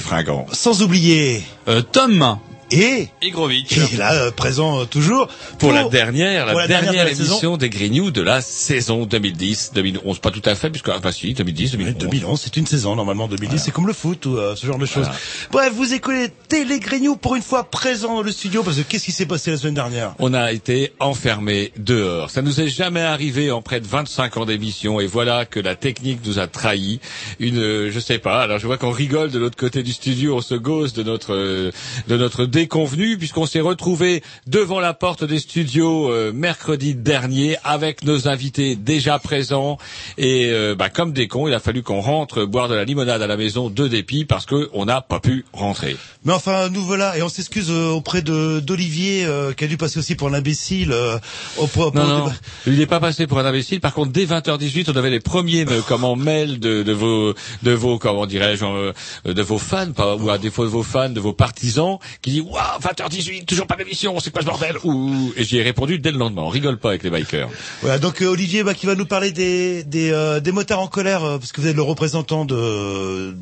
Et sans oublier Euh, Tom et Igrovitch. qui est là euh, présent euh, toujours Pour la dernière, la dernière, dernière de la émission saison. des Grignoux de la saison 2010-2011. Pas tout à fait, puisque, enfin si, 2010, 2011. 2011, c'est une saison normalement. 2010, c'est comme le foot ou euh, ce genre de choses. Bref, vous écoutez les Grignoux pour une fois présent dans le studio parce que qu'est-ce qui s'est passé la semaine dernière? On a été enfermés dehors. Ça nous est jamais arrivé en près de 25 ans d'émission et voilà que la technique nous a trahis. Une, euh, je sais pas. Alors je vois qu'on rigole de l'autre côté du studio, on se gausse de notre euh, de notre déconvenu puisqu'on s'est retrouvé devant la porte des studios euh, mercredi dernier avec nos invités déjà présents et euh, bah, comme des cons, il a fallu qu'on rentre boire de la limonade à la maison de dépit parce que on n'a pas pu rentrer. Mais enfin, nous voilà et on s'excuse euh, auprès de d'Olivier euh, qui a dû passer aussi pour un imbécile. euh, au pro- Non, non, il n'est pas passé pour un imbécile. Par contre, dès 20h18, on avait les premiers comment mails de, de vos de vos comment dirais-je euh, de vos fans, pas, ou à défaut de vos fans, de vos partisans, qui disent waouh 20h18, toujours pas d'émission, c'est quoi ce bordel? Ou et j'y ai répondu dès le lendemain. On rigole pas avec les bikers. Voilà, donc euh, Olivier bah, qui va nous parler des des, euh, des motards en colère euh, parce que vous êtes le représentant de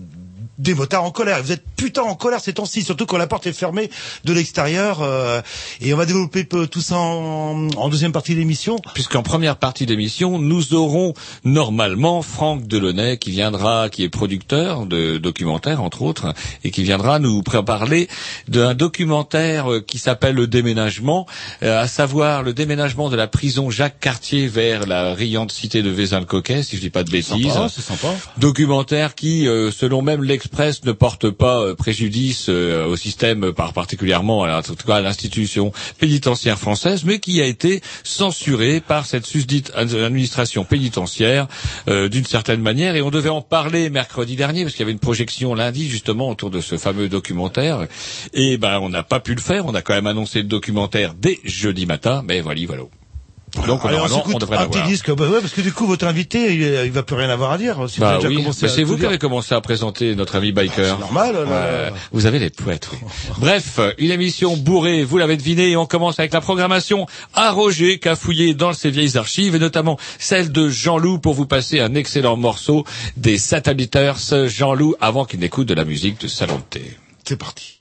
des motards en colère. Vous êtes putain en colère ces temps-ci, surtout quand la porte est fermée de l'extérieur. euh, et on va développer tout ça en, en deuxième partie de l'émission. Puisqu'en première partie d'émission, nous aurons normalement Franck Delaunay qui viendra, qui est producteur de documentaires entre autres, et qui viendra nous parler d'un documentaire euh, qui s'appelle Le déménagement, euh, à savoir le déménagement de la prison Jacques Cartier vers la riante cité de Vezin-le-Coquet, si je dis pas de bêtises. Sympa, c'est sympa. Documentaire qui, euh, selon même l'Express, ne porte pas euh, préjudice euh, au système, par particulièrement en tout cas à l'institution pénitentiaire française, mais qui a été censuré par cette susdite ad- administration pénitentiaire euh, d'une certaine manière. Et on devait en parler mercredi dernier parce qu'il y avait une projection lundi justement autour de ce fameux documentaire. Et ben on n'a pas pu le faire. On a quand même annoncé le documentaire dès jeudi matin, mais voilà, voilà. Donc Allez, on normalement, s'écoute on devrait un petit l'avoir. disque, bah ouais, parce que du coup votre invité, il, il va plus rien avoir à dire. Si Bah oui, c'est vous qui avez commencé à présenter notre ami biker. C'est normal. là. Vous avez les poètes, oui. Bref, une émission bourrée, vous l'avez deviné, et on commence avec la programmation à Roger, qu'a fouillé dans ses vieilles archives, et notamment celle de Jean-Loup pour vous passer un excellent morceau des Sateliteurs. Jean-Loup, avant qu'il n'écoute de la musique de salon. C'est parti.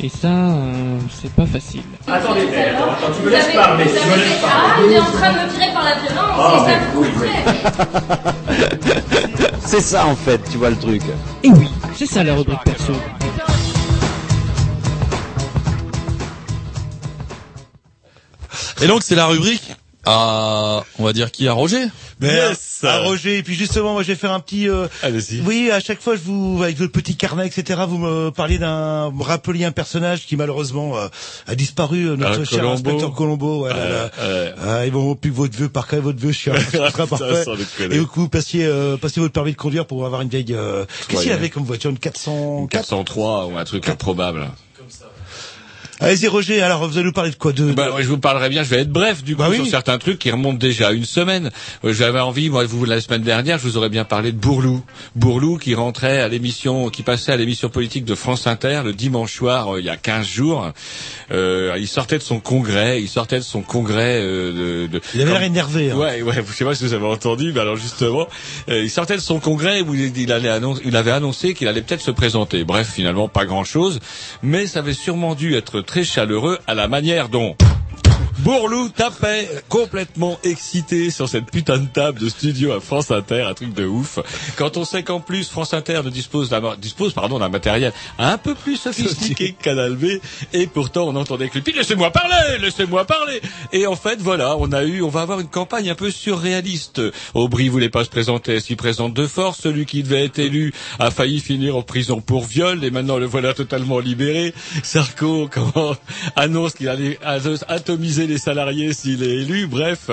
Et ça, euh, c'est pas facile. Attendez, attends, tu me laisses parler, tu me laisses Ah, il est en train de me tirer par la violence, c'est ça que vous voulez. C'est ça en fait, tu vois le truc. Et oui, c'est ça la rubrique perso. Et donc c'est la rubrique à, on va dire qui à Roger? Mais Yes. à Roger, et puis justement, moi je vais faire un petit... euh, Allez-y. Oui, à chaque fois, je vous, avec votre petit carnet, etc., vous me parliez d'un, me rappeliez un personnage qui malheureusement euh, a disparu, euh, notre Ah, cher Colombo. inspecteur Colombo. Ouais, là, là. Euh, Ah, ils vont plus que votre vœu, par cas votre vœu, chien. Sera parfait. Et que vous passiez, euh, passiez votre permis de conduire pour avoir une vieille. Euh... Qu'est-ce qu'il avait comme voiture? Une 404 403 ou un truc improbable. Allez-y Roger. Alors vous allez nous parler de quoi de Bah, ouais, je vous parlerai bien, je vais être bref du coup Bah oui. sur certains trucs qui remontent déjà à une semaine. Euh, J'avais envie, moi, vous la semaine dernière, je vous aurais bien parlé de Bourlou. Bourlou qui rentrait à l'émission, qui passait à l'émission politique de France Inter le dimanche soir, euh, il y a 15 jours. Euh, il sortait de son congrès, il sortait de son congrès euh, de, de- Il avait l'air énervé. hein. Ouais, ouais, je sais pas si vous avez entendu, mais alors justement, il sortait de son congrès où il, il allait il avait annoncé qu'il allait peut-être se présenter. Bref, finalement, pas grand-chose, mais ça avait sûrement dû être très chaleureux à la manière dont Bourlou tapait complètement excité sur cette putain de table de studio à France Inter, un truc de ouf. Quand on sait qu'en plus France Inter ne dispose d'un matériel un peu plus sophistiqué que Canal et pourtant on entendait que laissez-moi parler, laissez-moi parler. Et en fait voilà, on a eu, on va avoir une campagne un peu surréaliste. Aubry voulait pas se présenter, s'y présente de force. Celui qui devait être élu a failli finir en prison pour viol, et maintenant le voilà totalement libéré. Sarko comment annonce qu'il allait atomiser les salariés s'il est élu. Bref,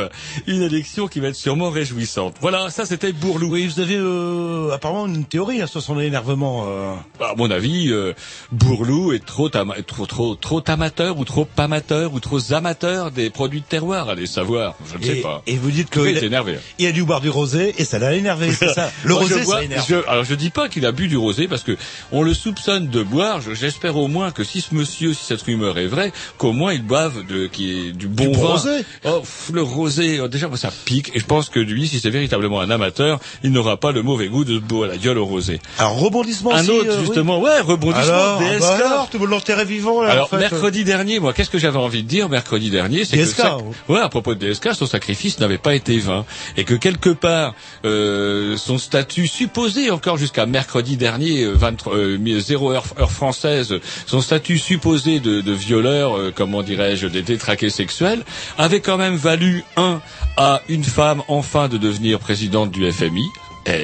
une élection qui va être sûrement réjouissante. Voilà, ça c'était Bourlou. Oui, vous avez euh, apparemment une théorie hein, sur son énervement. Euh... À mon avis, euh, Bourlou est trop, trop, trop, trop amateur ou trop amateur ou trop amateur des produits de terroir, allez savoir. Je ne sais Et, pas. et vous dites Il qu'il est a, énervé. il a dû boire du rosé et ça l'a énervé, c'est ça Le Moi, je rosé, bois- ça énerve. je- alors je dis pas qu'il a bu du rosé parce que on le soupçonne de boire. Je- J'espère au moins que si ce monsieur, si cette rumeur est vraie, qu'au moins il boive de, qui du bon vin. rosé. Oh, pff, le rosé, oh, déjà ça pique. Et je pense que lui, si c'est véritablement un amateur, il n'aura pas le mauvais goût de boire la gueule au rosé. Alors rebondissement un autre euh, oui. justement, ouais, rebondissement Alors, DSK. bah alors, tout le monde l'enterrait vivant là. Alors en fait. mercredi dernier, moi, qu'est-ce que j'avais envie de dire mercredi dernier, c'est que ouais, à propos de DSK, son sacrifice n'avait pas été vain et que quelque part euh, son statut supposé encore jusqu'à mercredi dernier, euh, 23, euh, mi- 0 heure, heure française, son statut supposé de, de violeur, euh, comment dirais-je, des détraqués avait quand même valu un à une femme enfin de devenir présidente du FMI.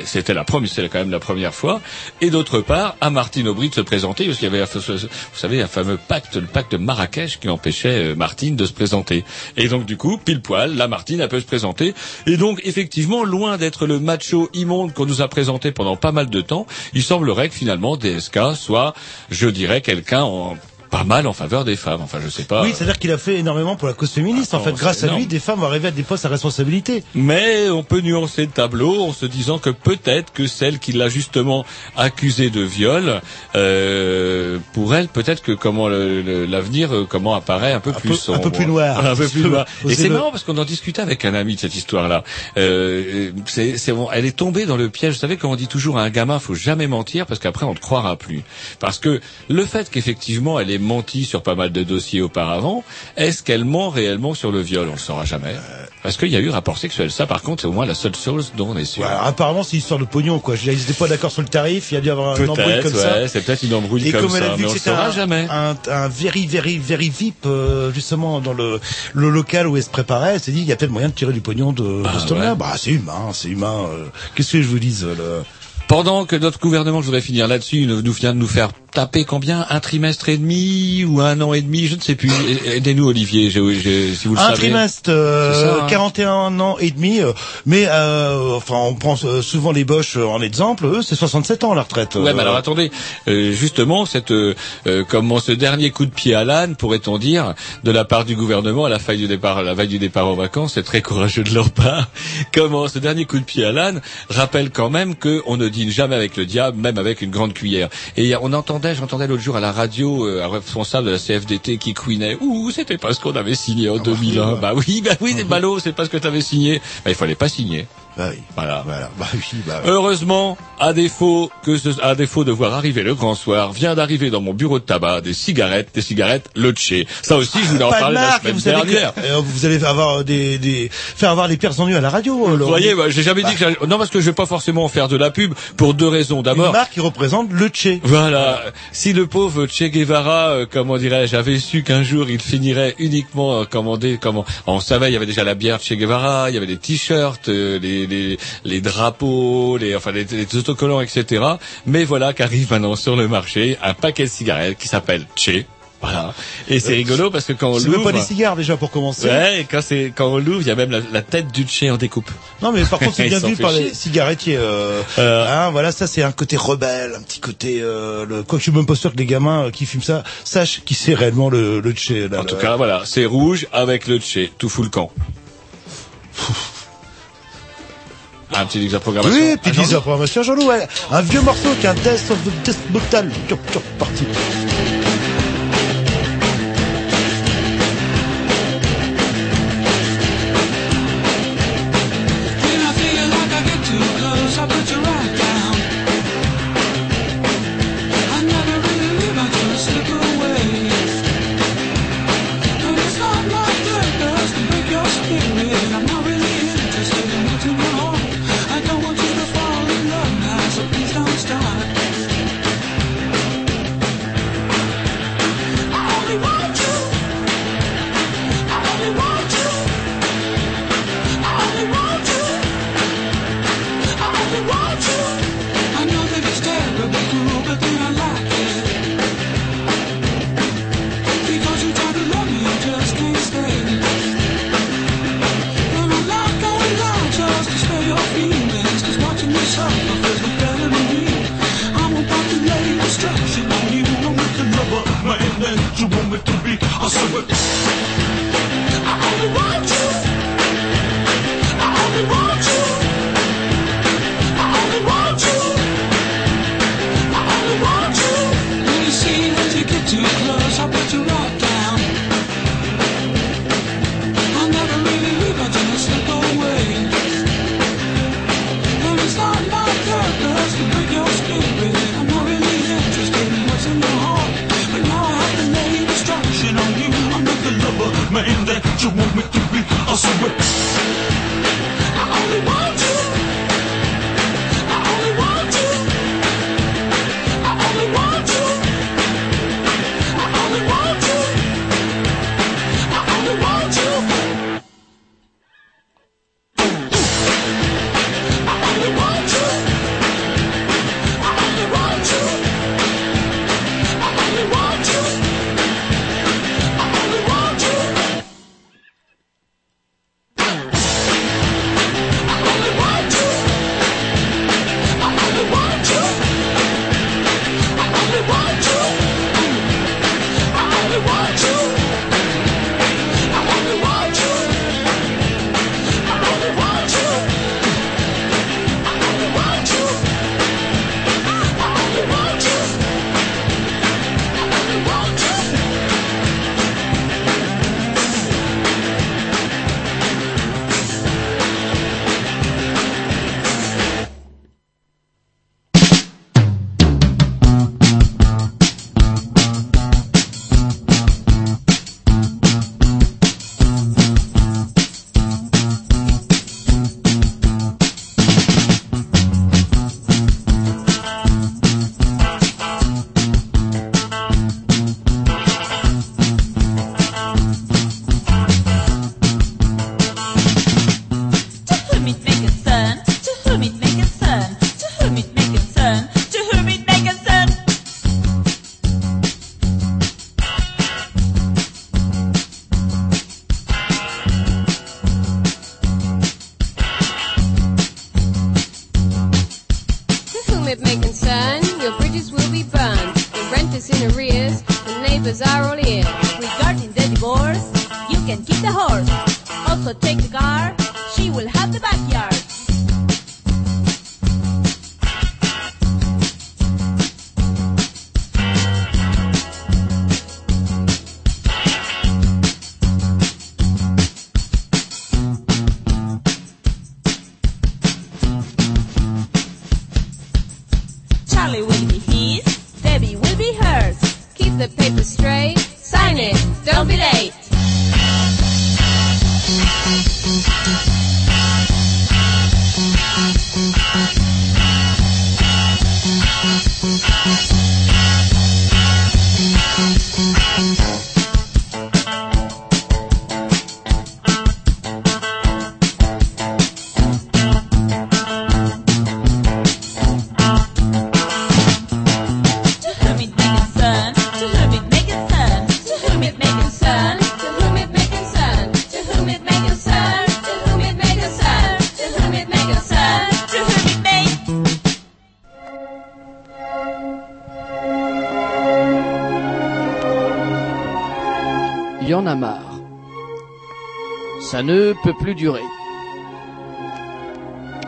C'était la première, c'était quand même la première fois. Et d'autre part, à Martine Aubry de se présenter, parce qu'il y avait, vous savez, un fameux pacte, le pacte de Marrakech, qui empêchait euh, Martine de se présenter. Et donc, du coup, pile poil, la Martine, elle peut se présenter. Et donc, effectivement, loin d'être le macho immonde qu'on nous a présenté pendant pas mal de temps, il semblerait que finalement, DSK soit, je dirais, quelqu'un en pas mal en faveur des femmes. Enfin, je sais pas. Oui, c'est-à-dire qu'il a fait énormément pour la cause féministe. en fait, grâce à lui, des femmes vont arriver à des postes à responsabilité. Mais on peut nuancer le tableau en se disant que peut-être que celle qui l'a justement accusée de viol, euh, pour elle, peut-être que comment l'avenir, euh, comment apparaît un peu plus peu- sombre. un peu plus noir. un peu plus noir. Et c'est marrant parce qu'on en discutait avec un ami de cette histoire-là. Euh, c'est, c'est bon, elle est tombée dans le piège. Vous savez, quand on dit toujours à un gamin, faut jamais mentir parce qu'après on ne croira plus. Parce que le fait qu'effectivement elle ait menti sur pas mal de dossiers auparavant, est-ce qu'elle ment réellement sur le viol On le saura jamais. Parce qu'il y a eu rapport sexuel. Ça, par contre, c'est au moins la seule chose dont on est sûr. Ouais, apparemment, c'est histoire de pognon, quoi. Ils n'étaient pas d'accord sur le tarif. Il y a dû y avoir un embrouille comme ça. ouais, c'est peut-être une embrouille Et comme, comme elle ça, a vu mais on le saura un, jamais. un, un very, very, very VIP, euh, justement, dans le, le local où elle se préparait, elle s'est dit, il y a peut-être moyen de tirer du pognon de, Bah, de. Bah, c'est humain, c'est humain. euh, Qu'est-ce que je vous dise, euh, le... Pendant que notre gouvernement, je voudrais finir là-dessus, nous vient de nous faire taper combien? Un trimestre et demi ou un an et demi? Je ne sais plus. Aidez-nous, Olivier, si vous le un savez. trimestre, euh, C'est ça, hein. 41 ans et demi, euh, mais euh, enfin on prend euh, souvent les Boches euh, en exemple, eux c'est 67 ans la retraite. Ouais, euh. mais alors attendez, euh, justement, cette, euh, euh, comment ce dernier coup de pied à l'âne, pourrait-on dire, de la part du gouvernement à la veille du départ, à la veille du départ en vacances, c'est très courageux de leur part. Comment ce dernier coup de pied à l'âne rappelle quand même qu'on ne dîne jamais avec le diable, même avec une grande cuillère. Et on entendait, j'entendais l'autre jour à la radio euh, un responsable de la CFDT qui couinait. Ouh, c'était pas ce qu'on avait signé en 2001. Bah oui, bah oui, des ballots, c'est pas ce que t'avais signé. Bah il fallait pas signer. Bah oui, Voilà. voilà, bah oui, bah oui. Heureusement, à défaut que ce, à défaut de voir arriver le grand soir, vient d'arriver dans mon bureau de tabac des cigarettes, des cigarettes Lutché. Ça aussi, je voulais en parler la semaine vous que, dernière. euh, vous allez avoir des, des faire avoir les pères ennuyeux à la radio. euh, Vous voyez, bah, j'ai jamais dit que non parce que je vais pas forcément en faire de la pub pour deux raisons. une D'abord, marque qui représente le Tché. Voilà. Si le pauvre Che Guevara, euh, comment dirais-je, avait su qu'un jour il finirait uniquement euh, commandé, comment, on savait, il y avait déjà la bière Che Guevara, il y avait les t-shirts, euh, les, les, les drapeaux, les, enfin les, les autocollants, etc. Mais voilà qu'arrive maintenant sur le marché un paquet de cigarettes qui s'appelle Che. Voilà. Et c'est rigolo parce que quand on l'ouvre, pas des cigares déjà pour commencer. ouais, et quand c'est quand on l'ouvre, il y a même la, la tête du Che en découpe. Non mais par contre c'est bien vu par les cigarettiers. Euh, Euh. hein, voilà ça c'est un côté rebelle, un petit côté. Euh, le... Quoi que je suis même pas sûr que les gamins euh, qui fument ça sachent qui c'est réellement le, le Tché. là, En tout cas, voilà, c'est rouge avec le Che, tout fout le camp. Un petit exercice de programmation. Oui, Jean-Loup disent la programmation Jean-Loup, ouais. Un vieux morceau qui est un Death of the Death Metal. Parti. Plus durer.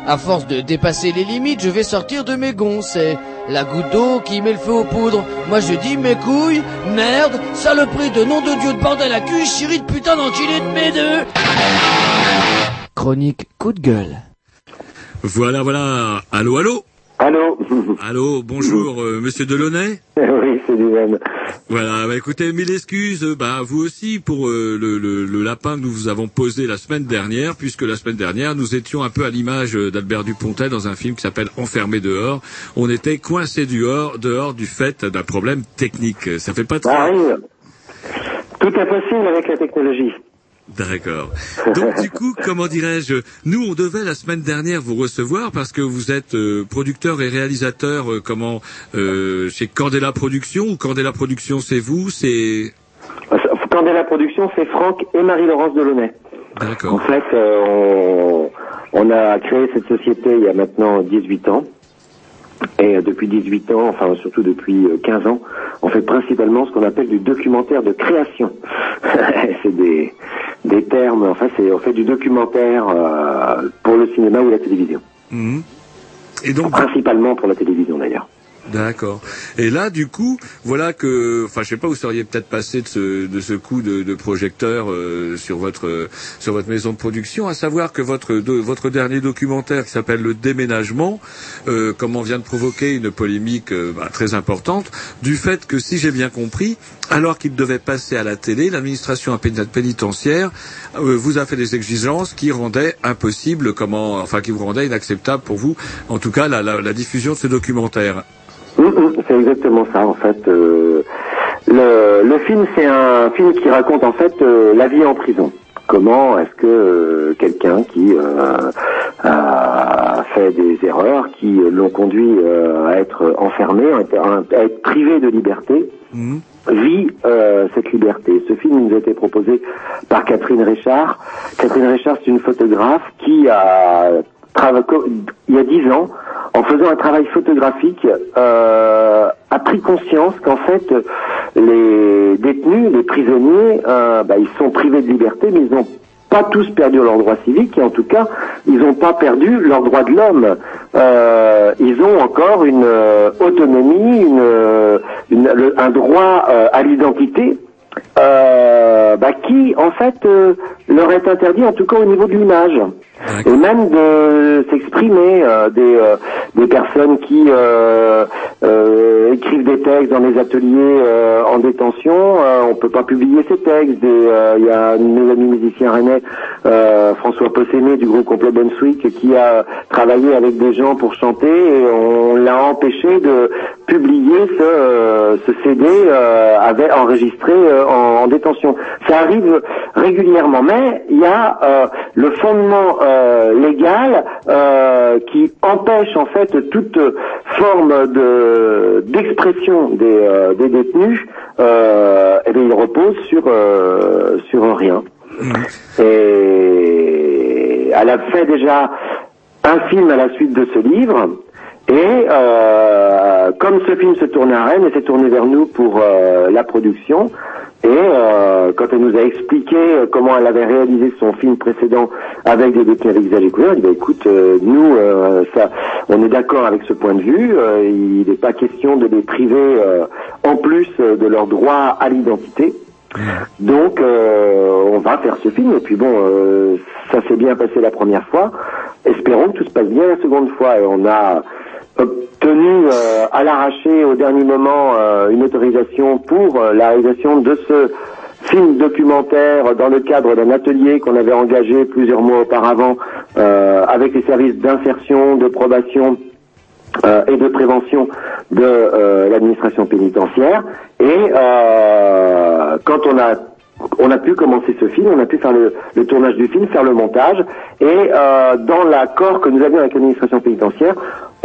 À force de dépasser les limites, je vais sortir de mes gonds. C'est la goutte d'eau qui met le feu aux poudres. Moi je dis mes couilles, merde, saloperie de nom de Dieu de bordel à cul, chérie de putain d'enculé de mes deux. Chronique coup de gueule. Voilà, voilà. Allô, allô Allô Allô, bonjour, euh, monsieur Delaunay Voilà, bah écoutez, mille excuses, bah vous aussi pour euh, le, le- le lapin que nous vous avons posé la semaine dernière, puisque la semaine dernière nous étions un peu à l'image euh, d'Albert Dupontel dans un film qui s'appelle Enfermé dehors. On était coincés dehors, dehors du fait d'un problème technique. Ça fait pas très... Ça arrive. Tout est possible avec la technologie. D'accord. Donc du coup, comment dirais-je, nous on devait la semaine dernière vous recevoir parce que vous êtes euh, producteur et réalisateur euh, comment euh, chez Candela Productions ou Candela Productions c'est vous, c'est Candela Production, c'est Franck et Marie-Laurence Delaunay. D'accord. En fait, euh, on, on a créé cette société il y a maintenant 18 ans. Et depuis 18 ans, enfin surtout depuis euh, 15 ans, on fait principalement ce qu'on appelle du documentaire de création. c'est des, des termes, enfin c'est on fait du documentaire euh, pour le cinéma ou la télévision. Mhm. Et donc Principalement pour la télévision d'ailleurs. D'accord. Et là, du coup, voilà que, enfin, je sais pas, vous seriez peut-être passé de ce, de ce coup de, projecteur euh, sur votre sur votre maison de production, à savoir que votre votre dernier documentaire qui s'appelle Le Déménagement, euh, comment vient de provoquer une polémique euh, bah, très importante du fait que, si j'ai bien compris, alors qu'il devait passer à la télé, l'administration pénit- pénitentiaire euh, vous a fait des exigences qui rendaient impossible, comment, enfin, qui vous rendaient inacceptable pour vous, en tout cas, la diffusion de ce documentaire. Hum, hum, c'est exactement ça en fait. Euh, le, le film c'est un film qui raconte en fait euh, la vie en prison. Comment est-ce que euh, quelqu'un qui euh, a fait des erreurs qui l'ont conduit euh, à être enfermé, à être, à être privé de liberté, vit euh, cette liberté. Ce film nous a été proposé par Catherine Richard. Catherine Richard, c'est une photographe qui a il y a dix ans, en faisant un travail photographique, euh, a pris conscience qu'en fait, les détenus, les prisonniers, euh, bah, ils sont privés de liberté, mais ils n'ont pas tous perdu leurs droits civiques, et en tout cas, ils n'ont pas perdu leurs droits de l'homme. Euh, ils ont encore une euh, autonomie, une, euh, un droit à l'identité, bah, qui en fait leur est interdit, en tout cas au niveau de l'image, et même de s'exprimer. euh, des, euh, des personnes qui euh, écrivent des textes dans les ateliers en détention, on peut pas publier ces textes. Il y a mes amis musiciens rennais, François Possémé du groupe Complet Brunswick, qui a travaillé avec des gens pour chanter et on l'a empêché de publier ce, ce CD avait enregistré en, en détention. Ça arrive régulièrement, mais il y a le fondement euh, légal euh, qui empêche en fait toute forme de d'expression des, euh, des détenus. Euh, et bien, il repose sur euh, sur rien. Et elle a fait déjà un film à la suite de ce livre. Et euh, comme ce film se tournait à Rennes, elle s'est tournée vers nous pour euh, la production. Et euh, quand elle nous a expliqué euh, comment elle avait réalisé son film précédent avec des détenus avec visage découvert, elle dit bah, écoute, euh, nous, euh, ça, on est d'accord avec ce point de vue. euh, il n'est pas question de les priver euh, en plus de leur droit à l'identité. Donc, euh, on va faire ce film. Et puis bon, euh, ça s'est bien passé la première fois. Espérons que tout se passe bien la seconde fois. Et on a obtenu euh, à l'arraché au dernier moment euh, une autorisation pour euh, la réalisation de ce film documentaire dans le cadre d'un atelier qu'on avait engagé plusieurs mois auparavant avec les services d'insertion, de probation et de prévention de l'administration pénitentiaire. Et quand on a on a pu commencer ce film, on a pu faire le, tournage du film, faire le montage, et euh, dans l'accord que nous avions avec l'administration pénitentiaire,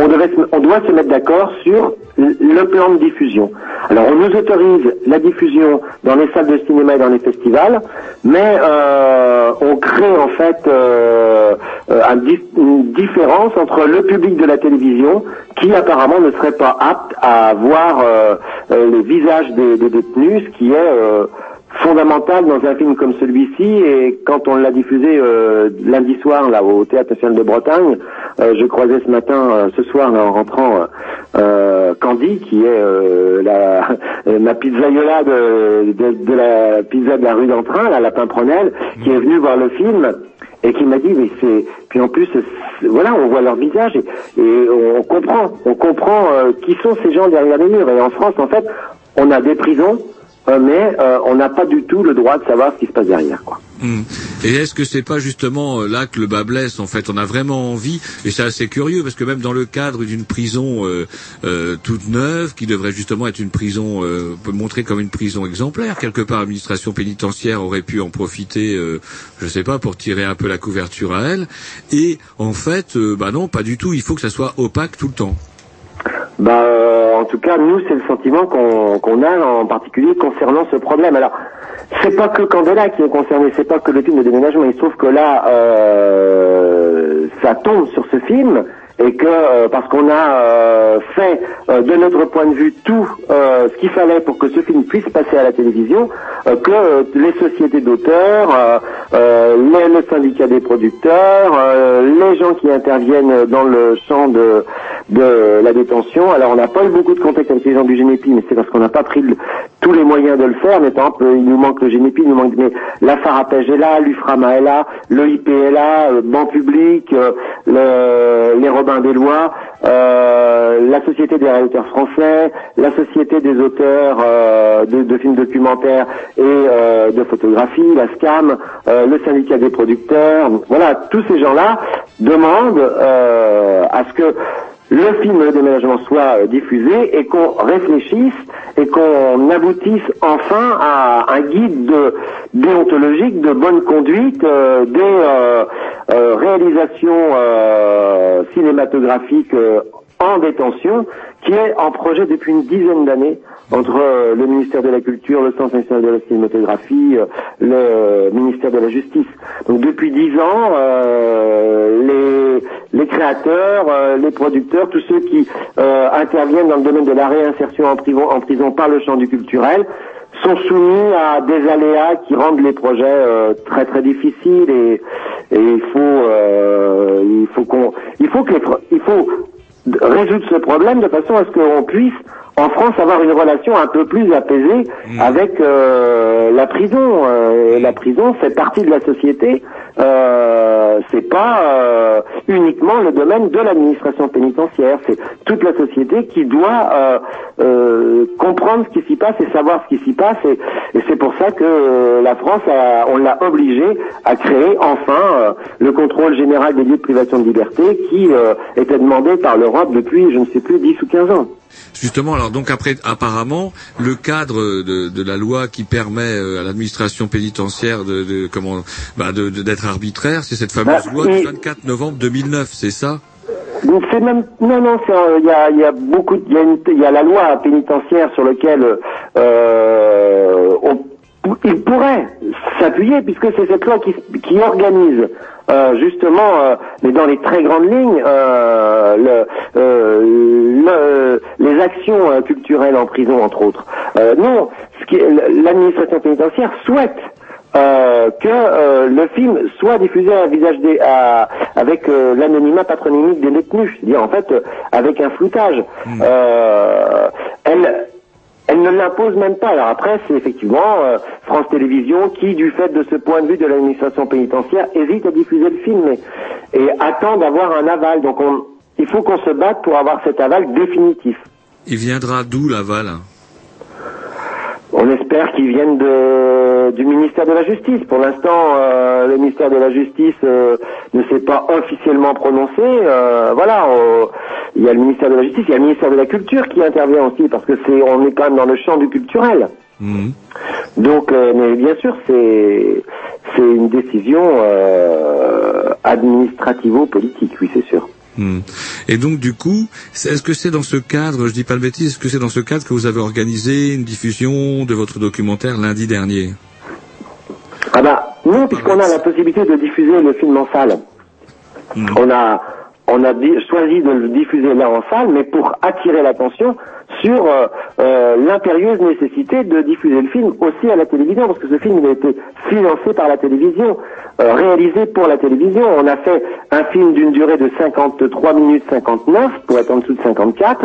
on, devait on doit se mettre d'accord sur le plan de diffusion. Alors on nous autorise la diffusion dans les salles de cinéma et dans les festivals, mais euh, on crée en fait euh, une différence entre le public de la télévision qui apparemment ne serait pas apte à voir les visages des, des détenus, ce qui est euh, fondamental dans un film comme celui-ci et quand on l'a diffusé euh, lundi soir là au théâtre national de Bretagne euh, je croisais ce matin euh, ce soir là, en rentrant euh, Candy qui est euh, la euh, ma pizzaiola de, de, de la pizza de la rue d'Entrain la Lapin qui est venu voir le film et qui m'a dit mais c'est puis en plus voilà on voit leur visage et, et on comprend on comprend euh, qui sont ces gens derrière les murs. Et en France en fait on a des prisons euh, mais euh, on n'a pas du tout le droit de savoir ce qui se passe derrière. Quoi. Hmm. Et est-ce que c'est pas justement euh, là que le bas blesse en fait? On a vraiment envie, et c'est assez curieux parce que même dans le cadre d'une prison euh, euh, toute neuve, qui devrait justement être une prison, euh, montrer comme une prison exemplaire, quelque part l'administration pénitentiaire aurait pu en profiter, euh, je sais pas, pour tirer un peu la couverture à elle. Et en fait, euh, bah non, pas du tout. Il faut que ça soit opaque tout le temps. Bah, euh, en tout cas, nous, c'est le sentiment qu'on qu'on a en particulier concernant ce problème. Alors, c'est pas que Candela qui est concerné, c'est pas que le film de déménagement. Il se trouve que là, euh, ça tombe sur ce film et que euh, parce qu'on a euh, fait euh, de notre point de vue tout euh, ce qu'il fallait pour que ce film puisse passer à la télévision, euh, que euh, les sociétés d'auteurs, les- le syndicat des producteurs, les gens qui interviennent dans le champ de, de la détention. Alors on n'a pas eu beaucoup de contact avec les gens du Génépi, mais c'est parce qu'on n'a pas pris tous les moyens de le faire. Mais par exemple, il nous manque le Génépi, il nous manque mais la Farapège est là, l'UFRAMA est là, l'OIP est là, Public, euh, le- les Robins des Lois, euh, la Société des réalisateurs français, la Société des auteurs euh, de, films documentaires et euh, de photographie, la SCAM, le syndicat des producteurs. Voilà, tous ces gens-là demandent à ce que le film déménagement soit euh, diffusé et qu'on réfléchisse et qu'on aboutisse enfin à un guide de, déontologique de bonne conduite euh, des euh, euh, réalisations euh, cinématographiques euh, en détention qui est en projet depuis une dizaine d'années entre euh, le ministère de la Culture, le Centre national de la cinématographie, euh, le ministère de la Justice. Donc depuis dix ans, euh, les, les créateurs, euh, les producteurs, tous ceux qui euh, interviennent dans le domaine de la réinsertion en prison, en prison par le champ du culturel, sont soumis à des aléas qui rendent les projets euh, très très difficiles et, et il faut euh, il faut qu'on il faut que les il faut résoudre ce problème de façon à ce qu'on puisse en France avoir une relation un peu plus apaisée avec euh, la prison. Euh, la prison fait partie de la société. Euh, c'est pas euh, uniquement le domaine de l'administration pénitentiaire. C'est toute la société qui doit euh, euh, comprendre ce qui s'y passe et savoir ce qui s'y passe. Et, et c'est pour ça que la France, a, on l'a obligé à créer enfin euh, le contrôle général des lieux de privation de liberté qui euh, était demandé par l'Europe depuis, je ne sais plus, 10 ou 15 ans. Justement, alors donc après, apparemment, le cadre de, de la loi qui permet euh, à l'administration pénitentiaire de, de comment, bah, d'être arbitraire, c'est cette fameuse Bah, loi du et- 24 novembre 2009, c'est ça? Donc c'est même non non c'est un- il y a il y a beaucoup de- il y a une- il y a la loi pénitentiaire sur laquelle euh, on il pourrait s'appuyer, puisque c'est cette loi qui, qui organise euh, justement, euh, mais dans les très grandes lignes, euh, le, euh, le- les actions euh, culturelles en prison, entre autres. Euh, non, ce qui- l'administration pénitentiaire souhaite euh, que euh, le film soit diffusé à visage des, à- avec euh, l'anonymat patronymique des détenus, c'est-à-dire en fait avec un floutage. Euh, elle, elle ne l'impose même pas. Alors après, c'est effectivement euh, France Télévisions qui, du fait de ce point de vue de l'administration pénitentiaire, hésite à diffuser le film et, et attend d'avoir un aval. Donc on, il faut qu'on se batte pour avoir cet aval définitif. Il viendra d'où l'aval On espère qu'ils viennent de, du ministère de la Justice. Pour l'instant, euh, le ministère de la Justice euh, ne s'est pas officiellement prononcé. Euh, voilà, il y a le ministère de la Justice, il y a le ministère de la Culture qui intervient aussi, parce que c'est, on est quand même dans le champ du culturel. Donc, euh, mais bien sûr, c'est c'est une décision euh, administrativo-politique, oui, c'est sûr. Hmm. Et donc du coup, est-ce que c'est dans ce cadre, je dis pas de bêtises, est-ce que c'est dans ce cadre que vous avez organisé une diffusion de votre documentaire lundi dernier? Ah bah non, puisqu'on a la possibilité de diffuser le film en salle. On a on a choisi de le diffuser là en salle, mais pour attirer l'attention sur euh, euh, l'impérieuse nécessité de diffuser le film aussi à la télévision, parce que ce film il a été financé par la télévision, euh, réalisé pour la télévision. On a fait un film d'une durée de 53 minutes 59 pour être en dessous de 54.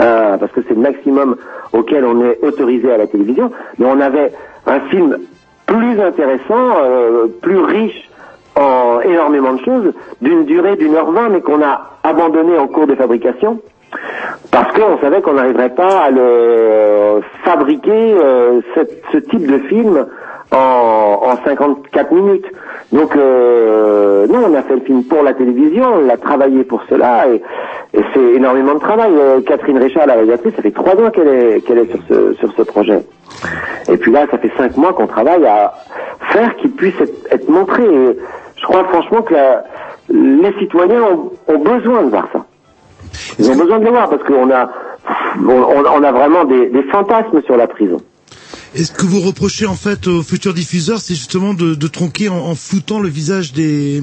Euh, parce que c'est le maximum auquel on est autorisé à la télévision, mais on avait un film plus intéressant, plus riche en énormément de choses, d'une durée d'une heure vingt, mais qu'on a abandonné en cours de fabrication, parce qu'on savait qu'on n'arriverait pas à le fabriquer euh, cette- ce type de film en, en 54 minutes. Donc, euh, nous, on a fait le film pour la télévision, on l'a travaillé pour cela, et, et c'est énormément de travail. Euh, Catherine Richard, la réalisatrice, ça fait trois ans qu'elle est, qu'elle est sur ce, sur ce projet. Et puis là, ça fait cinq mois qu'on travaille à faire qu'il puisse être, être montré. Je crois franchement que la- les citoyens ont, ont besoin de voir ça. Ils ont besoin de le voir parce qu'on a, on, a vraiment des, des fantasmes sur la prison. Et ce que vous reprochez en fait aux futurs diffuseurs, c'est justement de, de tronquer en, en floutant le visage des,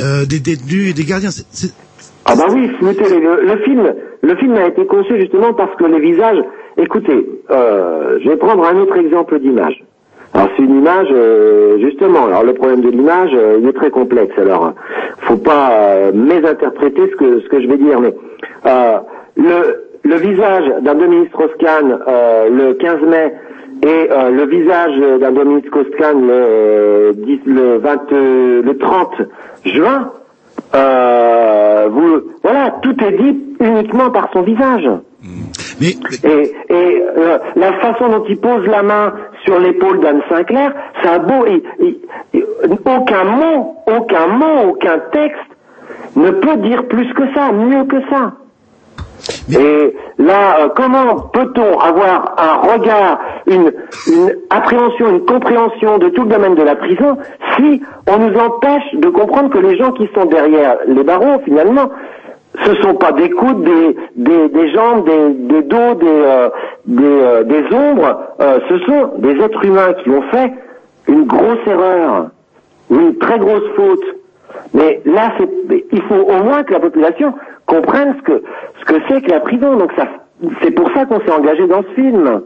euh, des détenus et des gardiens. Ah bah oui, flouter le, le film, le film a été conçu justement parce que les visages. Écoutez, euh, je vais prendre un autre exemple d'image. Alors c'est une image euh, justement. Alors le problème de l'image, euh, il est très complexe. Alors faut pas euh, mésinterpréter ce que ce que je vais dire, mais le le visage d'un Dominique Strauss-Kahn le 15 mai et le visage d'un Dominique Strauss-Kahn le, 10 le 20 euh, le 30 juin. Vous, voilà, tout est dit uniquement par son visage. Et et euh, la façon dont il pose la main sur l'épaule d'Anne Sinclair, ça a beau, il- il- il- aucun mot, aucun mot, aucun texte ne peut dire plus que ça, mieux que ça. Et là, euh, comment peut-on avoir un regard, une, une appréhension, une compréhension de tout le domaine de la prison si on nous empêche de comprendre que les gens qui sont derrière les barreaux, finalement, ce sont pas des coudes, des, des, des jambes, des, des dos, des, euh, des, euh, des ombres, euh, ce sont des êtres humains qui ont fait une grosse erreur, une très grosse faute. Mais là, c'est- il faut au moins que la population comprenne ce que ce que c'est que la prison. Donc ça, c'est pour ça qu'on s'est engagé dans ce film.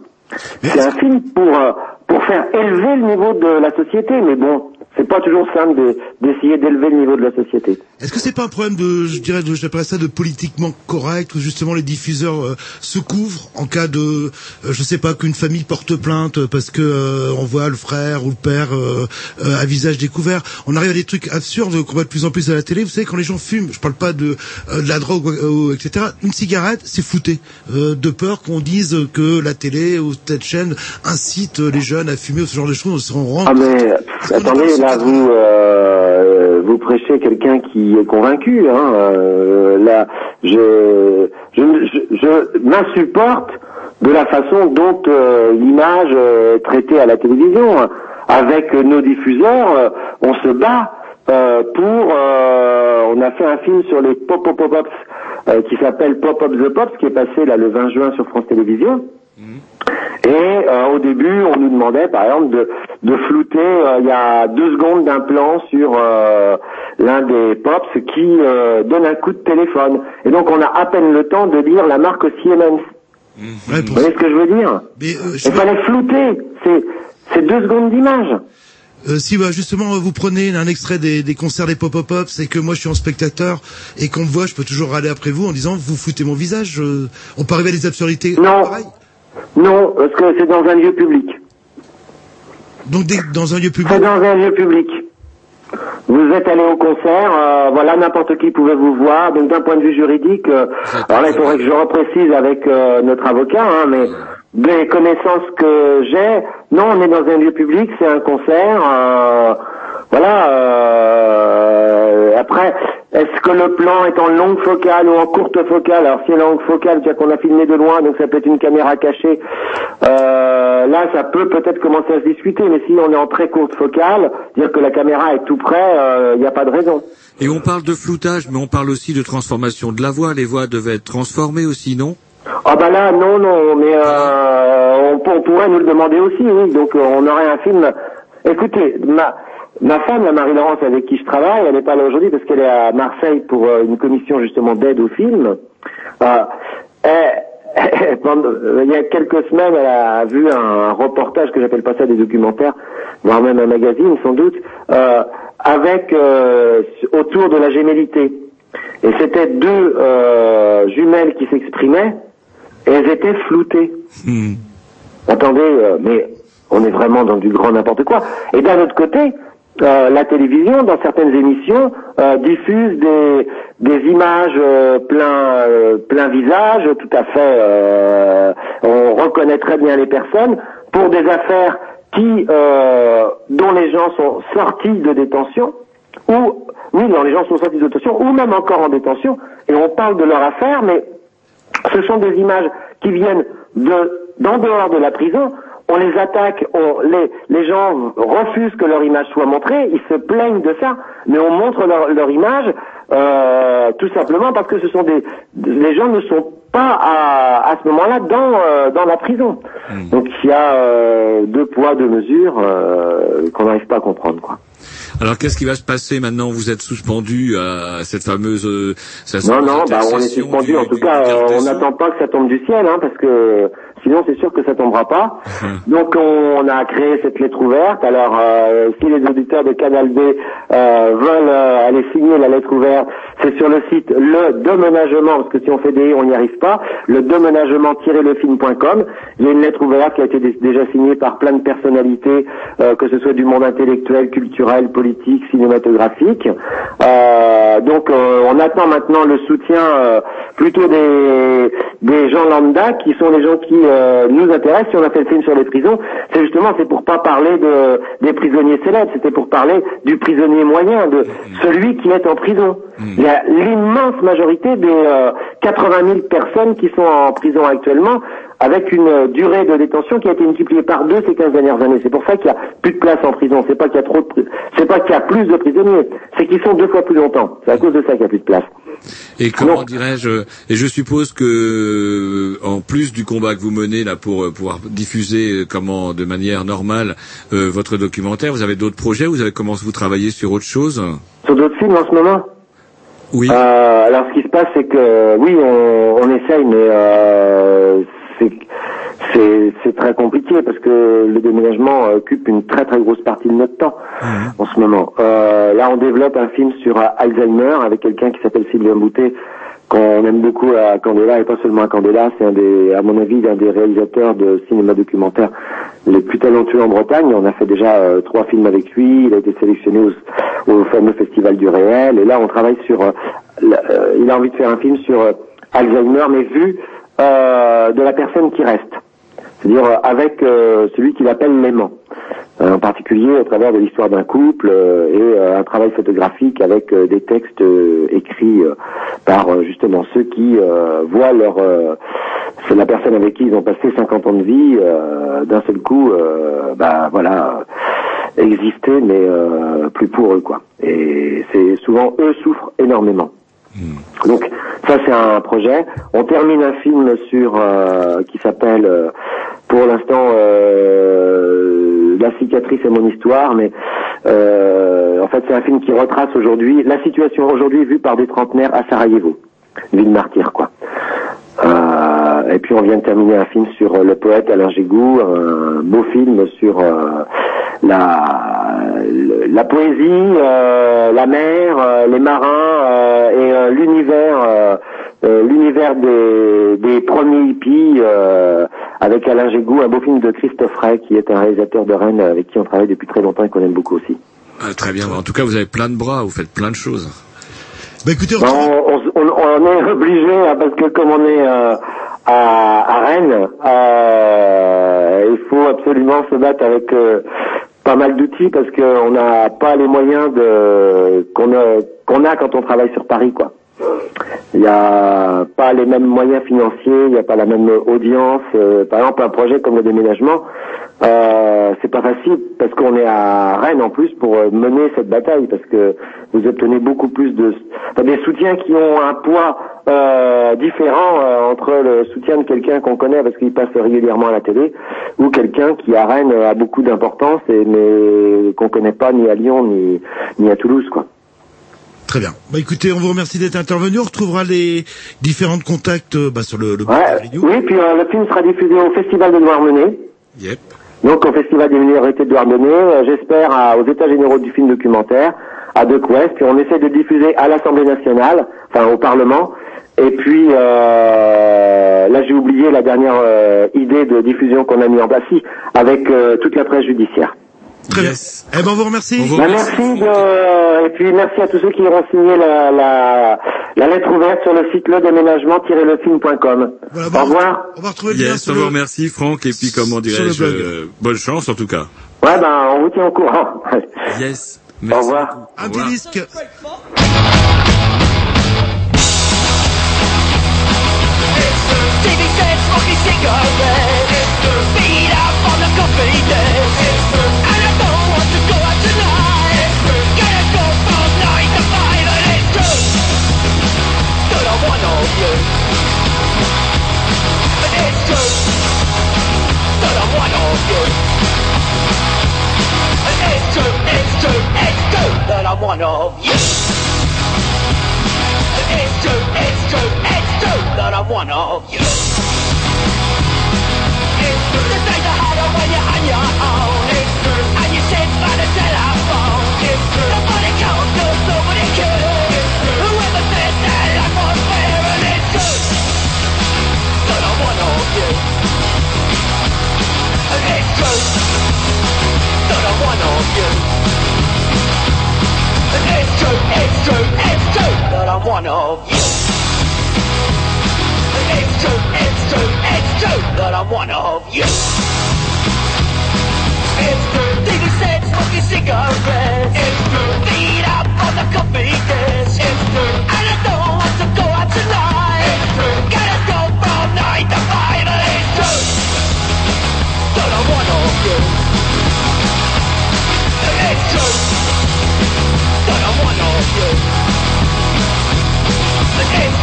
C'est un film pour euh, pour faire élever le niveau de la société. Mais bon, c'est pas toujours simple de- d'essayer d'élever le niveau de la société. Est-ce que c'est pas un problème de, je dirais, de, j'appellerais ça de politiquement correct, où justement les diffuseurs euh, se couvrent en cas de, euh, je sais pas, qu'une famille porte plainte parce que euh, on voit le frère ou le père euh, euh, à visage découvert. On arrive à des trucs absurdes qu'on voit de plus en plus à la télé. Vous savez, quand les gens fument, je parle pas de, euh, de la drogue, euh, etc. Une cigarette, c'est flouté, euh, de peur qu'on dise que la télé ou telle chaîne incite les jeunes à fumer ou ce genre de choses. On rend Ah mais pff, attendez, là vous euh, vous prêchez quelqu'un qui est convaincu. Hein, euh, là, je je, je, je m'insupporte de la façon dont euh, l'image euh, est traitée à la télévision. Avec nos diffuseurs, euh, on se bat euh, pour. euh, on a fait un film sur les pop pop pop euh, qui s'appelle Pop Up the Pops qui est passé là le 20 juin sur France Télévisions. Et euh, au début, on nous demandait, par exemple, de, de flouter euh, il y a deux secondes d'un plan sur euh, l'un des pops qui euh, donne un coup de téléphone. Et donc, on a à peine le temps de dire la marque Siemens. Ouais, Vous voyez ce que je veux dire Mais euh, je Il fallait flouter. C'est c'est deux secondes d'image. Euh, si bah, justement vous prenez un extrait des, des concerts des pop pop c'est que moi je suis en spectateur et qu'on me voit, je peux toujours râler après vous en disant vous foutez mon visage. euh, on peut arriver à des absurdités. Non. pareilles? Non, parce que c'est dans un lieu public. Donc dès- dans un lieu public. C'est dans un lieu public. Vous êtes allé au concert, euh, voilà, n'importe qui pouvait vous voir. Donc d'un point de vue juridique, euh, alors là, il faudrait que je reprécise avec euh, notre avocat, hein, mais des connaissances que j'ai, non, on est dans un lieu public, c'est un concert. euh, voilà. euh, après, est-ce que le plan est en longue focale ou en courte focale Alors si elle est en longue focale, c'est-à-dire qu'on a filmé de loin, donc ça peut être une caméra cachée. Euh, là, ça peut peut-être commencer à se discuter, mais si on est en très courte focale, dire que la caméra est tout près, il n'y a pas de raison. Et on parle de floutage, mais on parle aussi de transformation de la voix. Les voix devaient être transformées aussi, non? Ah bah là, non, non, mais euh, on, on pourrait nous le demander aussi, oui. Donc euh, on aurait un film. Écoutez, ma ma femme, la Marie-Laurence avec qui je travaille, elle n'est pas là aujourd'hui parce qu'elle est à Marseille pour euh, une commission justement d'aide au film. Euh, elle- euh, il y a quelques semaines, elle a vu un reportage que j'appelle pas ça des documentaires, voire même un magazine sans doute, euh, avec euh, autour de la gémellité. Et c'était deux euh, jumelles qui s'exprimaient et elles étaient floutées. Attendez, euh, mais on est vraiment dans du grand n'importe quoi. Et d'un autre côté, euh, la télévision, dans certaines émissions, euh, diffuse des, images euh, plein, euh, plein visage, tout à fait. on reconnaît très bien les personnes pour des affaires qui, dont les gens sont sortis de détention ou oui, dont les gens sont sortis de détention ou même encore en détention et on parle de leur affaire, mais ce sont des images qui viennent de d'en dehors de la prison. On les attaque, on, les, les gens refusent que leur image soit montrée, ils se plaignent de ça, mais on montre leur, leur image euh, tout simplement parce que ce sont des, les gens ne sont pas à, à ce moment-là dans euh, dans la prison. Donc il y a euh, deux poids deux mesures euh, qu'on n'arrive pas à comprendre quoi. Alors qu'est-ce qui va se passer maintenant? Vous êtes suspendu à cette fameuse... euh, cette Non, non, bah, on est suspendu. du- En tout cas, euh, on n'attend pas que ça tombe du ciel, hein, parce que sinon c'est sûr que ça tombera pas. Donc on a créé cette lettre ouverte. Alors euh, si les auditeurs de Canal B euh, veulent euh, aller signer la lettre ouverte, c'est sur le site le déménagement, parce que si on fait des i, on n'y arrive pas, le déménagement-lefilm.com. Il y a une lettre ouverte qui a été dé- déjà signée par plein de personnalités, euh, que ce soit du monde intellectuel, culturel, politique, cinématographique. Euh, donc euh, on attend maintenant le soutien euh, plutôt des, des gens lambda qui sont les gens qui euh, nous intéressent. Si on a fait le film sur les prisons, c'est justement c'est pour pas parler de des prisonniers célèbres, c'était pour parler du prisonnier moyen, de celui qui est en prison. Il y a l'immense majorité des euh, 80 000 personnes qui sont en prison actuellement avec une euh, durée de détention qui a été multipliée par deux ces 15 dernières années. C'est pour ça qu'il y a plus de place en prison. C'est pas qu'il y a trop de, c'est pas qu'il y a plus de prisonniers. C'est qu'ils sont deux fois plus longtemps. C'est à cause de ça qu'il y a plus de place. Et comment dirais-je Et je suppose que, euh, en plus du combat que vous menez là pour euh, pouvoir diffuser comment de manière normale euh, votre documentaire, vous avez d'autres projets Vous avez commencé vous travailler sur autre chose? Sur d'autres films en ce moment? Oui. Euh, alors ce qui se passe, c'est que oui, on, on essaye, mais euh, c'est c'est c'est très compliqué parce que le déménagement occupe une très très grosse partie de notre temps en ce moment. Euh, là, on développe un film sur Alzheimer avec quelqu'un qui s'appelle Sylvain Boutet qu'on aime beaucoup à Candela et pas seulement à Candela, c'est un des, à mon avis, un des réalisateurs de cinéma documentaire les plus talentueux en Bretagne. On a fait déjà euh, trois films avec lui. Il a été sélectionné au, fameux festival du réel. Et là, on travaille sur. euh, euh, il a envie de faire un film sur Alzheimer, mais vu de la personne qui reste, c'est-à-dire euh, avec euh, celui qu'il appelle l'aimant. Euh, en particulier au travers de l'histoire d'un couple euh, et euh, un travail photographique avec euh, des textes écrits par justement ceux qui voient leur c'est la personne avec qui ils ont passé 50 ans de vie d'un seul coup bah voilà exister mais plus pour eux quoi et c'est souvent eux souffrent énormément Donc ça c'est un projet. On termine un film sur euh, qui s'appelle euh, pour l'instant euh, La cicatrice est mon histoire, mais en fait c'est un film qui retrace aujourd'hui la situation aujourd'hui vue par des trentenaires à Sarajevo, ville martyre quoi. Et puis on vient de terminer un film sur le poète Alain Gégou, un beau film sur la, la poésie, euh, la mer, euh, les marins euh, et euh, l'univers, l'univers des, des premiers hippies euh, avec Alain Gégou, un beau film de Christophe Ray qui est un réalisateur de Rennes avec qui on travaille depuis très longtemps et qu'on aime beaucoup aussi. Ah, très bien. En tout cas, vous avez plein de bras, vous faites plein de choses. Bah écoutez, on, on- on- on est obligé hein, parce que comme on est euh, à, à Rennes, euh, il faut absolument se battre avec euh, pas mal d'outils parce qu'on n'a pas les moyens de qu'on a qu'on a quand on travaille sur Paris quoi. Il n'y a pas les mêmes moyens financiers, il n'y a pas la même audience. Euh, par exemple, un projet comme le déménagement, euh, c'est pas facile parce qu'on est à Rennes en plus pour euh, mener cette bataille parce que vous obtenez beaucoup plus de des soutiens qui ont un poids euh, différent euh, entre le soutien de quelqu'un qu'on connaît parce qu'il passe régulièrement à la télé ou quelqu'un qui à Rennes a beaucoup d'importance et mais qu'on connaît pas ni à Lyon ni ni à Toulouse quoi. Très bien. Bah écoutez, on vous remercie d'être intervenu. On retrouvera les différents contacts euh, bah, sur le, le Ouais, oui, puis euh, le film sera diffusé au Festival de Douarnenez. Yep. Donc au Festival des minorités de Douarnenez, euh, j'espère aux États généraux du film documentaire, à De Quest, puis on essaie de diffuser à l'Assemblée nationale, enfin au Parlement. Et puis euh, là j'ai oublié la dernière idée de diffusion qu'on a mis en place, si, avec toute la presse judiciaire. Très bien. Eh ben on vous remercie. Bah, merci de... et puis merci à tous ceux qui auront signé la, la, la lettre ouverte sur le site ledéménagement-lefilm.com. Au revoir. On va retrouver Yes, on vous remercie, Franck, et puis comment dirais-je, euh, bonne chance en tout cas. Ouais, ben, on vous tient au courant. Yes. Au revoir. Un petit disque. Up on the coffee desk it's true, That I'm one of you it's true, it's true, it's true That I'm one of you It's true The days are harder when you're on your own. It's true And you sit by the telephone It's true Nobody counts cause nobody cares. It's true Whoever said that life was fair it's true That I'm one of you And it's true That I'm one of you it's true, it's true, it's true That I'm one of you it's true, it's true, it's true That I'm one of you It's true TV said smoking cigarettes It's true Feet up on the coffee desk It's true And I don't want to go out tonight It's true Gotta go from nine to five it's true That I'm one of you? It's true it's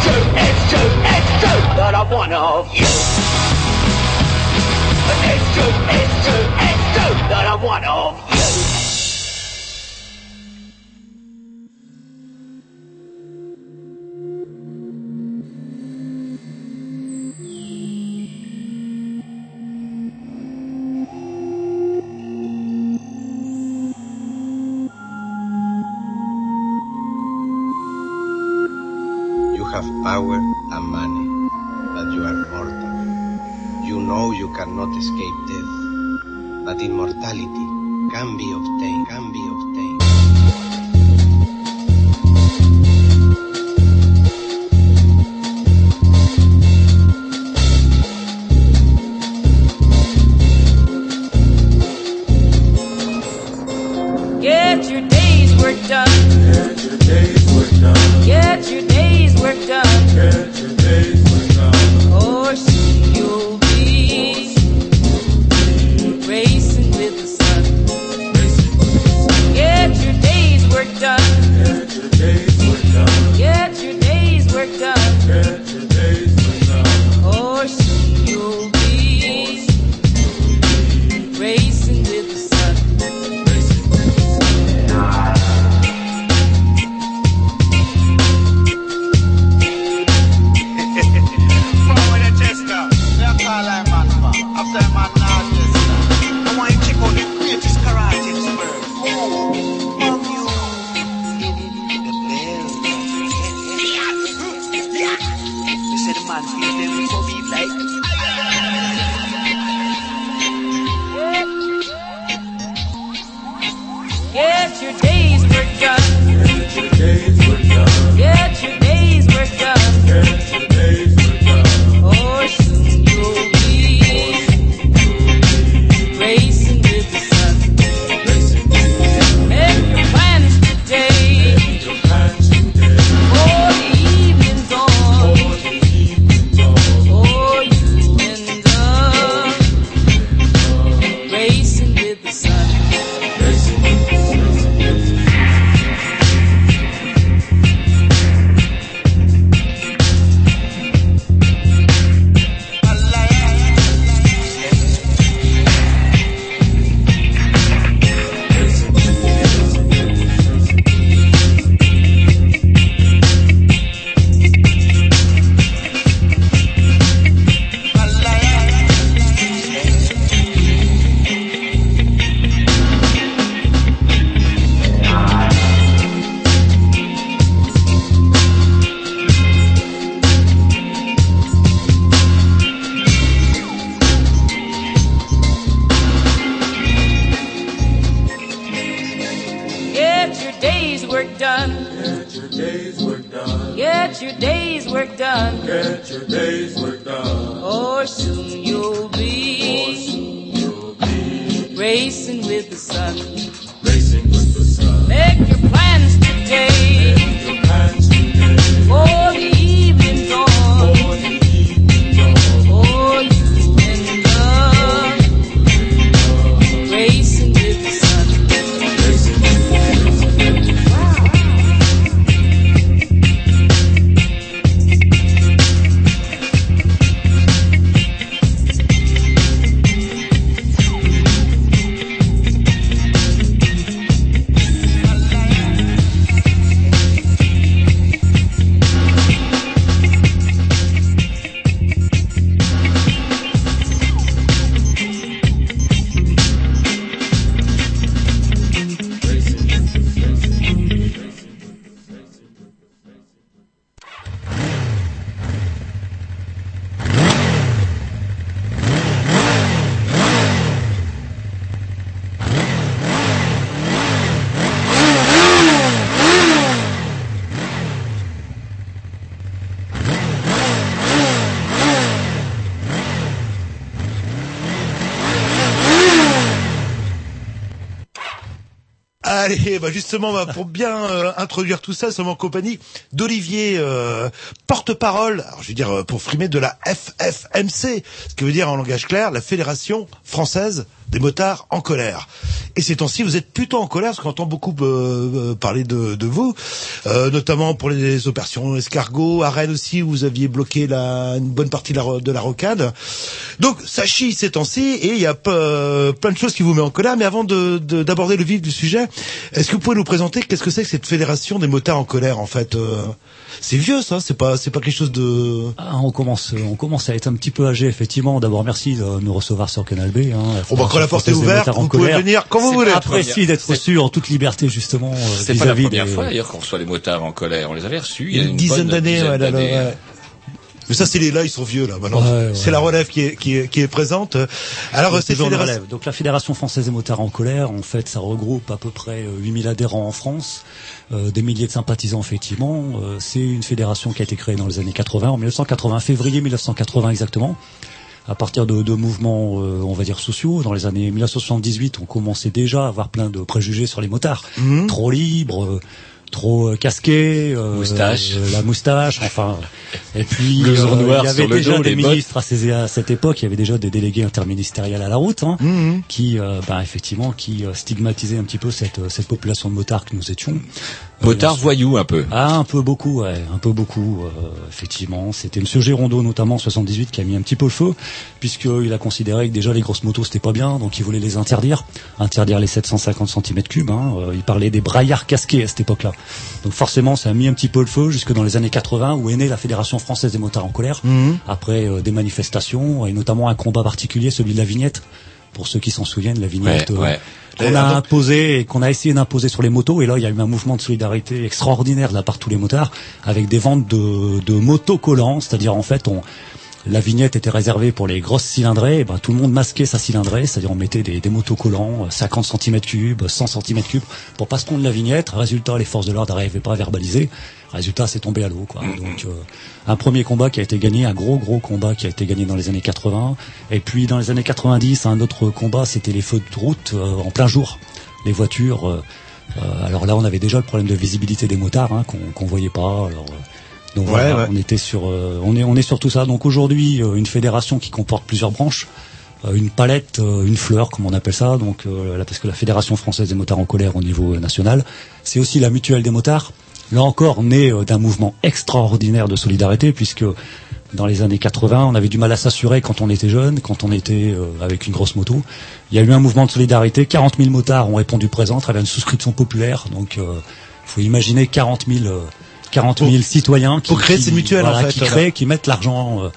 true, it's true, it's true That I'm one of you. It's true, it's true, it's true That I'm one of You Allez, bah justement, bah, pour bien euh, introduire tout ça, nous sommes en compagnie d'Olivier, euh, porte-parole, je veux dire pour frimer de la FFMC, ce qui veut dire en langage clair la Fédération française des motards en colère. Et ces temps-ci, vous êtes plutôt en colère, parce qu'on entend beaucoup euh, euh, parler de, de vous, euh, notamment pour les opérations escargot, à Rennes aussi, où vous aviez bloqué la, une bonne partie de la, ro- de la rocade. Donc ça chie ces temps-ci, et il y a pe- plein de choses qui vous met en colère. Mais avant de- de- d'aborder le vif du sujet, est-ce que vous pouvez nous présenter qu'est-ce que c'est que cette fédération des motards en colère en fait euh, C'est vieux ça, c'est pas c'est pas quelque chose de. Ah, on commence, on commence à être un petit peu âgé, effectivement. D'abord, merci de nous recevoir sur Canal B. Hein, Oh, bah, quand la porte est ouverte, vous pouvez venir quand vous voulez. Apprécie d'être reçu en toute liberté, justement, C'est pas la première des- fois d'ailleurs qu'on reçoit les motards en colère. On les avait reçus Il y a une dizaine d'années, Mais ça, c'est les là, ils sont vieux là. Maintenant, Ouais, ouais. c'est la relève qui est qui est, qui est présente. Alors, toujours une fédération. relève. Donc la Fédération française des motards en colère, en fait, ça regroupe à peu près euh, 8000 adhérents en France, euh, des milliers de sympathisants effectivement. Euh, c'est une fédération qui a été créée dans les années 80, en 1980, février 1980 exactement. À partir de, de mouvements, euh, on va dire sociaux, dans les années 1978, on commençait déjà à avoir plein de préjugés sur les motards, Mhm. trop libres, euh, trop euh, casqués, euh, Moustache. euh, la moustache, enfin. Et puis noir il y avait sur le déjà dos, des ministres à, ces- à cette époque, il y avait déjà des délégués interministériels à la route, hein, Mhm. qui, bah, effectivement, qui stigmatisaient un petit peu cette, cette population de motards que nous étions. Motards voyous un peu. Ah, un peu beaucoup, ouais, un peu beaucoup, euh, effectivement. C'était Monsieur Gérondeau, notamment, en 78, qui a mis un petit peu le feu, puisqu'il a considéré que déjà les grosses motos, c'était pas bien, donc il voulait les interdire, interdire les 750 cm3, hein, euh, il parlait des braillards casqués à cette époque-là. Donc forcément, ça a mis un petit peu le feu jusque dans les années 80, où est née la Fédération Française des Motards en Colère, Mhm. après euh, des manifestations, et notamment un combat particulier, celui de la vignette. Pour ceux qui s'en souviennent, la vignette Ouais, euh, ouais. qu'on a imposé et qu'on a essayé d'imposer sur les motos. Et là, il y a eu un mouvement de solidarité extraordinaire de la part de tous les motards, avec des ventes de, de motos collants, c'est-à-dire en fait, on, la vignette était réservée pour les grosses cylindrées, et ben, tout le monde masquait sa cylindrée, c'est-à-dire on mettait des, des motos collants, euh, 50 cm3, 100 cm3, pour pas se prendre la vignette. Résultat, les forces de l'ordre n'arrivaient pas à verbaliser. Résultat, c'est tombé à l'eau. Quoi. Donc, euh, un premier combat qui a été gagné, un gros gros combat qui a été gagné dans les années 80. Et puis dans les années 90, un autre combat, c'était les feux de route euh, en plein jour, les voitures. euh, euh, alors là, on avait déjà le problème de visibilité des motards hein, qu'on qu'on voyait pas. Alors, euh, donc Ouais, voilà, ouais. on était sur, euh, on est on est sur tout ça. Donc aujourd'hui, une fédération qui comporte plusieurs branches. euh, une palette, euh, une fleur, comme on appelle ça, donc euh, là, parce que la Fédération française des motards en colère au niveau national, c'est aussi la mutuelle des motards, là encore né euh, d'un mouvement extraordinaire de solidarité, puisque dans les années 80, on avait du mal à s'assurer quand on était jeune, quand on était euh, avec une grosse moto. Il y a eu un mouvement de solidarité, 40 000 motards ont répondu présent à travers une souscription populaire, donc il faut imaginer 40 000, euh, 40 000 citoyens qui, pour créer qui- ces mutuelles, voilà, en fait, qui créent, qui mettent l'argent, euh,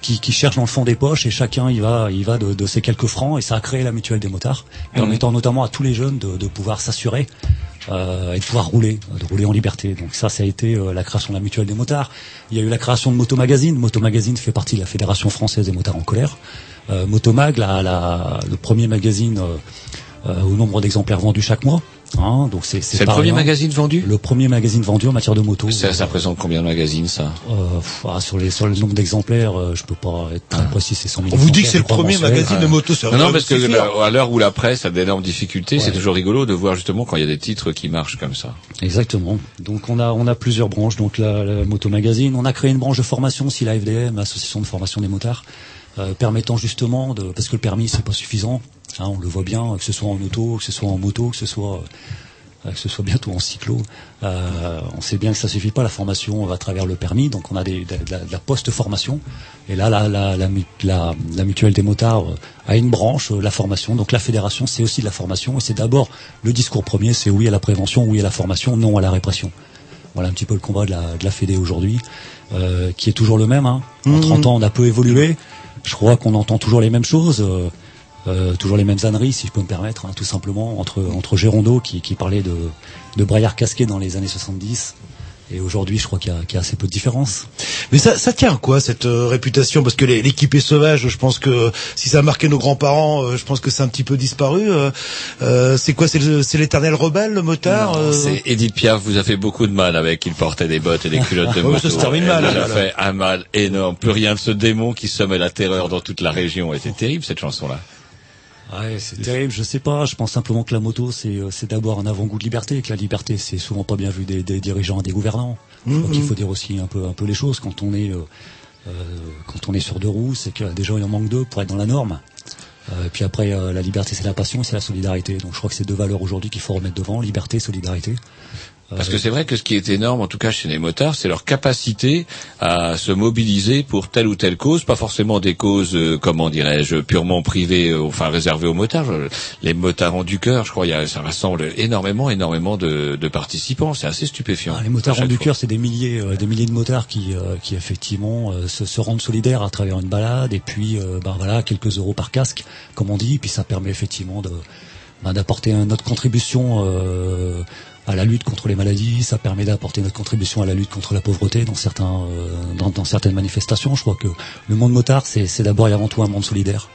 qui, qui cherchent dans le fond des poches et chacun il va, il va de, de ses quelques francs et ça a créé la mutuelle des motards, permettant notamment à tous les jeunes de, de pouvoir s'assurer euh, et de pouvoir rouler, de rouler en liberté. Donc ça, ça a été euh, la création de la mutuelle des motards. Il y a eu la création de Moto Magazine. Moto Magazine fait partie de la Fédération française des motards en colère. Euh, Motomag, la, la, le premier magazine euh, euh, au nombre d'exemplaires vendus chaque mois. Hein, donc c'est C'est le premier rien. magazine vendu Le premier magazine vendu en matière de moto. Ça, ça représente combien de magazines, ça? Euh, ah, sur les sur le nombre d'exemplaires, euh, je peux pas être très précis. C'est 100 000 On vous dit que c'est le premier magazine de moto, ça Non, non, parce que à l'heure où la presse a d'énormes difficultés, c'est toujours rigolo de voir justement quand il y a des titres qui marchent comme ça. Exactement. Donc on a on a plusieurs branches. Donc la, la moto magazine, on a créé une branche de formation, si la FDM, l'association de formation des motards, euh, permettant justement de parce que le permis c'est pas suffisant. Hein, on le voit bien, que ce soit en auto, que ce soit en moto, que ce soit euh, que ce soit bientôt en cyclo. Euh, on sait bien que ça suffit pas la formation à travers le permis, donc on a des, de, la- de la post-formation. Et là, la, la, la, la- mutuelle des motards euh, a une branche, euh, la formation. Donc la fédération, c'est aussi de la formation. Et c'est d'abord le discours premier, c'est oui à la prévention, oui à la formation, non à la répression. Voilà un petit peu le combat de la, de la Fédé aujourd'hui, euh, qui est toujours le même. Hein. En Mhm. 30 ans, on a peu évolué. Je crois qu'on entend toujours les mêmes choses. euh, toujours les mêmes âneries, si je peux me permettre, hein, tout simplement, entre, entre Gérondeau, qui, qui parlait de, de braillard casqué dans les années 70, et aujourd'hui, je crois qu'il y, a- qu'il y a assez peu de différence. Mais ça, ça tient à quoi cette euh, réputation Parce que l'équipe est sauvage. Je pense que si ça a marqué nos grands-parents, euh, je pense que c'est un petit peu disparu. euh, euh, c'est quoi C'est le- c'est l'éternel rebelle, le motard euh C'est Edith Piaf vous a fait beaucoup de mal avec. Il portait des bottes et des culottes de Ouais, moto. ça se termine Elle mal, nous a fait un mal énorme. Plus rien de ce démon qui semait la terreur dans toute la région. Elle était terrible cette chanson-là. Ouais, c'est terrible, je sais pas. Je pense simplement que la moto, c'est euh, c'est d'abord un avant-goût de liberté, et que la liberté, c'est souvent pas bien vu des, des dirigeants et des gouvernants. Je crois Mhm. qu'il faut dire aussi un peu, un peu les choses quand on est, euh, euh, quand on est sur deux roues, c'est que déjà il en manque deux pour être dans la norme. Euh, et puis après, euh, la liberté, c'est la passion, et c'est la solidarité. Donc je crois que c'est deux valeurs aujourd'hui qu'il faut remettre devant liberté, solidarité. Parce que c'est vrai que ce qui est énorme, en tout cas chez les motards, c'est leur capacité à se mobiliser pour telle ou telle cause, pas forcément des causes, euh, comment dirais-je, purement privées, euh, enfin réservées aux motards. Les motards ont du cœur, je crois, y a, ça rassemble énormément, énormément de, de participants. C'est assez stupéfiant. Ah, les motards ont du cœur, c'est des milliers, euh, des milliers de motards qui, euh, qui effectivement euh, se, se rendent solidaires à travers une balade et puis, euh, ben voilà, quelques euros par casque, comme on dit, puis ça permet effectivement de ben, d'apporter notre contribution euh, à la lutte contre les maladies, ça permet d'apporter notre contribution à la lutte contre la pauvreté dans certains, euh, dans, dans certaines manifestations. Je crois que le monde motard, c'est c'est d'abord et avant tout un monde solidaire.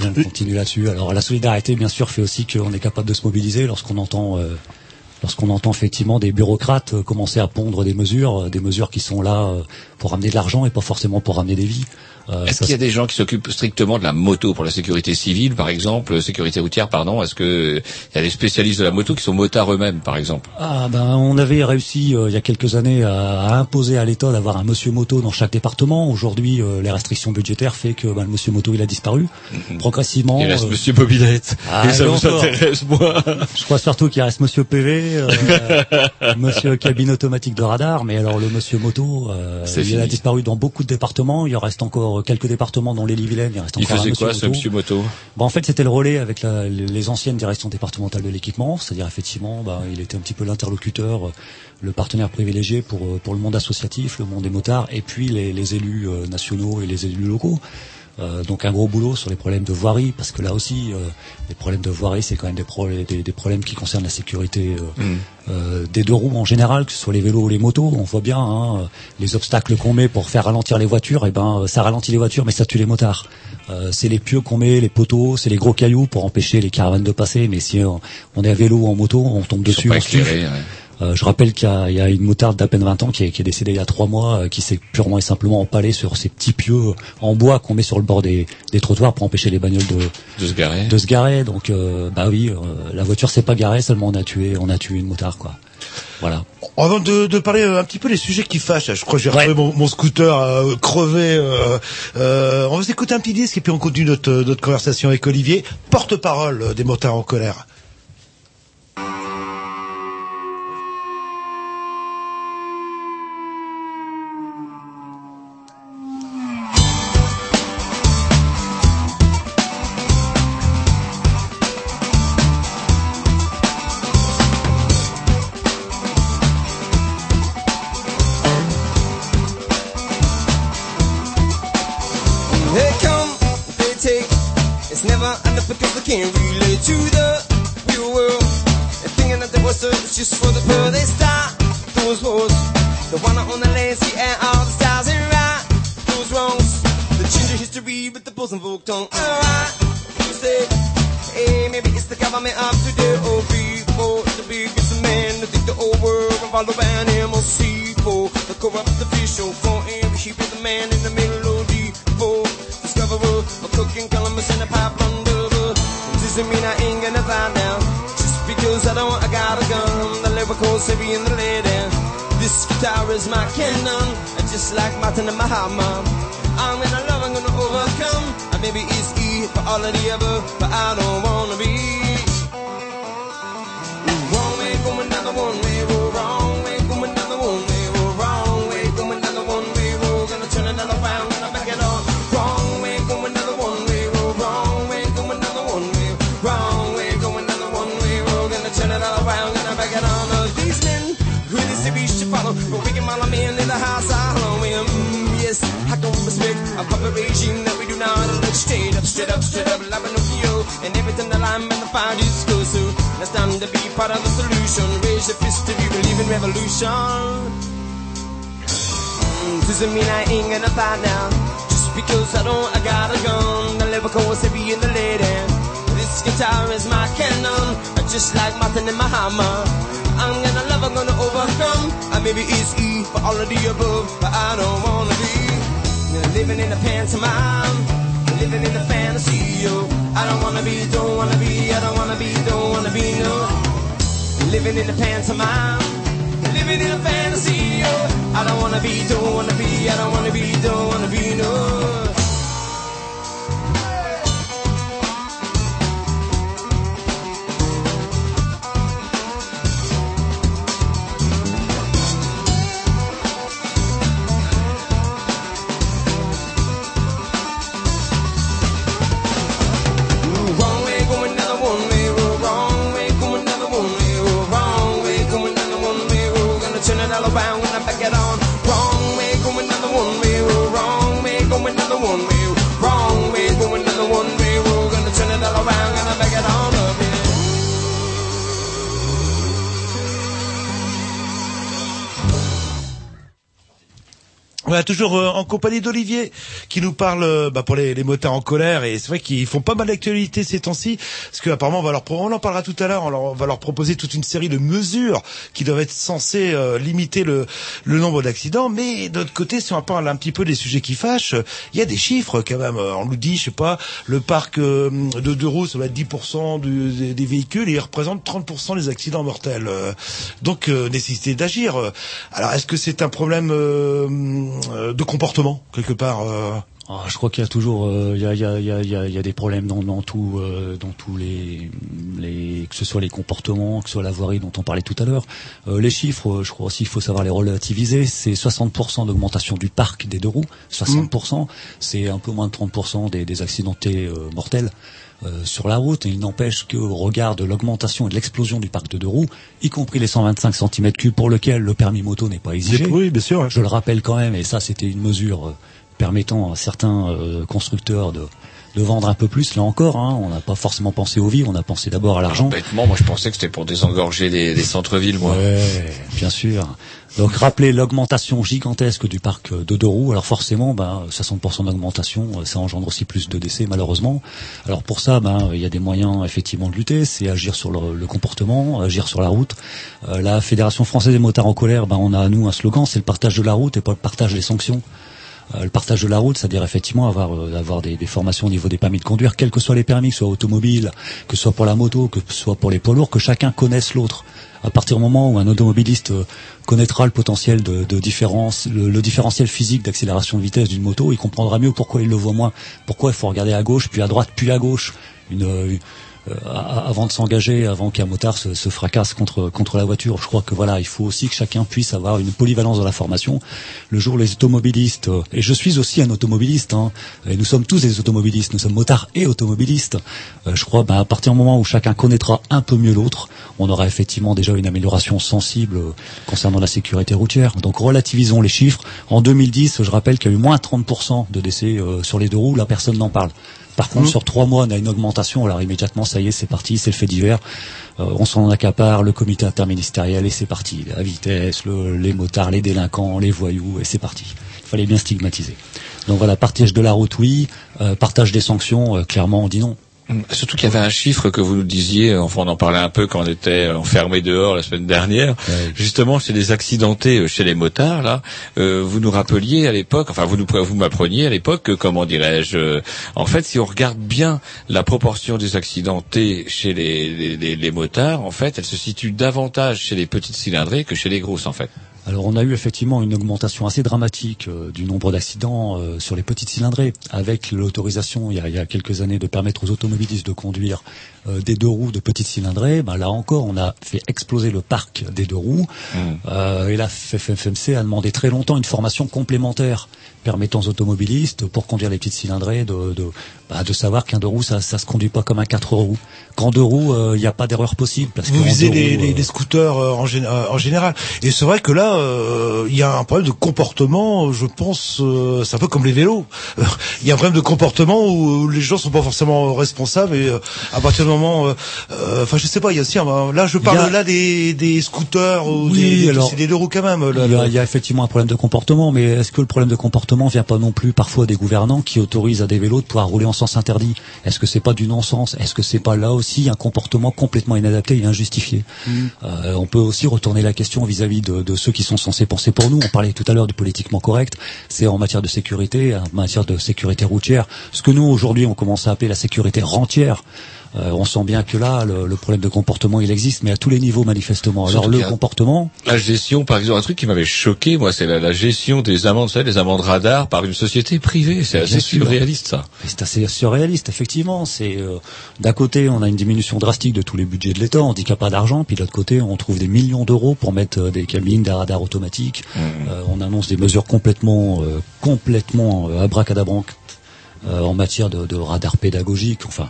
On continue là-dessus. Alors la solidarité, bien sûr, fait aussi qu'on est capable de se mobiliser lorsqu'on entend, euh, lorsqu'on entend effectivement des bureaucrates euh, commencer à pondre des mesures, euh, des mesures qui sont là euh, pour ramener de l'argent et pas forcément pour ramener des vies. Euh, Est-ce qu'il y a des gens qui s'occupent strictement de la moto pour la sécurité civile, par exemple, sécurité routière, pardon? Est-ce que il y a des spécialistes de la moto qui sont motards eux-mêmes, par exemple? Ah ben on avait réussi euh, il y a quelques années à, à imposer à l'État d'avoir un monsieur moto dans chaque département. Aujourd'hui, euh, les restrictions budgétaires fait que ben, le monsieur moto il a disparu progressivement. Il reste euh, Monsieur Mobilette. Ah, et ça vous encore. intéresse, moi? Je crois surtout qu'il reste Monsieur PV, euh, Monsieur cabine automatique de radar, mais alors le Monsieur moto, euh, il a fini. disparu dans beaucoup de départements. Il en reste encore quelques départements dans les Vilaine. Il reste Il encore un faisait quoi, ce. Monsieur Moto? Bah, en fait, c'était le relais avec la- les les anciennes directions départementales de l'équipement, c'est-à-dire effectivement, bah, il était un petit peu l'interlocuteur, euh, le partenaire privilégié pour euh, pour le monde associatif, le monde des motards, et puis les, les élus euh, nationaux et les élus locaux. Euh, donc un gros boulot sur les problèmes de voirie, parce que là aussi, euh, les problèmes de voirie, c'est quand même des, problèmes des, des problèmes qui concernent la sécurité euh, Mm. des deux roues en général, que ce soit les vélos ou les motos. On voit bien hein, les obstacles qu'on met pour faire ralentir les voitures, et ben euh, ça ralentit les voitures, mais ça tue les motards. Euh, c'est les pieux qu'on met, les poteaux, c'est les gros cailloux pour empêcher les caravanes de passer. Mais si on, est à vélo ou en moto, on tombe Ils sont dessus. pas éclairés. Euh, je rappelle qu'il y a, il y a une motarde d'à peine 20 ans qui est, qui est décédée il y a trois mois, euh, qui s'est purement et simplement empalée sur ces petits pieux en bois qu'on met sur le bord des, des trottoirs pour empêcher les bagnoles de, De se garer. de se garer. Donc, euh, bah oui, euh, la voiture s'est pas garée, seulement on a tué, on a tué une motard, quoi. Voilà. Avant de, de parler un petit peu des sujets qui fâchent, je crois que j'ai retrouvé mon, mon scooter euh, crevé. euh, euh, on va s'écouter un petit disque et puis on continue notre, notre conversation avec Olivier, porte-parole des motards en colère. doesn't tongue. Alright, you say, hey, maybe it's the government up to the old people, the biggest man to take the whole world and follow animal him The corrupt official, for him, he be the man in the middle of the four. Discoverer, a cooking columnist and a pipe undover. Doesn't mean I ain't gonna die now. Just because I don't, I got a gun. The lyrical city in the lady. This guitar is my cannon, just like Martin and Mahama. I'm in a love, I'm gonna maybe it's E for all of the above, but I don't wanna be. Wrong way, the one way, we're wrong way, the one way, we're wrong way, the one way, we're gonna turn gonna back it on. Wrong way, the one way, we're wrong way, the one way, wrong way, the one way, we're gonna turn it all around, gonna back it on. These men follow, but we can follow me in the house, I mm, yes, I can respect a puppet regime that we straight up, straight up, Pinocchio, and everything that I'm in the fire is goes to. It's time to be part of the solution. Raise your fist if you believe in revolution. Mm, Doesn't mean I ain't gonna fight now. Just because I don't, I got a gun. The lyrical was heavy in the lady. This guitar is my cannon. I just like Martin and my hammer. I'm gonna love, I'm gonna overcome. And maybe it's E for all of the above, but I don't wanna be living in a pantomime, living in a fantasy. Yo, I don't wanna be, don't wanna be, I don't wanna be, don't wanna be no. Living in a pantomime, living in a fantasy. Yo, I don't wanna be, don't wanna be, I don't wanna be, don't wanna be no. Voilà, toujours euh, en compagnie d'Olivier qui nous parle euh, bah, pour les, les motards en colère. Et c'est vrai qu'ils font pas mal d'actualité ces temps-ci parce qu'apparemment on va leur on en parlera tout à l'heure. On, on va leur proposer toute une série de mesures qui doivent être censées euh, limiter le, le nombre d'accidents. Mais d'autre côté si on parle un petit peu des sujets qui fâchent il y a des chiffres quand même. Euh, on nous dit je sais pas le parc euh, de deux roues ça va être 10% du- des, véhicules et il représente 30% des accidents mortels. Donc nécessité d'agir. Alors est-ce que c'est un problème de comportement quelque part euh Ah, je crois qu'il y a toujours, euh, il y, a, y, a, y, a, y a- il y a des problèmes dans, dans tout, euh, dans tous les, les, que ce soit les comportements, que ce soit la voirie dont on parlait tout à l'heure. Euh, les chiffres, euh, je crois aussi, il faut savoir les relativiser. C'est 60% d'augmentation du parc des deux roues. 60%, c'est un peu moins de 30% des, des accidentés euh, mortels. Euh, sur la route, et il n'empêche qu'au regard de l'augmentation et de l'explosion du parc de deux roues, y compris les 125 cm3 pour lequel le permis moto n'est pas exigé. Oui, bien sûr. Je le rappelle quand même, et ça c'était une mesure euh, permettant à certains euh, constructeurs de, de vendre un peu plus. Là encore, hein, on n'a pas forcément pensé aux vies, on a pensé d'abord à l'argent. Bêtement, moi je pensais que c'était pour désengorger les, les centres-villes, moi. Ouais, bien sûr. Donc rappelez l'augmentation gigantesque du parc de deux roues. Alors forcément, ben, 60% d'augmentation, ça engendre aussi plus de décès malheureusement. Alors pour ça, ben, il y a des moyens effectivement de lutter, c'est agir sur le, le comportement, agir sur la route. Euh, la Fédération française des motards en colère, ben, on a à nous un slogan, c'est le partage de la route et pas le partage des sanctions. Euh, le partage de la route, c'est-à-dire effectivement avoir, euh, avoir des, des formations au niveau des permis de conduire, quels que soient les permis, que ce soit automobile, que ce soit pour la moto, que ce soit pour les poids lourds, que chacun connaisse l'autre. À partir du moment où un automobiliste euh, connaîtra le potentiel de, de différence, le, le différentiel physique d'accélération de vitesse d'une moto, il comprendra mieux pourquoi il le voit moins, pourquoi il faut regarder à gauche, puis à droite, puis à gauche. Une, a- avant de s'engager, avant qu'un motard se, se fracasse contre contre la voiture. Je crois que voilà, il faut aussi que chacun puisse avoir une polyvalence dans la formation. Le jour où les automobilistes, euh, et je suis aussi un automobiliste, hein, et nous sommes tous des automobilistes, nous sommes motards et automobilistes. euh, je crois, ben, à partir du moment où chacun connaîtra un peu mieux l'autre, on aura effectivement déjà une amélioration sensible euh, concernant la sécurité routière. Donc relativisons les chiffres. En 2010, je rappelle qu'il y a eu moins 30% de décès euh, sur les deux roues. Là, personne n'en parle. Par contre, Mhm. sur trois mois, on a une augmentation. Alors immédiatement, ça y est, c'est parti, c'est le fait divers. Euh, on s'en accapare, le comité interministériel, et c'est parti. La vitesse, le- les motards, les délinquants, les voyous, et c'est parti. Il fallait bien stigmatiser. Donc voilà, partage de la route, oui. Euh, partage des sanctions, euh, clairement, on dit non. Surtout qu'il y avait un chiffre que vous nous disiez, enfin on en parlait un peu quand on était enfermé dehors la semaine dernière, justement chez les accidentés, euh, chez les motards là, euh, vous nous rappeliez à l'époque, enfin vous nous vous m'appreniez à l'époque que comment dirais-je, euh, en fait si on regarde bien la proportion des accidentés chez les, les, les- les motards, en fait elle se situe davantage chez les petites cylindrées que chez les grosses en fait. Alors on a eu effectivement une augmentation assez dramatique euh, du nombre d'accidents euh, sur les petites cylindrées, avec l'autorisation il, y a- il y a quelques années de permettre aux automobilistes de conduire euh, des deux roues de petites cylindrées. Ben, là encore, on a fait exploser le parc des deux roues, Euh, et la FFMC a demandé très longtemps une formation complémentaire permettant aux automobilistes pour conduire les petites cylindrées de, de, bah, de savoir qu'un deux roues ça, ça se conduit pas comme un quatre roues. Qu'en deux roues, euh, il n'y a pas d'erreur possible parce Vous visez les, roues, les- euh, les scooters euh, en, gén- euh, en général. Et c'est vrai que là, euh, il y a un problème de comportement, je pense, euh, c'est un peu comme les vélos. Euh, Il y a un problème de comportement où, les gens sont pas forcément responsables et euh, à partir du moment... euh, euh, Enfin, je sais pas, il y a aussi... un- là, je parle a- là des, des scooters ou Oui, des, alors- c'est des deux roues quand même. là, Il y, a, il y a effectivement un problème de comportement, mais est-ce que le problème de comportement vient pas non plus parfois des gouvernants qui autorisent à des vélos de pouvoir rouler en sens interdit Est-ce que c'est pas du non-sens? Est-ce que c'est pas là aussi un comportement complètement inadapté et injustifié? Euh, On peut aussi retourner la question vis-à-vis de, de ceux qui sont censés penser pour nous. On parlait tout à l'heure du politiquement correct. C'est en matière de sécurité, en matière de sécurité routière. Ce que nous aujourd'hui on commence à appeler la sécurité rentière. Euh, on sent bien que là, le, le problème de comportement, il existe, mais à tous les niveaux manifestement. Alors le comportement, La gestion, par exemple, un truc qui m'avait choqué, moi, c'est la, la gestion des amendes, vous savez, les amendes radar par une société privée. C'est assez sûr. surréaliste, ça. C'est assez surréaliste, effectivement. C'est euh, d'un côté, on a une diminution drastique de tous les budgets de l'État, on dit qu'il n'y a pas d'argent, puis de l'autre côté, on trouve des millions d'euros pour mettre euh, des cabines, des radars automatiques. Euh, on annonce des mesures complètement, euh, complètement euh, abracadabrantes euh, en matière de, de radar pédagogique. Enfin,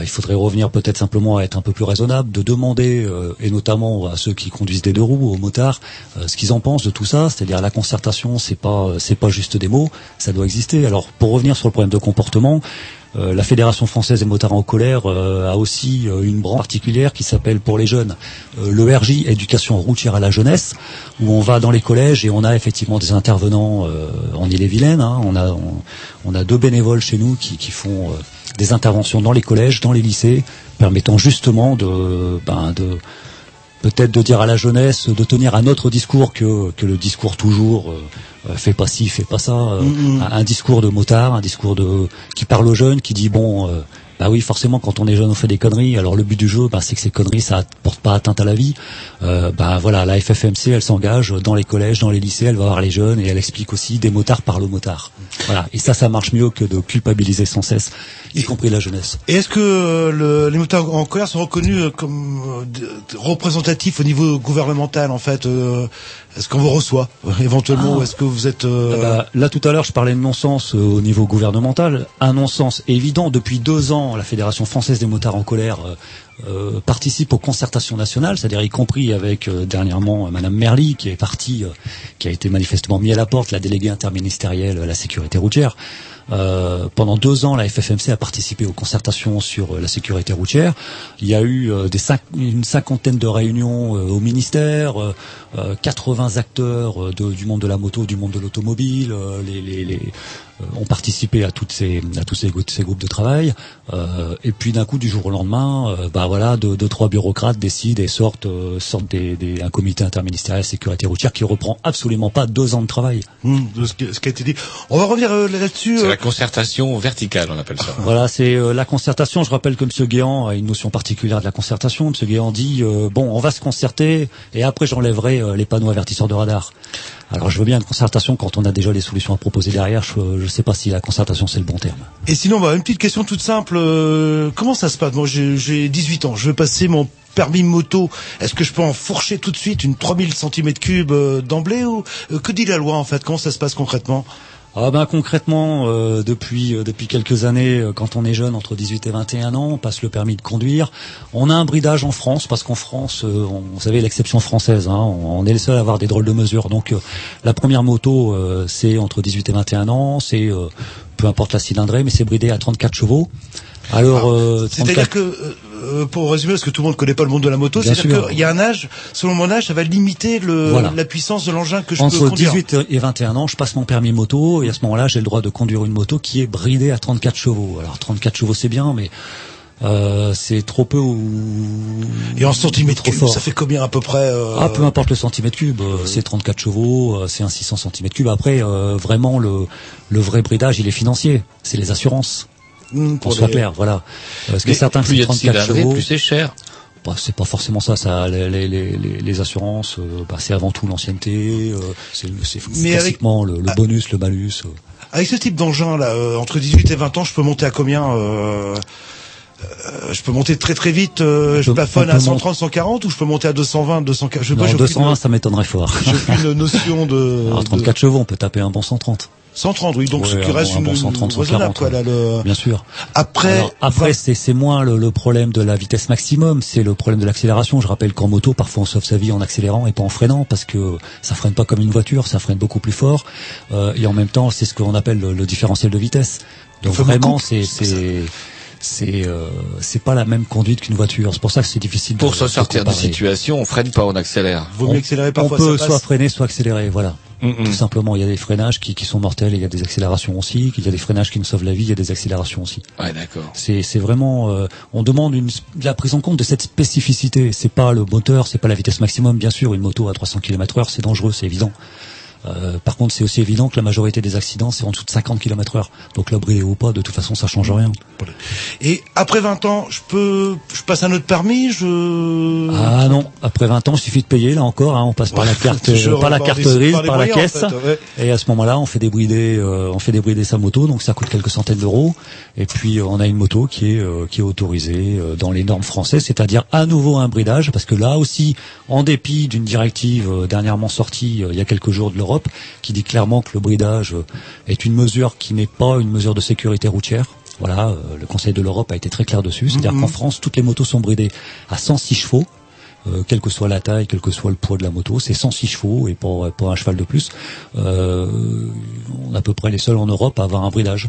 il faudrait revenir peut-être simplement à être un peu plus raisonnable, de demander, euh, et notamment à ceux qui conduisent des deux roues, aux motards, euh, ce qu'ils en pensent de tout ça. C'est-à-dire la concertation, c'est pas, c'est pas juste des mots, ça doit exister. Alors, pour revenir sur le problème de comportement. euh, la Fédération française des motards en colère euh, a aussi euh, une branche particulière qui s'appelle pour les jeunes euh, l'ERJ, éducation routière à la jeunesse, où on va dans les collèges et on a effectivement des intervenants euh, en Ille-et-Vilaine. hein. on, a, on, on a deux bénévoles chez nous qui, qui font euh, des interventions dans les collèges, dans les lycées, permettant justement de, ben, de peut-être de dire à la jeunesse de tenir un autre discours que, que le discours toujours euh, euh, fais pas ci, fais pas ça, euh, Mhm. un, un discours de motard, un discours de qui parle aux jeunes, qui dit bon euh, bah oui forcément quand on est jeune on fait des conneries, alors le but du jeu bah, c'est que ces conneries ça porte pas atteinte à la vie. Euh, bah voilà, la FFMC elle s'engage dans les collèges, dans les lycées, elle va voir les jeunes et elle explique aussi des motards parlent aux motards. Voilà, et ça ça marche mieux que de culpabiliser sans cesse, y compris la jeunesse. Et est-ce que euh, le- les motards en colère sont reconnus euh, comme euh, représentatifs au niveau gouvernemental en fait Est-ce qu'on vous reçoit éventuellement Ah. ou est-ce que vous êtes euh, Ah bah, là tout à l'heure je parlais de non-sens au niveau gouvernemental. Un non-sens évident. Depuis deux ans, la Fédération française des motards en colère euh, participe aux concertations nationales, c'est-à-dire y compris avec euh, dernièrement euh, Madame Merly qui est partie, euh, qui a été manifestement mis à la porte, la déléguée interministérielle à la sécurité routière. Euh, pendant deux ans, la FFMC a participé aux concertations sur euh, la sécurité routière. Il y a eu euh, des cinq- une cinquantaine de réunions au ministère, euh, euh, 80 acteurs du monde de la moto, du monde de l'automobile, les, les- les, ont participé à toutes ces à tous ces, groupes- ces groupes de travail. Euh, et puis d'un coup, du jour au lendemain, euh, bah voilà, deux, deux trois bureaucrates décident et sortent euh, sortent des, des- un comité interministériel sécurité routière qui reprend absolument pas deux ans de travail. de ce, qui, ce qui a été dit On va revenir euh, là-dessus. C'est euh, la concertation verticale, on appelle ça. Voilà, c'est euh, la concertation. Je rappelle que M. Guéant a une notion particulière de la concertation. M. Guéant dit euh, bon, on va se concerter et après j'enlèverai euh, les panneaux avertisseurs de radar. Alors je veux bien une concertation quand on a déjà les solutions à proposer derrière. Je ne sais pas si la concertation c'est le bon terme. Et sinon, bah, une petite question toute simple. euh, comment ça se passe? Moi, j'ai j'ai 18 ans. Je veux passer mon permis moto. Est-ce que je peux en fourcher tout de suite une 3000 cm3 euh, d'emblée ou euh, que dit la loi en fait? Comment ça se passe concrètement? Ah ben concrètement, euh, depuis euh, depuis quelques années, euh, quand on est jeune, entre 18 et 21 ans, on passe le permis de conduire. On a un bridage en France parce qu'en France, on, vous savez l'exception française, hein, on, est les seuls à avoir des drôles de mesures. Donc la première moto, c'est entre 18 et 21 ans, c'est peu importe la cylindrée, mais c'est bridé à 34 chevaux. Alors, euh, C'est-à-dire 34 que, euh, euh, pour résumer, parce que tout le monde connaît pas le monde de la moto, c'est-à-dire qu'il y a un âge, selon mon âge, ça va limiter le, Voilà. la puissance de l'engin que je peux entre conduire. 18 et 21 ans, je passe mon permis moto et à ce moment-là, j'ai le droit de conduire une moto qui est bridée à 34 chevaux. Alors 34 chevaux, c'est bien, mais euh, c'est trop peu ou Et en centimètres cubes, fort. ça fait combien à peu près euh, Ah, peu importe le centimètre cube, euh, c'est 34 chevaux, euh, c'est un 600 centimètres cubes. Après, euh, vraiment, le, le vrai bridage, il est financier. C'est les assurances. Pour soit les- clair, voilà. Parce que Mais certains plus il y a font de 34 cylindrées, chevaux. plus c'est cher. Bah, c'est pas forcément ça. Ça, les, les, les, les- assurances, euh, bah, c'est avant tout l'ancienneté. euh, c'est avec- classiquement le, le bonus, le malus. euh. Avec ce type d'engin là, euh, entre 18 et 20 ans, je peux monter à combien euh, euh, Je peux monter très très vite. euh, je plafonne on à peut 130, 140 ou je peux monter à 220, 240 Je Non, pas, j'ai 220, aucune, ça m'étonnerait fort. j'ai aucune notion de. Alors, 34 chevaux, on peut taper un bon 130. 130, oui, donc ce qui reste un bon une 130, raisonnable, 140, quoi, là, le... Bien sûr. Après, Alors, après, c'est c'est moins le, le problème de la vitesse maximum, c'est le problème de l'accélération. Je rappelle qu'en moto, parfois on sauve sa vie en accélérant et pas en freinant parce que ça freine pas comme une voiture, ça freine beaucoup plus fort. Euh, et en même temps, c'est ce qu'on appelle le, le différentiel de vitesse. Donc vraiment, c'est c'est c'est euh, c'est pas la même conduite qu'une voiture. C'est pour ça que c'est difficile. Pour de, se de sortir de situation, on freine pas, on accélère. vaut mieux accélérer On parfois. peut ça soit freiner, soit accélérer, voilà. Mm, mm. Tout simplement, il y a des freinages qui, qui sont mortels, et il y a des accélérations aussi, il y a des freinages qui me sauvent la vie, il y a des accélérations aussi. Ouais, d'accord. C'est c'est vraiment, euh, on demande une, la prise en compte de cette spécificité. C'est pas le moteur, c'est pas la vitesse maximum, bien sûr. Une moto à 300 km/h, c'est dangereux, c'est évident. Euh, par contre, c'est aussi évident que la majorité des accidents, c'est en dessous de 50 km/h. Donc là, bridé ou pas, de toute façon, ça change rien. Et après 20 ans, je peux, je passe un autre permis, je. Ah non, après 20 ans, il suffit de payer, là encore, hein, on passe par la carte, par la carte grise, par la caisse, en fait, ouais. et à ce moment-là, on fait débrider, euh, on fait débrider sa moto, donc ça coûte quelques centaines d'euros, et puis euh, on a une moto qui est euh, qui est autorisée euh, dans les normes françaises, c'est-à-dire à nouveau un bridage, parce que là aussi, en dépit d'une directive dernièrement sortie il y a quelques jours de l'Europe, qui dit clairement que le bridage euh, est une mesure qui n'est pas une mesure de sécurité routière. Voilà, euh, le Conseil de l'Europe a été très clair dessus, c'est-à-dire qu'en France, toutes les motos sont bridées à 106 chevaux. Euh, quelle que soit la taille, quel que soit le poids de la moto, c'est 106 chevaux et pour, pour un cheval de plus, euh, on est à peu près les seuls en Europe à avoir un bridage.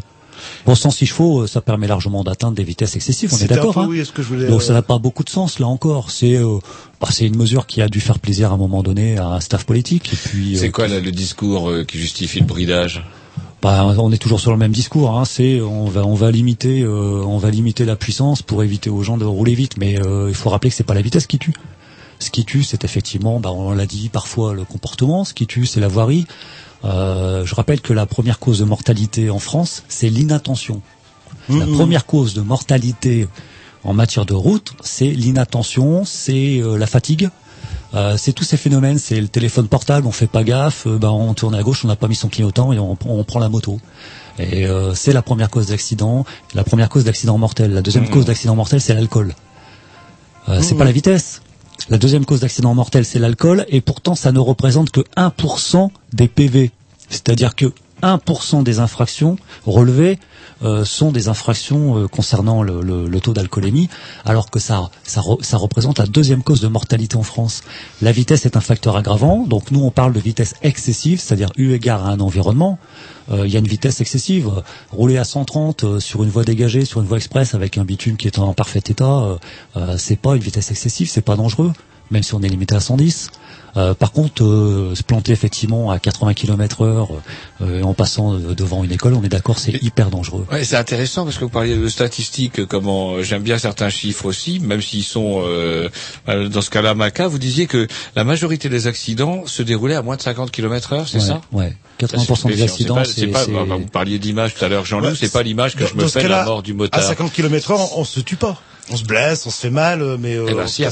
Bon, 106 chevaux, euh, ça permet largement d'atteindre des vitesses excessives, on est d'accord. hein oui, est-ce que je voulais, Donc euh, ça n'a pas beaucoup de sens là encore. C'est euh, bah, c'est une mesure qui a dû faire plaisir à un moment donné à un staff politique. Et puis C'est euh, quoi là, le discours euh, qui justifie le bridage? Bah, on est toujours sur le même discours. Hein, c'est on va on va limiter euh, on va limiter la puissance pour éviter aux gens de rouler vite. Mais euh, il faut rappeler que c'est pas la vitesse qui tue. Ce qui tue, c'est effectivement, bah, on l'a dit parfois, le comportement. Ce qui tue, c'est la voirie. Euh, je rappelle que la première cause de mortalité en France, c'est l'inattention. La Mhm. première cause de mortalité en matière de route, c'est l'inattention, c'est euh, la fatigue. Euh, c'est tous ces phénomènes, c'est le téléphone portable, on fait pas gaffe, ben, on tourne à gauche, on n'a pas mis son clignotant et on, on prend la moto. Et c'est la première cause d'accident, la première cause d'accident mortel. La deuxième Mhm. cause d'accident mortel, c'est l'alcool. Euh, C'est pas la vitesse. La deuxième cause d'accident mortel, c'est l'alcool, et pourtant ça ne représente que 1% des PV. C'est-à-dire que 1% des infractions relevées euh, sont des infractions euh, concernant le, taux d'alcoolémie, alors que ça, ça, re- ça représente la deuxième cause de mortalité en France. La vitesse est un facteur aggravant, donc nous on parle de vitesse excessive, c'est-à-dire eu égard à un environnement. Euh, Il y a une vitesse excessive. Rouler à 130 euh, sur une voie dégagée, sur une voie express avec un bitume qui est en parfait état, c'est pas une vitesse excessive, c'est pas dangereux, même si on est limité à 110. Euh, par contre, euh, se planter effectivement à 80 km heure euh, en passant devant une école, on est d'accord, c'est hyper dangereux. Ouais, c'est intéressant parce que vous parliez de statistiques, comment j'aime bien certains chiffres aussi, même s'ils sont dans ce cas-là maca. Vous disiez que la majorité des accidents se déroulaient à moins de 50 km heure, c'est Ouais, ça? Ouais. Ça, 80% c'est des accidents, C'est pas, pas- c'est- bah, vous parliez d'image tout à l'heure, Jean-Loup. Ouais, c'est pas l'image que je me fais de la mort du À motard. 50 km heure, on, on se tue pas. On se blesse, on se fait mal, mais euh, Eh ben, si.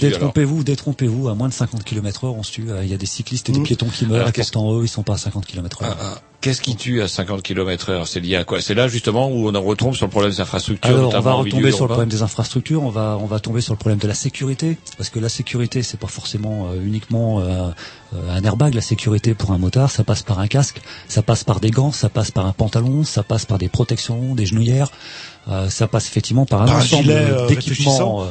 Détrompez-vous, détrompez-vous, à moins de 50 km heure, on se tue. Euh, Il y a des cyclistes et des Mhm. piétons qui meurent, Alors, pourtant eux, ils sont pas à 50 km heure. Ah, ah. Qu'est-ce qui tue à 50 km heure? C'est lié à quoi? C'est là justement où on en retombe sur le problème des infrastructures. Alors, on va en retomber sur le problème des infrastructures, on va on va tomber sur le problème de la sécurité, parce que la sécurité, c'est pas forcément euh, uniquement euh, euh, un airbag. La sécurité pour un motard, ça passe par un casque, ça passe par des gants, ça passe par un pantalon, ça passe par des protections, des genouillères, euh, ça passe effectivement par un Par ensemble euh, d'équipements.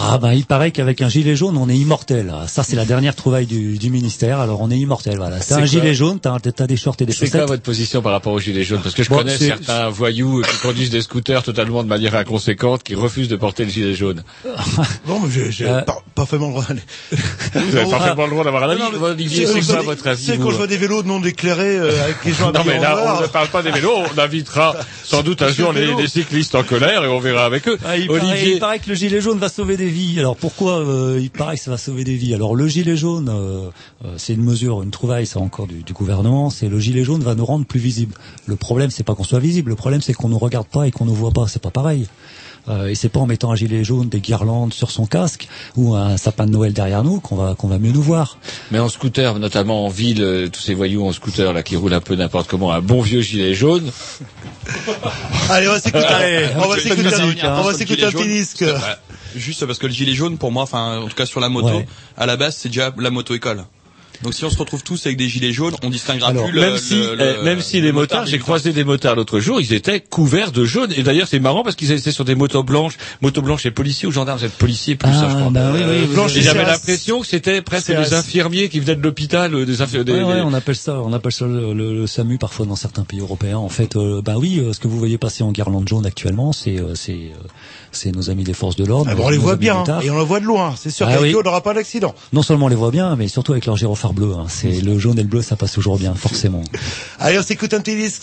Ah bah il paraît qu'avec un gilet jaune on est immortel. Ça c'est la dernière trouvaille du, du ministère. Alors on est immortel. Voilà. C'est T'as un gilet jaune, t'as t'as des shorts et des C'est quoi chaussettes. votre position par rapport aux gilets jaunes Parce que je Bon, connais certains voyous qui conduisent des scooters totalement de manière inconséquente qui refusent de porter le gilet jaune. Non, mais j'ai j'ai Euh, pas, parfaitement le droit. Vous avez parfaitement le droit d'avoir un avis. Non, mais Olivier, c'est quoi votre avis C'est quand je vois des vélos non déclarés euh, avec les gens Non mais là, on ne parle pas des vélos, on invitera sans doute un jour le les, cyclistes en colère et on verra avec eux. Ah, il, paraît, Olivier, il paraît que le gilet jaune va sauver des vies. Alors pourquoi euh, il paraît que ça va sauver des vies Alors le gilet jaune, euh, euh, c'est une mesure, une trouvaille, ça encore du, du gouvernement. C'est le gilet jaune va nous rendre plus visibles. Le problème, c'est pas qu'on soit visible. Le problème, c'est qu'on nous regarde pas et qu'on nous voit pas. C'est pas pareil. Euh, et c'est pas en mettant un gilet jaune, des guirlandes sur son casque ou un sapin de Noël derrière nous qu'on va qu'on va mieux nous voir. mais en scooter, notamment en ville, euh, tous ces voyous en scooter là qui roulent un peu n'importe comment, un bon vieux gilet jaune. Allez, on va s'écouter. On va s'écouter on va s'écouter un petit disque. Juste parce que le gilet jaune, pour moi, enfin, en tout cas sur la moto, Ouais. à la base, c'est déjà la moto-école. Donc si on se retrouve tous avec des gilets jaunes, on distinguera Alors, plus le, même si, le- le- eh, même si les le motards, motard j'ai croisé des motards l'autre jour, ils étaient couverts de jaune. Et d'ailleurs, c'est marrant parce qu'ils étaient sur des motos blanches. Motos blanches, c'est policiers ou gendarmes, c'est policiers plus ça, je crois. bah oui, oui, blanche, Et j'avais CRS. l'impression que c'était presque des infirmiers qui venaient de l'hôpital, euh, des infirmiers. Ouais, ouais, on appelle ça, on appelle ça le, le- le SAMU parfois dans certains pays européens. En fait, euh, bah oui, euh, ce que vous voyez passer en guirlande jaune actuellement, c'est euh, c'est euh, c'est nos amis des forces de l'ordre. Ah bon, nos- on les voit bien, hein, et on les voit de loin. C'est sûr Ah qu'avec oui. eux, on n'aura pas d'accident. Non seulement on les voit bien, mais surtout avec leur gyrophare bleu. hein. C'est le jaune et le bleu, ça passe toujours bien, forcément. Allez, on s'écoute un petit disque.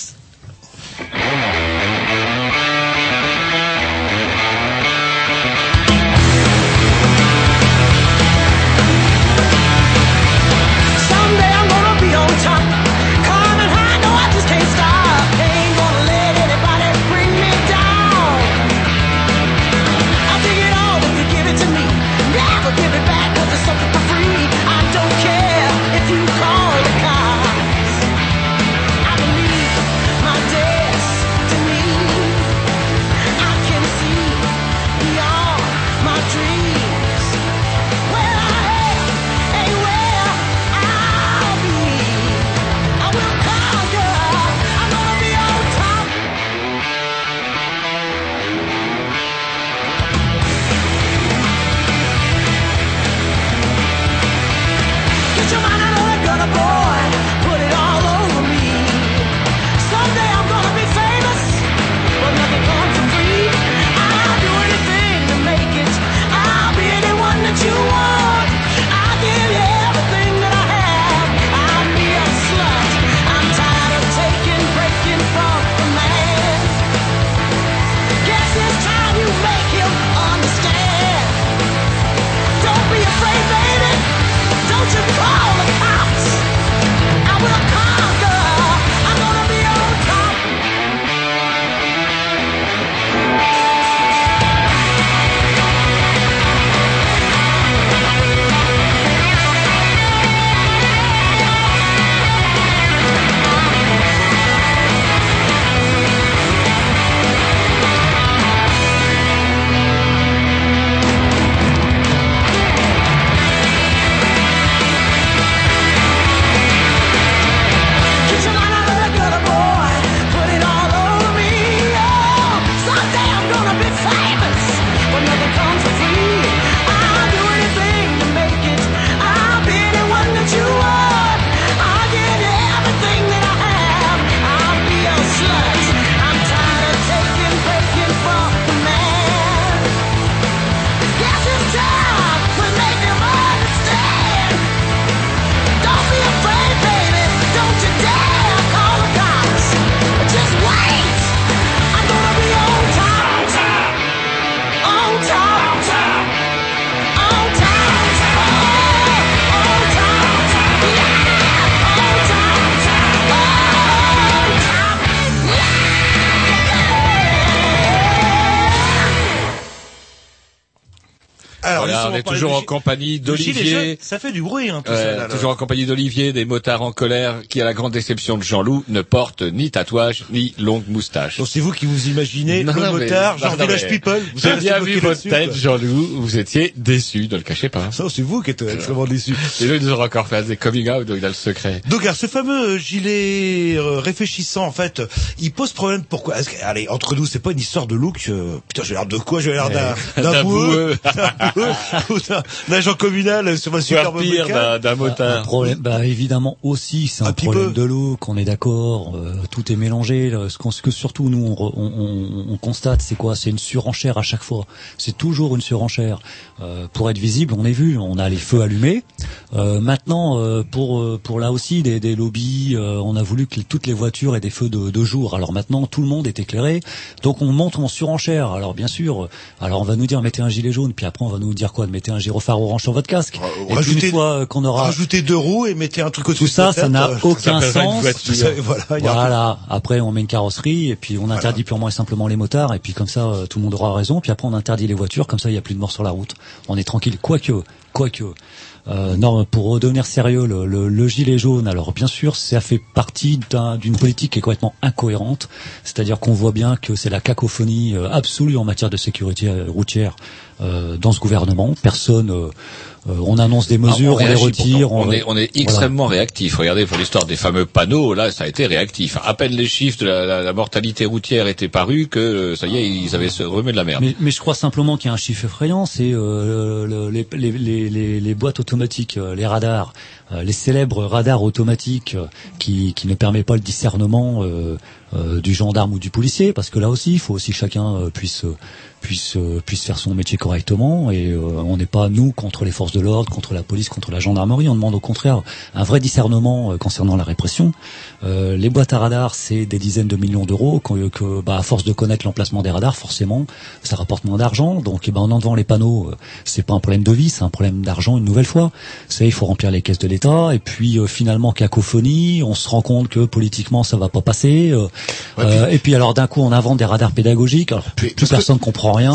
Toujours en compagnie d'Olivier. Ça fait du bruit, hein, tout Ouais, ça. Là, là. toujours en compagnie d'Olivier, des motards en colère, qui, à la grande déception de Jean-Loup, ne porte ni tatouage, ni longue moustache. Donc c'est vous qui vous imaginez Non, le non, motard, genre non, Village mais People. Vous J'ai bien vu votre tête. Jean-Loup. Vous étiez déçu, ne le cachez pas. Ça, c'est vous qui êtes extrêmement déçu. Et lui, il nous aura encore fait des coming out, donc il a le secret. Donc, alors, ce fameux gilet euh, réfléchissant, en fait, euh, il pose problème. Pourquoi? Est-ce que- Allez, entre nous, c'est pas une histoire de look. euh, Putain, j'ai l'air de quoi? J'ai l'air d'un D'un d'un boueux. boueux, d'un boueux ou d'un d'un agent communal sur un superbe pire d'un d'un Un motard. problème, bah évidemment aussi, c'est un, problème peu. de look, on est d'accord, euh, tout est mélangé. là. Ce, qu'on- ce que surtout nous on, on- on- on constate, c'est quoi? C'est une surenchère à chaque fois. C'est toujours une surenchère. Euh, pour être visible, on est vu, on a les feux allumés. Euh, maintenant, euh, pour euh, pour là aussi des, des lobbies, euh, on a voulu que toutes les voitures aient des feux de, de jour. Alors maintenant, tout le monde est éclairé, donc on monte en surenchère. Alors bien sûr, euh, alors on va nous dire mettez un gilet jaune, puis après on va nous dire quoi? De mettez un gyrophare orange sur votre casque. Et rajoutez- une fois euh, qu'on aura Rajoutez deux roues et mettez un truc au-dessus tout ça, de ça n'a euh, aucun sens. ça, voilà, un. Après, on met une carrosserie et puis on interdit purement et simplement les motards et puis comme ça, euh, tout le monde aura raison. Puis après, on interdit les voitures. Comme ça, il n'y a plus de morts sur la route. On est tranquille. Quoique, quoique. Euh, non, pour redevenir sérieux, le, le, le gilet jaune. Alors, bien sûr, ça fait partie d'un- d'une politique qui est complètement incohérente. C'est-à-dire qu'on voit bien que c'est la cacophonie absolue en matière de sécurité routière euh, dans ce gouvernement. Personne. euh, euh, on annonce des mesures, on, les retire. pourtant. On, est, on est Voilà. extrêmement réactif. Regardez pour l'histoire des fameux panneaux, là, ça a été réactif. À peine les chiffres de la, la- la mortalité routière étaient parus que euh, ça y est, ils avaient se remis de la merde. Mais, mais je crois simplement qu'il y a un chiffre effrayant, c'est euh, le- les, les, les, les, les boîtes automatiques, euh, les radars, euh, les célèbres radars automatiques euh, qui, qui ne permettent pas le discernement euh, euh, du gendarme ou du policier, parce que là aussi, il faut aussi que chacun euh, puisse euh, puisse euh, puisse faire son métier correctement, et euh, on n'est pas nous contre les forces de l'ordre, contre la police, contre la gendarmerie, on demande au contraire un vrai discernement euh, concernant la répression. Euh, les boîtes à radars, c'est des dizaines de millions d'euros, que, que, bah, à force de connaître l'emplacement des radars, forcément, ça rapporte moins d'argent. Donc, eh ben, en enlevant les panneaux, c'est pas un problème de vie, c'est un problème d'argent une nouvelle fois. C'est il faut remplir les caisses de l'État. Et puis, euh, finalement, cacophonie, on se rend compte que politiquement, ça va pas passer. euh, euh, et puis, alors, d'un coup, on invente des radars pédagogiques. Alors, plus, plus personne comprend rien.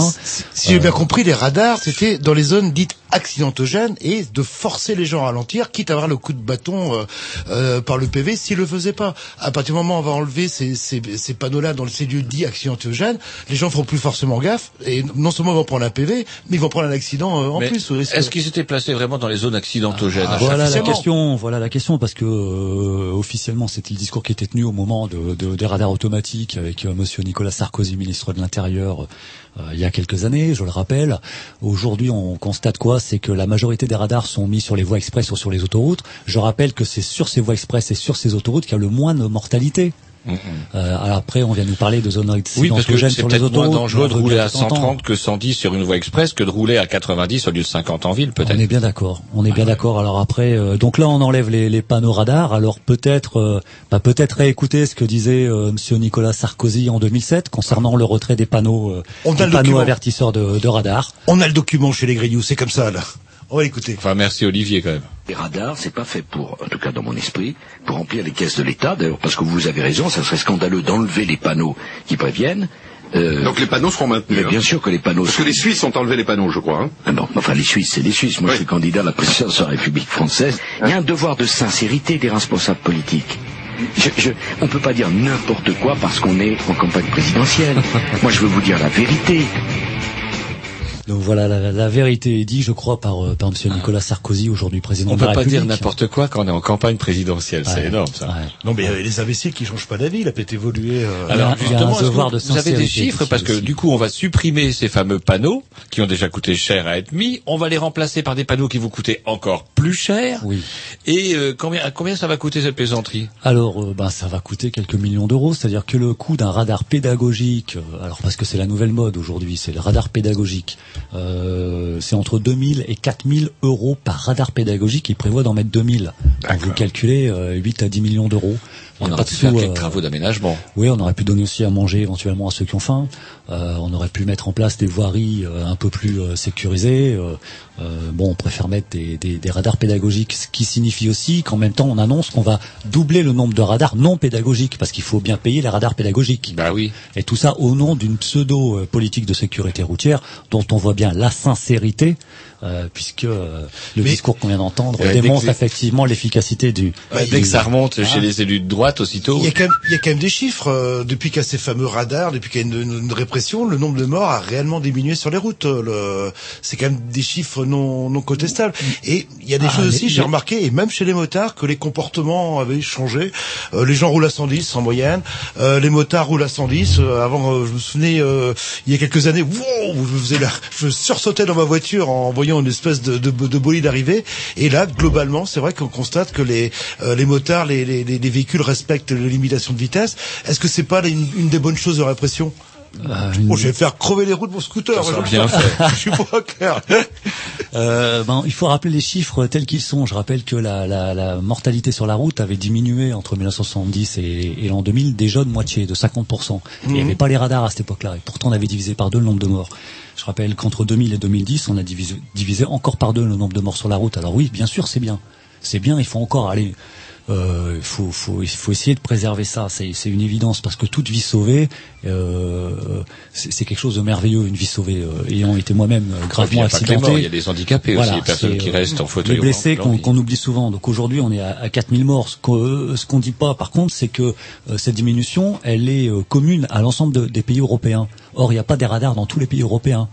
Si j'ai bien compris, les radars, c'était dans les zones dites accidentogènes et de forcer les gens à ralentir, quitte à avoir le coup de bâton euh, euh, par le PV s'ils le faisaient pas. À partir du moment où on va enlever ces, ces, ces panneaux-là dans ces lieux dits accidentogènes, les gens feront plus forcément gaffe et non seulement ils vont prendre un PV, mais ils vont prendre un accident euh, en Mais plus. Est-ce qu'ils étaient placés vraiment dans les zones accidentogènes chaque Voilà la question, voilà la question parce que euh, officiellement c'était le discours qui était tenu au moment de, de- des radars automatiques avec euh, Monsieur Nicolas Sarkozy, ministre de l'Intérieur, euh, il y a quelques années, je le rappelle. Aujourd'hui, on constate quoi? C'est que la majorité des radars sont mis sur les voies express ou sur les autoroutes. Je rappelle que c'est sur ces voies express et sur ces autoroutes qu'il y a le moins de mortalité. Euh, alors après, on vient nous parler de zones Oui, parce que accidentogènes c'est sur les peut-être moins autoroutes. dangereux de rouler à s'entendre. 130 que 110 sur une voie express que de rouler à 90 au lieu de 50 en ville, peut-être. On est bien d'accord. On est bien d'accord. Alors après, euh, donc là, on enlève les, les panneaux radars. Alors peut-être, euh, bah, peut-être réécouter ce que disait euh, Monsieur Nicolas Sarkozy en 2007 concernant le retrait des panneaux, euh, On a des le panneaux document. avertisseurs de, de radar. On a le document chez les Grignoux, c'est comme ça là. On va l'écouter. Enfin, merci Olivier quand même. Les radars, c'est pas fait pour, en tout cas dans mon esprit, pour remplir les caisses de l'État. D'ailleurs, parce que vous avez raison, ça serait scandaleux d'enlever les panneaux qui préviennent. Euh, Donc les panneaux seront maintenus. mais bien sûr que les panneaux Parce sont... que les Suisses ont enlevé les panneaux, je crois. Hein. Ah non, enfin les Suisses, c'est les Suisses. Moi, je suis candidat à la présidence de la République française. Il y a un devoir de sincérité des responsables politiques. Je, je, on peut pas dire n'importe quoi parce qu'on est en campagne présidentielle. Moi, je veux vous dire la vérité. Donc voilà, la, la vérité est dit, je crois, par, euh, par Monsieur Nicolas Sarkozy, aujourd'hui président On de peut la pas République. dire n'importe quoi quand on est en campagne présidentielle, c'est énorme ça. ouais. Non mais euh, les imbéciles qui changent pas d'avis, il a peut-être évolué. euh, Alors Il y a- il y a un justement, devoir vous, de vous avez des chiffres parce que aussi. du coup on va supprimer ces fameux panneaux qui ont déjà coûté cher à être mis, on va les remplacer par des panneaux qui vont coûter encore plus cher. Oui. Et euh, combien à combien ça va coûter cette plaisanterie? Alors, euh, ben, ça va coûter quelques millions d'euros, c'est-à-dire que le coût d'un radar pédagogique, euh, alors parce que c'est la nouvelle mode aujourd'hui, c'est le radar pédagogique, c'est entre 2000 et 4000 euros par radar pédagogique, il prévoit d'en mettre 2000. Donc vous calculez euh, 8 à 10 millions d'euros. On aurait pu faire quelques euh, travaux d'aménagement. oui, on aurait pu donner aussi à manger éventuellement à ceux qui ont faim. Euh, on aurait pu mettre en place des voiries euh, un peu plus euh, sécurisées. Bon, on préfère mettre des, des- des radars pédagogiques, ce qui signifie aussi qu'en même temps, on annonce qu'on va doubler le nombre de radars non pédagogiques, parce qu'il faut bien payer les radars pédagogiques. Bah oui. Et tout ça au nom d'une pseudo euh, politique de sécurité routière dont on voit bien la sincérité, euh, puisque euh, le Mais- discours qu'on vient d'entendre Ouais, dès démontre que- effectivement l'efficacité du. Dès que ça remonte Ah. chez les élus de droite, aussitôt. Il y, a quand même, il y a quand même des chiffres. euh, depuis qu'il y a ces fameux radars, depuis qu'il y a une, une- une répression, le nombre de morts a réellement diminué sur les routes. euh, le- C'est quand même des chiffres non, non contestables. Et il y a des Ah, choses aussi, j'ai remarqué, et même chez les motards, que les comportements avaient changé. Euh, les gens roulent à 110 en moyenne. Euh, les motards roulent à 110. Euh, avant, euh, je me souvenais, euh, il y a quelques années, wow, je, faisais la, je sursautais dans ma voiture en voyant une espèce de, de, de bolide arriver. Et là, globalement, c'est vrai qu'on constate que les, euh, les motards, les véhicules respectent les limitations de vitesse. Est-ce que c'est pas une, une des bonnes choses de répression? Bon, je vais faire crever les roues de mon scooter. Ça bien fait. je suis pas clair. Euh, ben, il faut rappeler les chiffres tels qu'ils sont. Je rappelle que la, la, la mortalité sur la route avait diminué entre 1970 et, et l'an 2000 déjà de moitié, de 50%. Il n'y Mhm. avait pas les radars à cette époque-là. Et pourtant, on avait divisé par deux le nombre de morts. Je rappelle qu'entre 2000 et 2010, on a divisé, divisé encore par deux le nombre de morts sur la route. Alors oui, bien sûr, c'est bien. C'est bien, il faut encore aller... Euh, il faut, faut, il faut essayer de préserver ça. C'est c'est une évidence parce que toute vie sauvée, euh, c'est c'est quelque chose de merveilleux. Une vie sauvée. euh, ayant été moi-même euh, gravement accidenté. il y a des handicapés aussi, les personnes qui euh, restent en fauteuil Les blessés qu'on oublie souvent. Donc aujourd'hui, on est à, à 4000 morts. Ce qu'on ce qu'on dit pas, par contre, c'est que euh, cette diminution, elle est euh, commune à l'ensemble de- des pays européens. Or, il n'y a pas des radars dans tous les pays européens.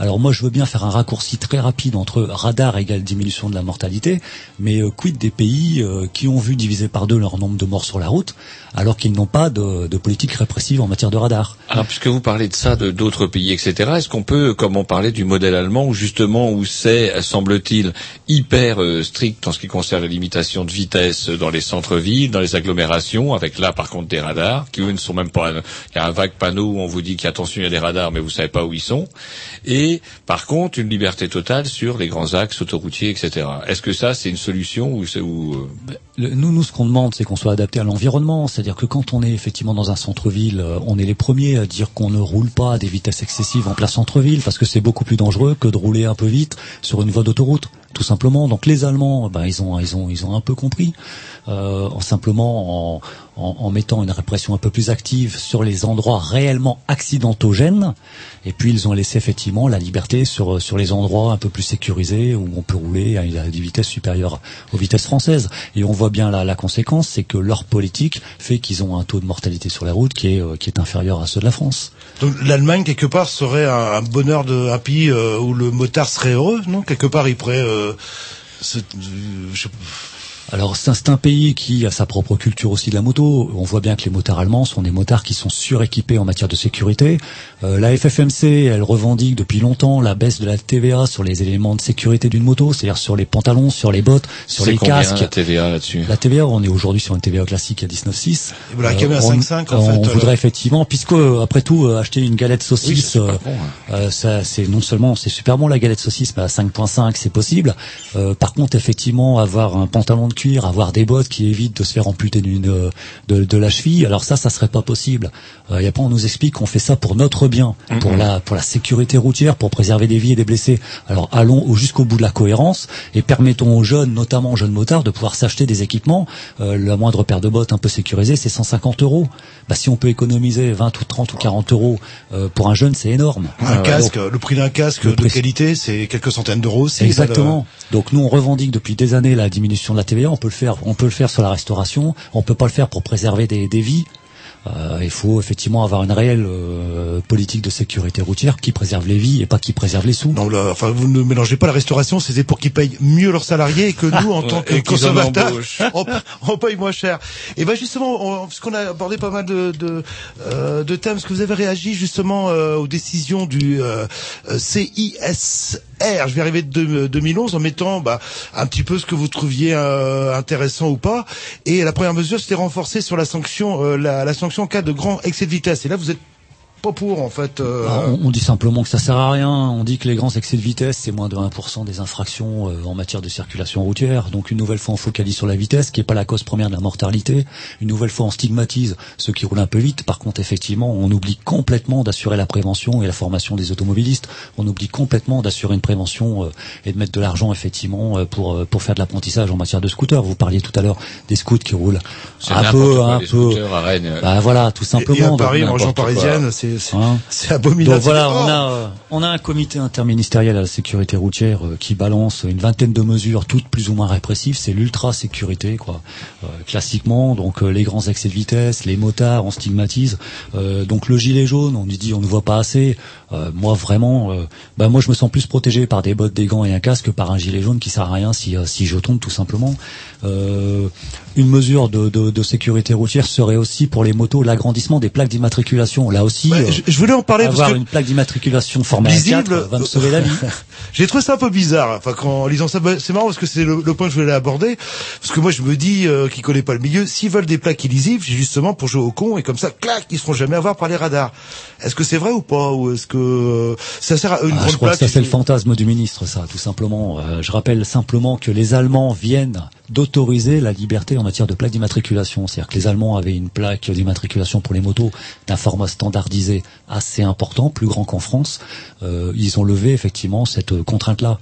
Alors moi, je veux bien faire un raccourci très rapide entre radar égale diminution de la mortalité, mais euh, quid des pays euh, qui ont vu diviser par deux leur nombre de morts sur la route, alors qu'ils n'ont pas de, politique répressive en matière de radar? Alors, puisque vous parlez de ça, de d'autres pays, etc., est-ce qu'on peut, comme on parlait du modèle allemand, où justement, où c'est, semble-t-il, hyper euh, strict en ce qui concerne la limitation de vitesse dans les centres-villes, dans les agglomérations, avec là, par contre, des radars, qui eux ne sont même pas... Il y a un vague panneau où on vous dit qu'attention, il y a des radars, mais vous savez pas où ils sont. Et, par contre, une liberté totale sur les grands axes autoroutiers, etc. Est-ce que ça, c'est une solution ou euh, nous, nous, ce qu'on demande, c'est qu'on soit adapté à l'environnement. C'est-à-dire que quand on est effectivement dans un centre-ville, euh, on est les premiers à dire qu'on ne roule pas à des vitesses excessives en plein centre-ville, parce que c'est beaucoup plus dangereux que de rouler un peu vite sur une voie d'autoroute, tout simplement. Donc les Allemands, ben, ils ont, ils ont, ils ont un peu compris, en simplement en, en, en mettant une répression un peu plus active sur les endroits réellement accidentogènes. Et puis ils ont laissé effectivement la liberté sur sur les endroits un peu plus sécurisés où on peut rouler à, des vitesses supérieures aux vitesses françaises. Et on voit bien la, la conséquence, c'est que leur politique fait qu'ils ont un taux de mortalité sur la route qui est euh, qui est inférieur à ceux de la France. Donc l'Allemagne quelque part serait un, bonheur de un pays euh, où le motard serait heureux, non? Quelque part il pourrait. Euh, se- euh, je. Alors c'est un- c'est un pays qui a sa propre culture aussi de la moto. On voit bien que les motards allemands sont des motards qui sont suréquipés en matière de sécurité. Euh, la FFMC, elle revendique depuis longtemps la baisse de la TVA sur les éléments de sécurité d'une moto, c'est-à-dire sur les pantalons, sur les bottes, sur c'est les combien casques. la TVA là-dessus? La TVA, on est aujourd'hui sur une TVA classique à 19,6. Et vous la réclamez à on, 5,5, en on fait, voudrait alors. effectivement, puisque euh, après tout, euh, acheter une galette saucisse, c'est super euh, bon, hein. euh, ça, c'est non seulement c'est super bon la galette saucisse, mais à 5,5 c'est possible. Euh, par contre, effectivement, avoir un pantalon de cuir, avoir des bottes qui évitent de se faire amputer d'une euh, de, de la cheville, alors ça, ça serait pas possible. Euh, et après, on nous explique qu'on fait ça pour notre bien, pour la pour la sécurité routière, pour préserver des vies et des blessés. Alors allons au- jusqu'au bout de la cohérence et permettons aux jeunes, notamment aux jeunes motards, de pouvoir s'acheter des équipements. Euh, la moindre paire de bottes un peu sécurisée, c'est 150 euros. Bah, si on peut économiser 20 ou 30 ou 40 euros euh, pour un jeune, c'est énorme. Un Euh, casque, donc, le prix d'un casque Le de qualité, c'est quelques centaines d'euros. Exactement. Donc nous on revendique depuis des années la diminution de la TVA. On peut le faire, on peut le faire sur la restauration. On peut pas le faire pour préserver des, des vies. Euh, il faut effectivement avoir une réelle euh, politique de sécurité routière qui préserve les vies et pas qui préserve les sous. Donc, là, enfin, vous ne mélangez pas la restauration, c'est pour qu'ils payent mieux leurs salariés et que nous, en tant que consommateurs, on, on paye moins cher. Et ben justement, on, parce qu'on a abordé pas mal de, de, euh, de thèmes, est-ce que vous avez réagi justement euh, aux décisions du euh, euh, CISR, je vais arriver de deux- 2011, en mettant bah, un petit peu ce que vous trouviez euh, intéressant ou pas. Et la première mesure, c'était renforcer sur la sanction, euh, la, la sanction en cas de grand excès de vitesse. Et là, vous êtes pas pour en fait. euh, Ah, on, on dit simplement que ça sert à rien. On dit que les grands excès de vitesse, c'est moins de 1% des infractions euh, en matière de circulation routière. Donc une nouvelle fois, on focalise sur la vitesse, qui n'est pas la cause première de la mortalité. Une nouvelle fois, on stigmatise ceux qui roulent un peu vite. Par contre, effectivement, on oublie complètement d'assurer la prévention et la formation des automobilistes. On oublie complètement d'assurer une prévention euh, et de mettre de l'argent, effectivement, euh, pour euh, pour faire de l'apprentissage en matière de scooter. Vous parliez tout à l'heure des scouts qui roulent un peu, quoi, un peu. scooters à Rennes. Bah voilà, tout simplement. et à Donc, Paris, en n'importe région quoi. parisienne, c'est c'est Hein c'est abominable. Donc voilà, on oh a euh, on a un comité interministériel à la sécurité routière euh, qui balance une vingtaine de mesures, toutes plus ou moins répressives. C'est l'ultra sécurité, quoi. Euh, classiquement, donc euh, les grands excès de vitesse, les motards, on stigmatise. Euh, donc le gilet jaune, on nous dit on ne voit pas assez. Euh, moi vraiment, euh, bah moi je me sens plus protégé par des bottes, des gants et un casque que par un gilet jaune qui sert à rien si si je tombe tout simplement. Euh, une mesure de, de, de sécurité routière serait aussi pour les motos l'agrandissement des plaques d'immatriculation. Là aussi, Ouais, euh, je, je voulais en parler avoir parce que une plaque d'immatriculation format Lisible, A4 va me sauver la vie. J'ai trouvé ça un peu bizarre. Enfin, quand en lisant ça, bah, c'est marrant parce que c'est le, le point que je voulais aborder. Parce que moi, je me dis, euh, qui connaît pas le milieu, s'ils veulent des plaques illisibles, c'est justement pour jouer au con et comme ça, clac, ils seront jamais à voir par les radars. Est-ce que c'est vrai ou pas Ou est-ce que euh, ça sert à une Ah, grande je crois plaque que ça c'est le fantasme du ministre, ça, tout simplement. Euh, je rappelle simplement que les Allemands viennent d'autoriser la liberté en matière de plaque d'immatriculation. C'est-à-dire que les Allemands avaient une plaque d'immatriculation pour les motos d'un format standardisé assez important, plus grand qu'en France. Euh, ils ont levé effectivement cette euh, contrainte-là.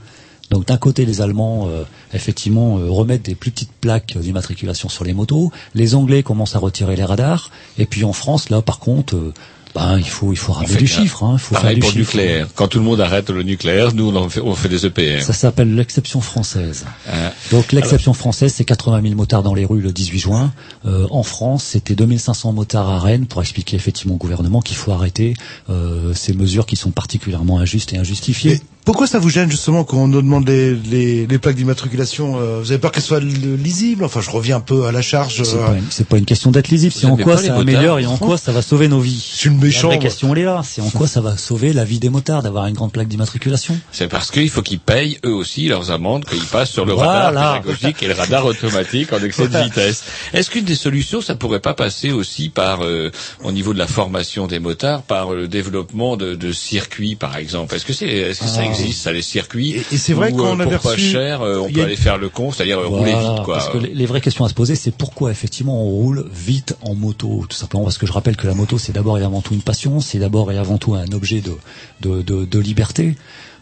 Donc d'un côté, les Allemands, euh, effectivement, remettent des plus petites plaques d'immatriculation sur les motos. Les Anglais commencent à retirer les radars. Et puis en France, là, par contre, euh, ben, il faut, il faut ramener fait du chiffre. Hein, il faut Pareil faire du pour le nucléaire. Quand tout le monde arrête le nucléaire, nous on, en fait, on fait des EPR. Ça s'appelle l'exception française. Hein. Donc l'exception française, c'est 80 000 motards dans les rues le 18 juin. Euh, en France, c'était 2500 motards à Rennes pour expliquer effectivement au gouvernement qu'il faut arrêter euh, ces mesures qui sont particulièrement injustes et injustifiées. Et pourquoi ça vous gêne justement quand on nous demande les, les, les plaques d'immatriculation euh, Vous avez peur qu'elles soient lisibles? Enfin, je reviens un peu à la charge. C'est euh, pas, une- c'est pas une question d'être lisible, c'est en quoi ça améliore et en quoi ça va sauver nos vies? Je suis une méchante. La vraie question elle est là, c'est en quoi ça va sauver la vie des motards d'avoir une grande plaque d'immatriculation? C'est parce qu'il faut qu'ils payent eux aussi leurs amendes qu'ils passent sur le Voilà. radar pédagogique et le radar automatique en excès de vitesse. Est-ce qu'une des solutions, ça pourrait pas passer aussi par, euh, au niveau de la formation des motards, par le développement de, de circuits, par exemple? Est-ce que c'est, est-ce que ça. Existe, ça, les circuits Et- et c'est vrai qu'on euh, avait pour pas reçu- cher, euh, on peut a- aller faire le con, c'est-à-dire euh, rouler vite, quoi. Parce que les, les vraies questions à se poser, c'est pourquoi effectivement on roule vite en moto, tout simplement? Parce que je rappelle que la moto c'est d'abord et avant tout une passion, c'est d'abord et avant tout un objet de de, de, de liberté.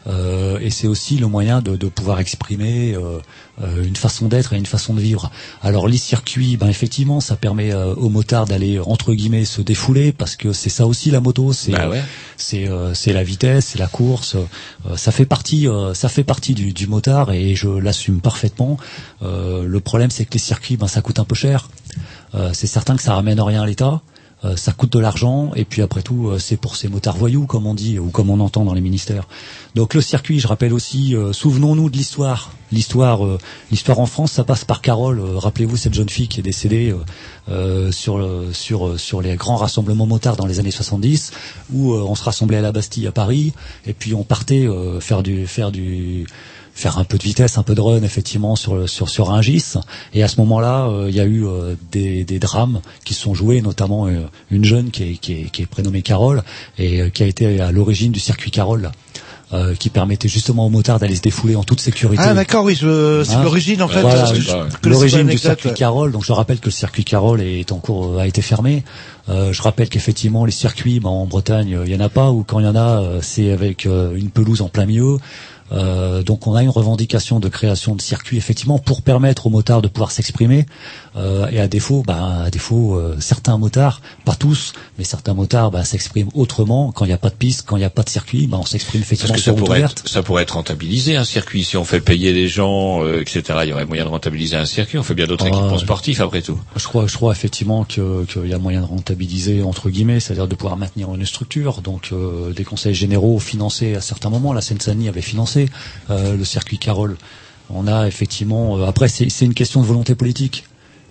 Euh, et c'est aussi le moyen de, de pouvoir exprimer euh, euh, une façon d'être et une façon de vivre. Alors les circuits, ben effectivement, ça permet euh, aux motards d'aller entre guillemets se défouler parce que c'est ça aussi la moto, c'est Bah ouais. c'est euh, c'est la vitesse, c'est la course. euh, ça fait partie euh, ça fait partie du, du motard et je l'assume parfaitement. Euh, le problème c'est que les circuits, ben ça coûte un peu cher. Euh, c'est certain que ça ramène rien à l'État. Euh, ça coûte de l'argent et puis après tout euh, c'est pour ces motards voyous comme on dit ou comme on entend dans les ministères. Donc le circuit, je rappelle aussi, euh, souvenons-nous de l'histoire. L'histoire, euh, l'histoire en France, ça passe par Carole. Euh, Rappelez-vous cette jeune fille qui est décédée sur sur sur les grands rassemblements motards dans les années 70, où on se rassemblait à la Bastille à Paris et puis on partait faire du faire du faire un peu de vitesse, un peu de run effectivement sur sur sur un gis. Et à ce moment-là, euh, il y a eu euh, des, des drames qui se sont joués, notamment euh, une jeune qui est, qui est, qui est prénommée Carole et euh, qui a été à l'origine du circuit Carole. euh, qui permettait justement aux motards d'aller se défouler en toute sécurité. Ah d'accord, oui, je- c'est Hein l'origine en fait. Voilà, l'origine du circuit. Carole. Donc je rappelle que le circuit Carole est en cours, a été fermé. Euh, je rappelle qu'effectivement les circuits, ben, en Bretagne, il y en a pas, ou quand il y en a, c'est avec euh, une pelouse en plein milieu. Euh, donc on a une revendication de création de circuits effectivement pour permettre aux motards de pouvoir s'exprimer Euh, et à défaut, ben, à défaut euh, certains motards, pas tous, mais certains motards ben, s'expriment autrement quand il n'y a pas de piste, quand il n'y a pas de circuit, ben, on s'exprime Parce effectivement ça sur route pourrait, ouverte. être, ça pourrait être rentabilisé un circuit si on fait payer les gens, euh, etc. Il y aurait moyen de rentabiliser un circuit. On fait bien d'autres Ah, équipements sportifs après tout. Je crois, je crois effectivement que- qu'il y a moyen de rentabiliser entre guillemets, c'est-à-dire de pouvoir maintenir une structure. Donc euh, des conseils généraux financés à certains moments. La Seine-Saint-Denis avait financé euh, le circuit Carole. On a effectivement. euh, après, c'est une question de volonté politique.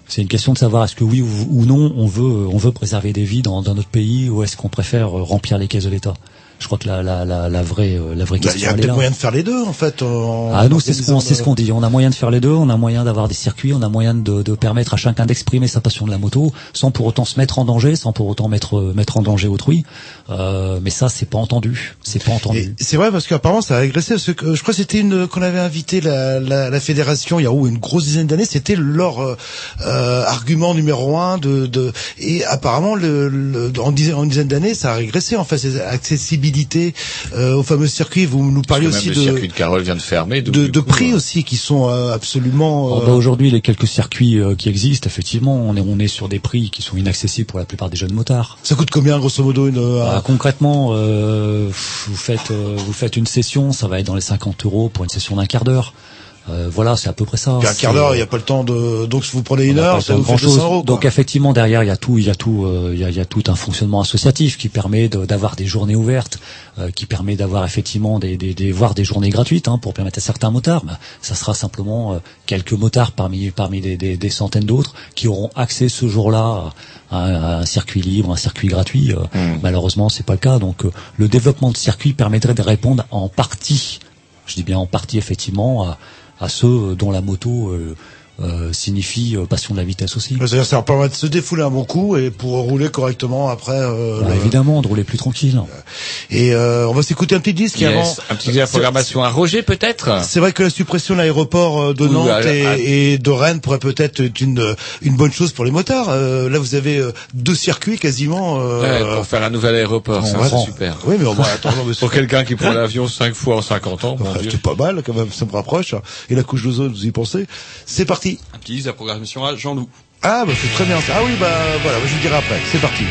C'est une question de savoir est-ce que oui ou, non on veut on veut préserver des vies dans, notre pays ou est-ce qu'on préfère euh, remplir les caisses de l'État. Je crois que la, la, la, la vraie euh, la vraie Bah, Il y question a peut-être moyen de faire les deux en fait. en- Ah nous c'est ce qu'on c'est ce qu'on dit. On a moyen de faire les deux. On a moyen d'avoir des circuits. On a moyen de, de permettre à chacun d'exprimer sa passion de la moto, sans pour autant se mettre en danger, sans pour autant mettre euh, mettre en danger autrui. Euh, mais ça c'est pas entendu. C'est pas entendu. C'est vrai parce qu'apparemment ça a régressé. Parce que, euh, je crois que c'était une qu'on avait invité la, la, la fédération il y a oh, une grosse dizaine d'années. C'était leur euh, argument numéro un de, de et apparemment le, le- en, dizaine, en dizaine d'années ça a régressé en fait. C'est accessibilité euh, au fameux circuit. Vous nous que aussi même le de circuit de Carole vient de fermer. donc, de, de coup, prix euh, aussi qui sont euh, absolument. Euh, bah, Aujourd'hui, les quelques circuits euh, qui existent, effectivement, on est, on est sur des prix qui sont inaccessibles pour la plupart des jeunes motards. ça coûte combien grosso modo une euh, Bah, concrètement, euh, vous faites euh, vous faites une session, ça va être dans les 50 euros pour une session d'un quart d'heure. Euh, voilà, c'est à peu près ça. Puis un quart d'heure, il n'y a pas le temps de. Donc si vous prenez une heure, ça vous fait grand-chose. 200 euros. quoi. Donc effectivement derrière il y a tout, il y a tout, euh, il y, a, il y a tout un fonctionnement associatif qui permet de- d'avoir des journées ouvertes, euh, qui permet d'avoir effectivement des, des, des voire des journées gratuites hein, pour permettre à certains motards. Bah, ça sera simplement euh, quelques motards parmi parmi des, des, des centaines d'autres qui auront accès ce jour-là à, à un circuit libre, un circuit gratuit. Euh, Hmm. Malheureusement c'est pas le cas. Donc euh, le développement de circuits permettrait de répondre en partie, je dis bien en partie effectivement à, à ceux dont la moto euh, euh, signifie euh, passion de la vitesse aussi. C'est-à-dire ça leur permet de se défouler un bon coup et pour rouler correctement après. euh, Bah, le- Évidemment, de rouler plus tranquille. Et euh, on va s'écouter un petit disque yes, avant. Un petit la programmation à Roger peut-être? C'est vrai que la suppression de l'aéroport euh, de Oui, Nantes à- et, à- et de Rennes pourrait peut-être être une une bonne chose pour les motards. Euh, là, vous avez euh, deux circuits quasiment. euh, Ouais, pour faire un nouvel aéroport, ça c'est super. Oui, mais on va attendre. Pour quelqu'un qui prend l'avion cinq fois en 50 ans. C'est pas mal quand même, ça me rapproche. Et la couche d'ozone, vous y pensez? C'est parti. Un petit disque, la programmation à Jean-Loup. Ah, bah c'est très bien ça. Ah oui, bah voilà, je vous dirai après. C'est parti.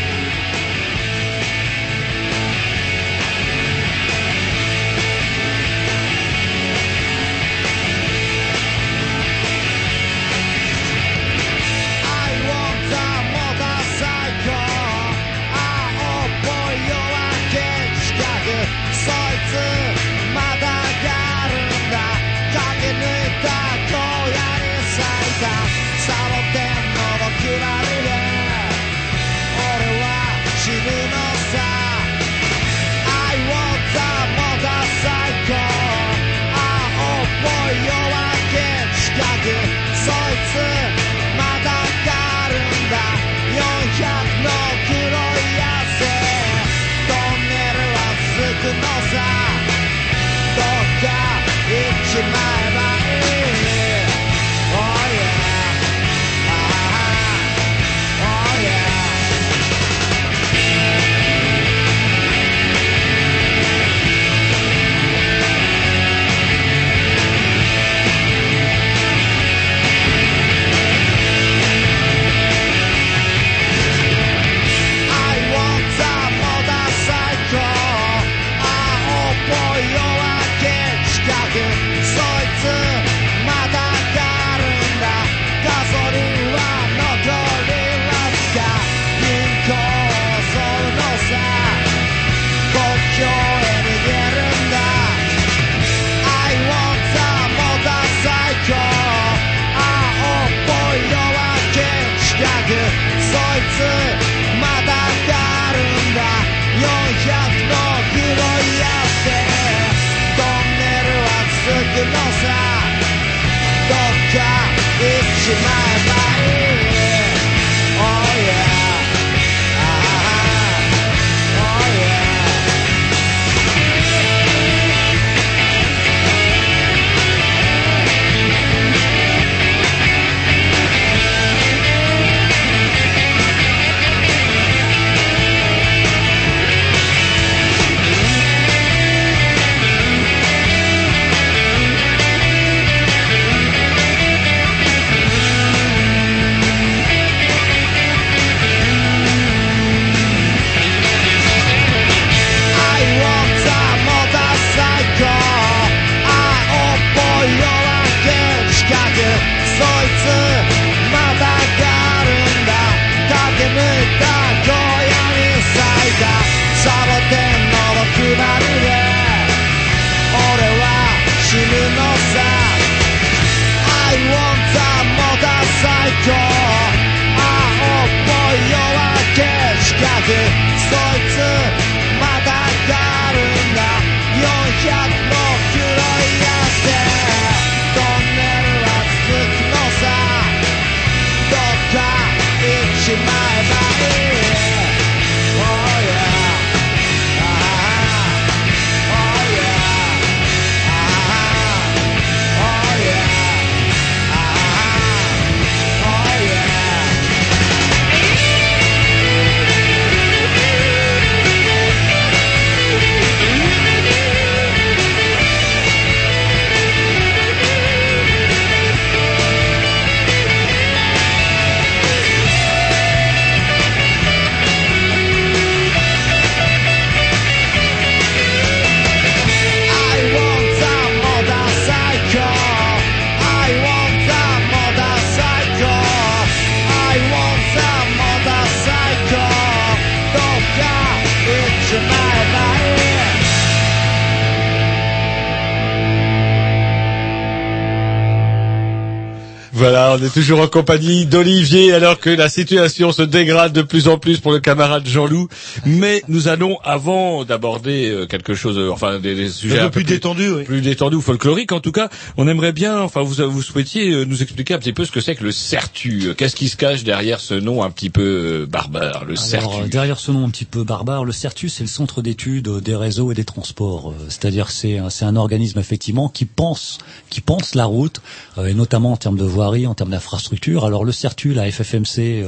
Est toujours en compagnie d'Olivier alors que la situation se dégrade de plus en plus pour le camarade Jean-Loup. Mais nous allons, avant d'aborder euh, quelque chose, euh, enfin des, des sujets un peu plus détendus, oui. plus détendus ou folkloriques en tout cas, on aimerait bien, enfin vous vous souhaitiez euh, nous expliquer un petit peu ce que c'est que le Certu. Qu'est-ce qui se cache derrière ce nom un petit peu barbare, le Certu Alors, derrière ce nom un petit peu barbare, le CERTU, c'est le Centre d'études des réseaux et des transports. C'est-à-dire, c'est un, c'est un organisme effectivement qui pense, qui pense la route, euh, et notamment en termes de voirie, en termes d'infrastructure. Alors, le CERTU, la FFMC.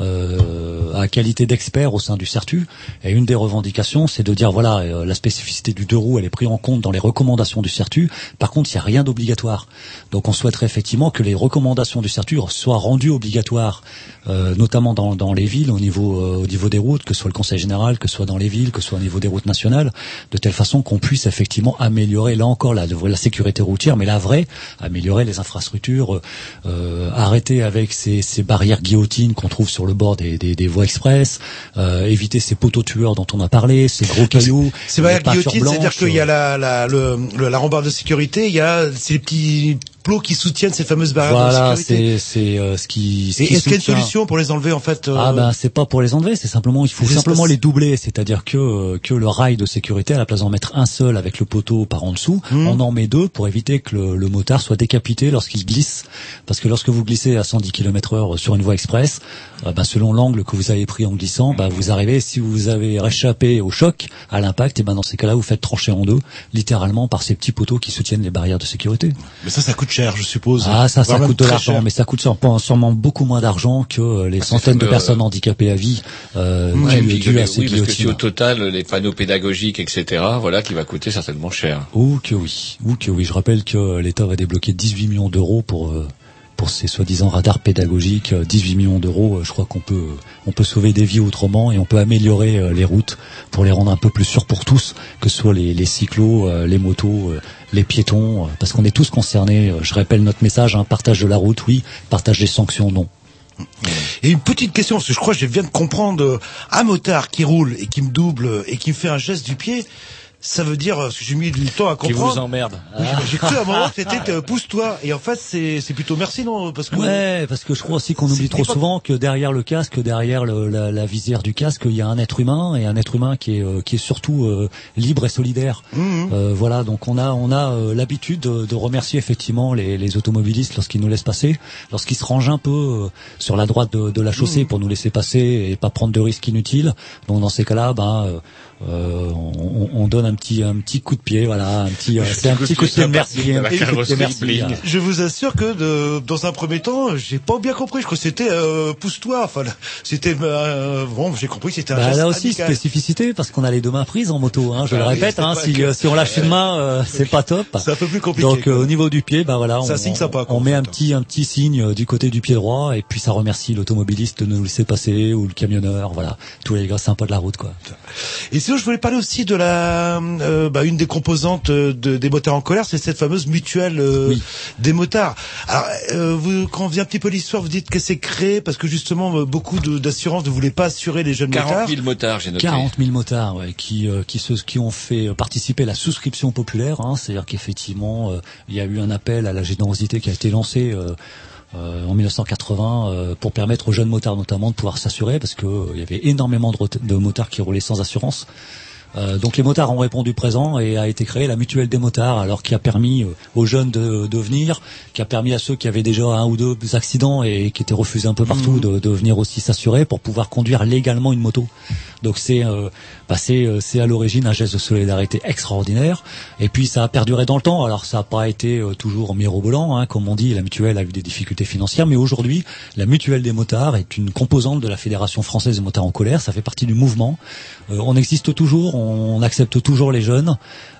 Euh, à qualité d'expert au sein du CERTU. Et une des revendications, c'est de dire voilà, euh, la spécificité du deux roues, elle est prise en compte dans les recommandations du CERTU. Par contre, il n'y a rien d'obligatoire. Donc, on souhaiterait effectivement que les recommandations du CERTU soient rendues obligatoires, euh, notamment dans, dans les villes, au niveau, euh, au niveau des routes, que ce soit le Conseil général, que ce soit dans les villes, que ce soit au niveau des routes nationales, de telle façon qu'on puisse effectivement améliorer, là encore, la, la sécurité routière, mais la vraie, améliorer les infrastructures, euh, euh, arrêter avec ces, ces barrières guillotines qu'on trouve sur le bord des, des, des voies express, euh, éviter ces poteaux tueurs dont on a parlé, ces gros cailloux, C'est pas la guillotine, c'est-à-dire qu'il y a la, la, le, le- la rambarde de sécurité, il y a ces petits plots qui soutiennent ces fameuses barrières Voilà, de sécurité. c'est c'est euh, ce qui. ce Et est-ce qu'il y a une solution pour les enlever en fait euh, Ah ben c'est pas pour les enlever, c'est simplement il faut Les simplement espaces- les doubler, c'est-à-dire que euh, que le rail de sécurité à la place d'en mettre un seul avec le poteau par en dessous, Mhm. on en met deux pour éviter que le, le motard soit décapité lorsqu'il glisse, parce que lorsque vous glissez à 110 km/h sur une voie express, euh, ben, selon l'angle que vous avez pris en glissant, ben, vous arrivez si vous avez réchappé au choc, à l'impact, et ben dans ces cas-là vous faites trancher en deux, littéralement par ces petits poteaux qui soutiennent les barrières de sécurité. Mais ça, ça coûte cher, je suppose. Ah, ça, ça coûte de l'argent, mais ça coûte sûrement, sûrement beaucoup moins d'argent que euh, les centaines de fameux, personnes handicapées à vie euh, Ouais, et dues- à ces oui, parce que si au total les panneaux pédagogiques, etc., voilà, qui va coûter certainement cher. Ou que oui, ou que oui. Je rappelle que euh, l'État va débloquer 18 millions d'euros pour euh, pour ces soi-disant radars pédagogiques. Euh, 18 millions d'euros, euh, je crois qu'on peut euh, on peut sauver des vies autrement et on peut améliorer euh, les routes pour les rendre un peu plus sûres pour tous, que ce soit les, cyclos, euh, les motos, euh, les piétons, euh, parce qu'on est tous concernés. Euh, Je rappelle notre message hein, partage de la route, oui, partage des sanctions, non. Et une petite question, parce que je crois que je viens de comprendre, euh, un motard qui roule et qui me double euh, et qui me fait un geste du pied, ça veut dire, euh, parce que j'ai mis du temps à Qui comprendre. vous emmerde. Oui, J'ai cru à un moment que c'était euh, pousse-toi. Et en fait, c'est c'est plutôt merci, non Parce que Ouais, parce que je crois aussi qu'on oublie trop souvent que derrière le casque, derrière le- la, la visière du casque, il y a un être humain et un être humain qui est euh, qui est surtout euh, libre et solidaire. Mhm. Euh, voilà, donc on a on a euh, l'habitude de, de remercier effectivement les, les automobilistes lorsqu'ils nous laissent passer, lorsqu'ils se rangent un peu euh, sur la droite de, de la chaussée Mhm. pour nous laisser passer et pas prendre de risques inutiles. Donc dans ces cas-là, ben euh, on, on donne un petit un petit coup de pied, voilà, un petit euh, c'est un petit coup de pied de merci, un petit coup de pied de merci. hein. Je vous assure que de, dans un premier temps, j'ai pas bien compris. Je crois que c'était euh, pousse-toi. Enfin, là, c'était euh, bon. J'ai compris c'était un Bah, geste là aussi amical. spécificité parce qu'on a les deux mains prises en moto. Hein, je Ah le oui, répète, hein, si, que- euh, si on lâche une main, euh, c'est pas top. C'est un peu plus compliqué. Donc euh, au niveau du pied, bah voilà, on, signe sympa, quoi, on met un petit un petit signe du côté du pied droit et puis ça remercie l'automobiliste de nous laisser passer ou le camionneur, voilà, tous les gars sympas de la route quoi. Et sinon, je voulais parler aussi de la, euh, bah, une des composantes euh, de, des motards en colère, c'est cette fameuse mutuelle euh, des motards. Alors, euh, vous, quand on vient un petit peu l'histoire, vous dites que c'est créé parce que justement, euh, beaucoup d'assurances ne voulaient pas assurer les jeunes 40 motards. 000 motards, j'ai noté. 40 000 motards ouais, qui euh, qui se qui ont fait participer à la souscription populaire, hein, c'est-à-dire qu'effectivement euh, il y a eu un appel à la générosité qui a été lancé. Euh, en 1980 euh, pour permettre aux jeunes motards notamment de pouvoir s'assurer parce que euh, y avait énormément de motards qui roulaient sans assurance. Euh, donc les motards ont répondu présent et a été créée la mutuelle des motards, alors qui a permis euh, aux jeunes de, de venir, qui a permis à ceux qui avaient déjà un ou deux accidents et qui étaient refusés un peu partout Mhm. de, de venir aussi s'assurer pour pouvoir conduire légalement une moto. Donc c'est euh, bah, c'est euh, c'est à l'origine un geste de solidarité extraordinaire. Et puis ça a perduré dans le temps. Alors ça n'a pas été toujours mirobolant, hein, comme on dit. La mutuelle a eu des difficultés financières, mais aujourd'hui la mutuelle des motards est une composante de la fédération française des motards en colère. Ça fait partie du mouvement. Euh, on existe toujours, on accepte toujours les jeunes,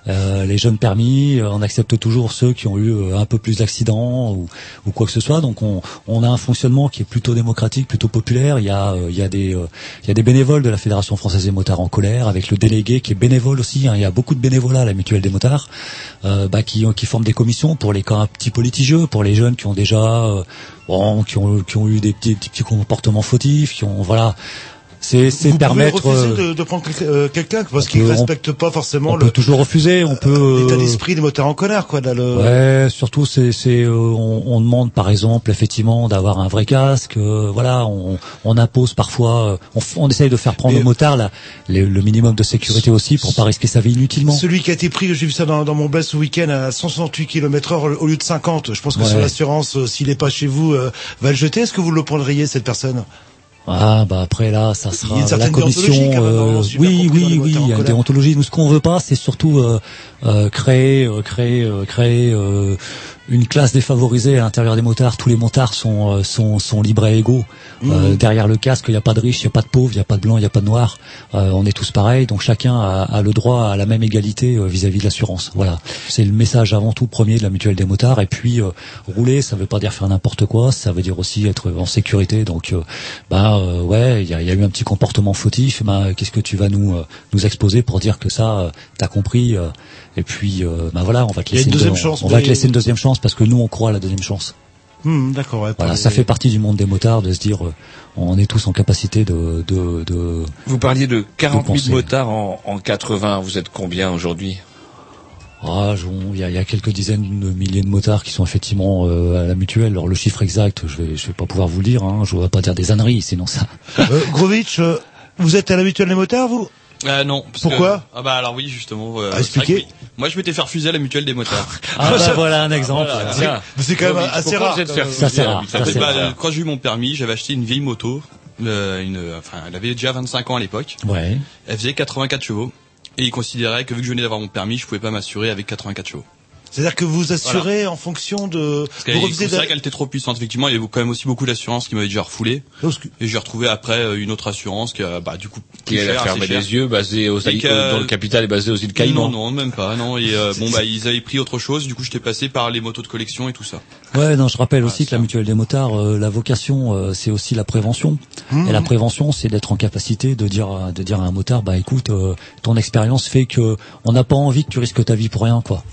euh, les jeunes permis, euh, on accepte toujours ceux qui ont eu euh, un peu plus d'accidents ou, quoi que ce soit. Donc on, on a un fonctionnement qui est plutôt démocratique, plutôt populaire. Il y a, des, bénévoles de la Fédération française des motards en colère, avec le délégué qui est bénévole aussi. hein. Il y a beaucoup de bénévolat à la mutuelle des motards, euh, bah, qui, qui forment des commissions pour les cas un petit peu pour les jeunes qui ont déjà, bon, qui ont, qui ont eu des petits, des petits comportements fautifs, qui ont, voilà c'est permettre. pouvez refuser euh, de, de prendre quel- euh, quelqu'un parce qu'il respecte pas forcément on le- peut toujours refuser, on peut. l'état euh, d'esprit des moteurs en colère, quoi. Là, le... Ouais, surtout c'est c'est on, on demande par exemple effectivement d'avoir un vrai casque. euh, voilà, on, on impose parfois, on, on essaye de faire prendre Mais- au motard la- les- le minimum de sécurité aussi pour pas risquer sa vie inutilement. Celui qui a été pris, j'ai vu ça dans, dans mon best ce week-end à 168 km heure au lieu de 50. Je pense que Ouais. sur l'assurance, s'il n'est pas chez vous, euh, va le jeter. Est-ce que vous le prendriez cette personne? Ah bah après là, ça sera la commission. euh, oui, oui, oui, il y a une déontologie. Nous, ce qu'on veut pas, c'est surtout euh, euh, créer, euh, créer, euh, créer euh, une classe défavorisée à l'intérieur des motards. Tous les motards sont euh, sont sont libres et égaux. Euh, Mhm. derrière le casque, il n'y a pas de riche, il n'y a pas de pauvre, il n'y a pas de blanc, il n'y a pas de noir. Euh, on est tous pareils, donc chacun a, a le droit à la même égalité euh, vis-à-vis de l'assurance. Voilà, c'est le message avant tout premier de la mutuelle des motards. Et puis euh, rouler, ça veut pas dire faire n'importe quoi, ça veut dire aussi être en sécurité. Donc, euh, bah euh, ouais, il y a, y a eu un petit comportement fautif. Bah, qu'est-ce que tu vas nous euh, nous exposer pour dire que ça, euh, t'as compris euh, Et puis, euh, bah voilà, on va te laisser une deuxième deux- chance, On va te laisser une deuxième chance parce que nous, on croit à la deuxième chance. Hmm, D'accord. ouais, Voilà, ça fait partie du monde des motards de se dire, euh, on est tous en capacité de de, de Vous parliez de 40 penser. 000 motards en, en 80. Vous êtes combien aujourd'hui? Ah, il y a, il y a quelques dizaines de milliers de motards qui sont effectivement euh, à la mutuelle. Alors le chiffre exact, je vais, je vais pas pouvoir vous le dire. Hein. Je ne vais pas dire des âneries, sinon ça. Euh, Grovitch, euh, vous êtes à la mutuelle des motards, vous? Euh, non. parce Pourquoi que- Ah bah alors oui justement. euh, Ah, que oui. Moi je m'étais fait refuser à la mutuelle des motards. Ah bah voilà un exemple. Voilà, C'est- quand même assez rare. Ça, c'est rare, ça, c'est Bah, euh, quand j'ai eu mon permis, j'avais acheté une vieille moto. euh, une, enfin, elle avait déjà 25 ans à l'époque. Ouais. Elle faisait 84 chevaux. Et ils considéraient que vu que je venais d'avoir mon permis, je pouvais pas m'assurer avec 84 chevaux. C'est-à-dire que vous assurez en fonction de. Parce Vous qu'elle était trop puissante. Effectivement, il y avait quand même aussi beaucoup d'assurances qui m'avaient déjà refoulé. Et j'ai retrouvé après euh, une autre assurance qui a, bah, du coup, Qui plus est la cher, ferme des yeux, basée aux Et îles, que- dont le capital est basé aux îles Non, Caïmans. non, même pas, non. Et euh, bon, bah, ils avaient pris autre chose. Du coup, j'étais passé par les motos de collection et tout ça. Ouais, non, je rappelle aussi que la mutuelle des motards, euh, la vocation, euh, c'est aussi la prévention. Mmh. Et la prévention, c'est d'être en capacité de dire, à- de dire à un motard, bah écoute, euh, ton expérience fait que on n'a pas envie que tu risques ta vie pour rien, quoi.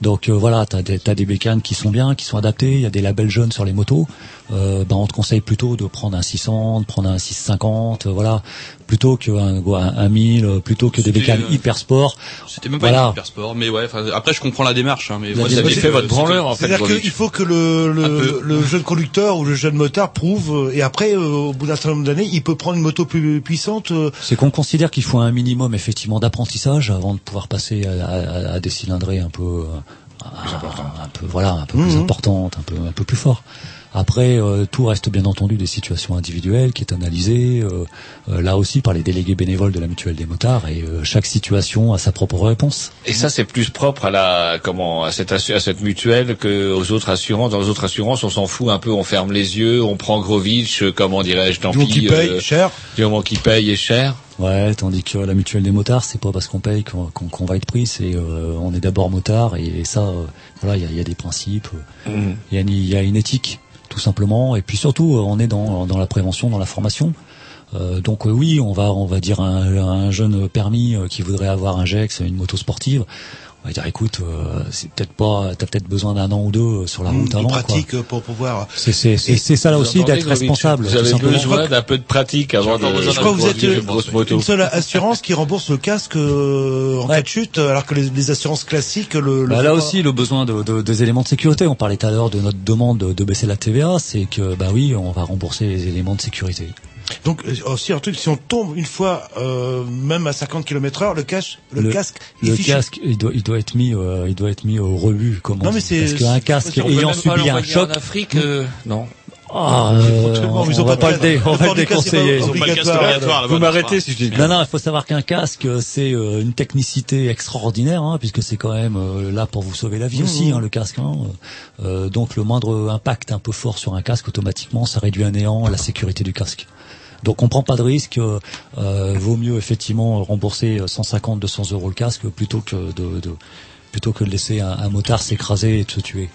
Donc euh, voilà, t'as des, t'as des bécanes qui sont bien, qui sont adaptées. Il y a des labels jeunes sur les motos. Euh, bah, on te conseille plutôt de prendre un 600, de prendre un 650, euh, voilà, plutôt qu'un un, un 1000, euh, plutôt que des bécanes euh, hyper sport. C'était même pas Voilà. une hyper sport, mais ouais. enfin, Après, je comprends la démarche. Hein, mais moi, ça Vous avez avait fait votre branleur, en fait, C'est-à-dire qu'il faut que le, le, le jeune conducteur ou le jeune motard prouve, euh, et après, euh, au bout d'un certain nombre d'années, il peut prendre une moto plus puissante. euh, C'est qu'on considère qu'il faut un minimum effectivement d'apprentissage avant de pouvoir passer à, à- à des cylindrées un peu, euh, un, un peu voilà, un peu plus Mhm. importantes, un peu un peu plus fort. Après, euh, tout reste bien entendu des situations individuelles qui est analysée euh, euh, là aussi par les délégués bénévoles de la mutuelle des motards et euh, chaque situation a sa propre réponse. Et ça, c'est plus propre à la comment à cette à cette mutuelle que aux autres assurances. Dans les autres assurances, on s'en fout un peu, on ferme les yeux, on prend Grovitch, euh, comment dirais-je, tant Du pis. qu'il paye euh, cher. Du moment qu'il paye est cher. Ouais, tandis que la mutuelle des motards, c'est pas parce qu'on paye qu'on qu'on- qu'on va être pris, c'est euh, on est d'abord motard et, ça, euh, voilà, il y a, il y a des principes, y, une- il y a une éthique tout simplement, et puis surtout, euh, on est dans, dans la prévention, dans la formation. Euh, donc euh, oui, on va on va dire un, un jeune permis qui voudrait avoir un GEX, une moto sportive, on va dire écoute, euh, c'est peut-être pas, t'as peut-être besoin d'un an ou deux euh, sur la route de avant. pratique euh, pour pouvoir. C'est c'est c'est c'est ça là Vous aussi d'être responsable. Vous avez besoin d'un peu de pratique avant de. Je crois que vous êtes euh, une grosse moto. une seule assurance qui rembourse le casque euh, en Ouais. cas de chute, alors que les, les assurances classiques le. le Bah, là pas. aussi, le besoin de, de- des éléments de sécurité. On parlait tout à l'heure de notre demande de, de baisser la TVA, c'est que bah oui, on va rembourser les éléments de sécurité. Donc euh, aussi un truc, si on tombe une fois, euh, même à 50 km heure, le, cache, le, casque, il le casque, il doit, il doit être mis, euh, il doit être mis au rebut, comme on Non, mais c'est- parce qu'un casque peut ayant subi un choc, En Afrique, euh, non. ah, euh, Absolument, on, on pas va pas le, casque. dé- on Le va le casque, déconseiller. Pas le casque Obligatoire. Vous m'arrêtez si je dis. Non, non, il faut savoir qu'un casque, euh, c'est euh, une technicité extraordinaire, hein, puisque c'est quand même euh, là pour vous sauver la vie Mmh, aussi, mmh. hein, le casque. Hein. Euh, donc le moindre impact un peu fort sur un casque, automatiquement, ça réduit à néant la sécurité du casque. Donc on prend pas de risque. euh, euh, vaut mieux effectivement rembourser 150, 200 euros le casque plutôt que de, de plutôt que de laisser un, un motard s'écraser et de se tuer.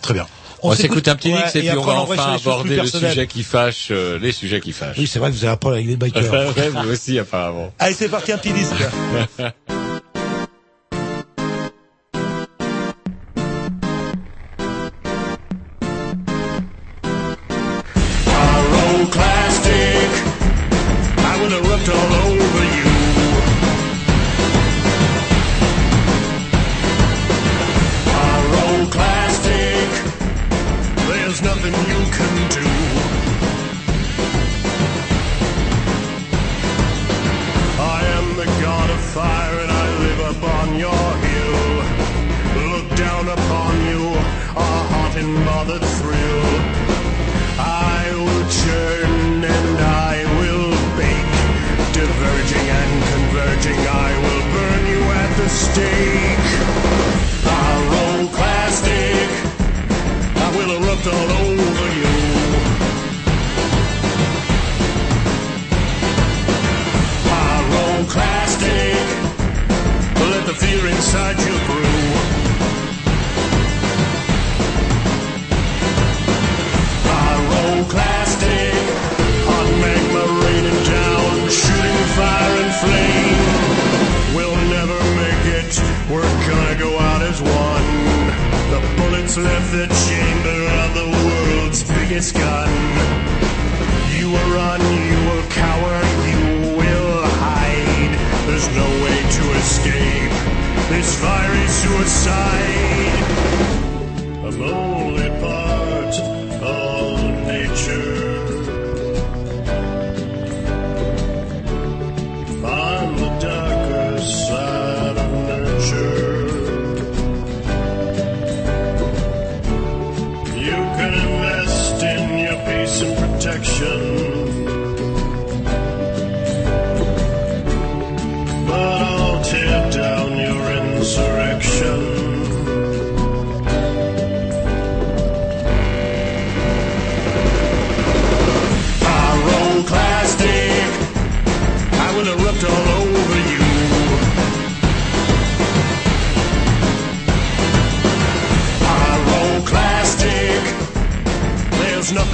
Très bien. On, s'écoute un petit ouais, mix et, puis on va enfin aborder le sujet qui fâche, euh, les sujets qui fâchent. Oui, c'est vrai que vous avez un problème avec les bikers. Vous aussi apparemment. Allez, c'est parti, un petit disque. bothered thrill. I will churn and I will bake, diverging and converging. I will burn you at the stake. I will erupt all over you. Let the fear inside you the chamber of the world's biggest gun.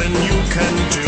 Nothing you can do.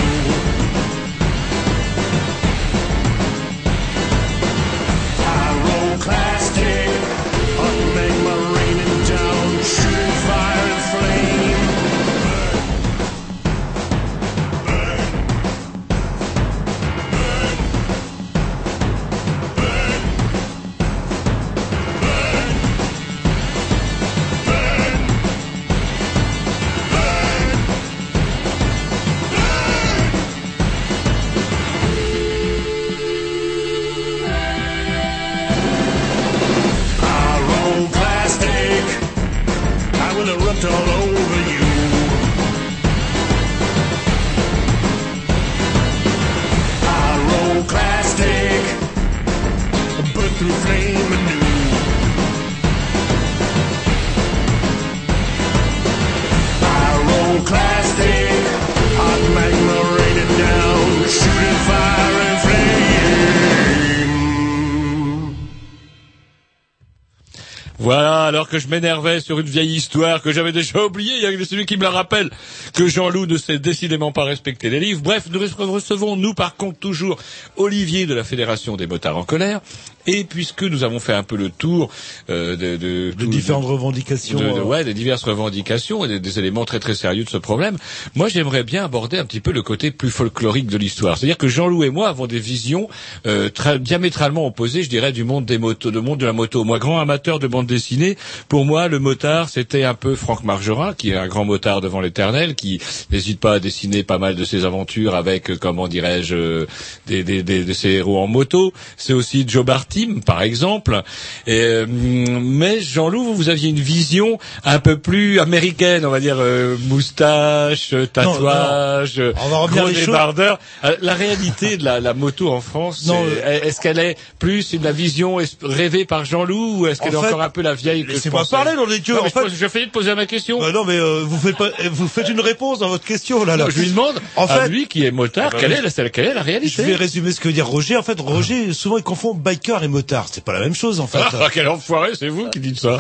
Que je m'énervais sur une vieille histoire que j'avais déjà oubliée, il y a celui qui me la rappelle, que Jean-Loup ne sait décidément pas respecter les livres. Bref, nous recevons, nous, par contre, toujours Olivier de la Fédération des motards en colère. Et puisque nous avons fait un peu le tour euh, de, de, De différentes revendications. de- euh, ouais, des diverses revendications et des, des éléments très très sérieux de ce problème. Moi, j'aimerais bien aborder un petit peu le côté plus folklorique de l'histoire. C'est-à-dire que Jean-Loup et moi avons des visions euh, très diamétralement opposées, je dirais, du monde des motos, du monde de la moto. Moi, grand amateur de bande dessinée, pour moi, le motard, c'était un peu Franck Margerin, qui est un grand motard devant l'éternel, qui n'hésite pas à dessiner pas mal de ses aventures avec, euh, comment dirais-je, euh, des, des, des, de ses héros en moto. C'est aussi Joe Par exemple. Et, euh, mais Jean-Loup, vous, vous aviez une vision un peu plus américaine, on va dire euh, moustache, euh, tatouage, On va gros les débardeur. Euh, La réalité de la, la moto en France, est-ce qu'elle est plus une la vision rêvée par Jean-Loup ou est-ce qu'elle est fait, encore un peu la vieille que je pensais parler, nom de Dieu. Non, En je fait- pose- je finis de poser ma question. Bah non, mais euh, vous faites pas, vous faites une réponse dans votre question là. là. Non, je lui demande En à fait, lui qui est motard, Ah bah quelle, est la, quelle est la réalité je vais résumer ce que veut dire Roger. En fait, Roger, souvent il confond biker et motard. C'est pas la même chose en fait. Ah, quel enfoiré, c'est vous qui dites ça.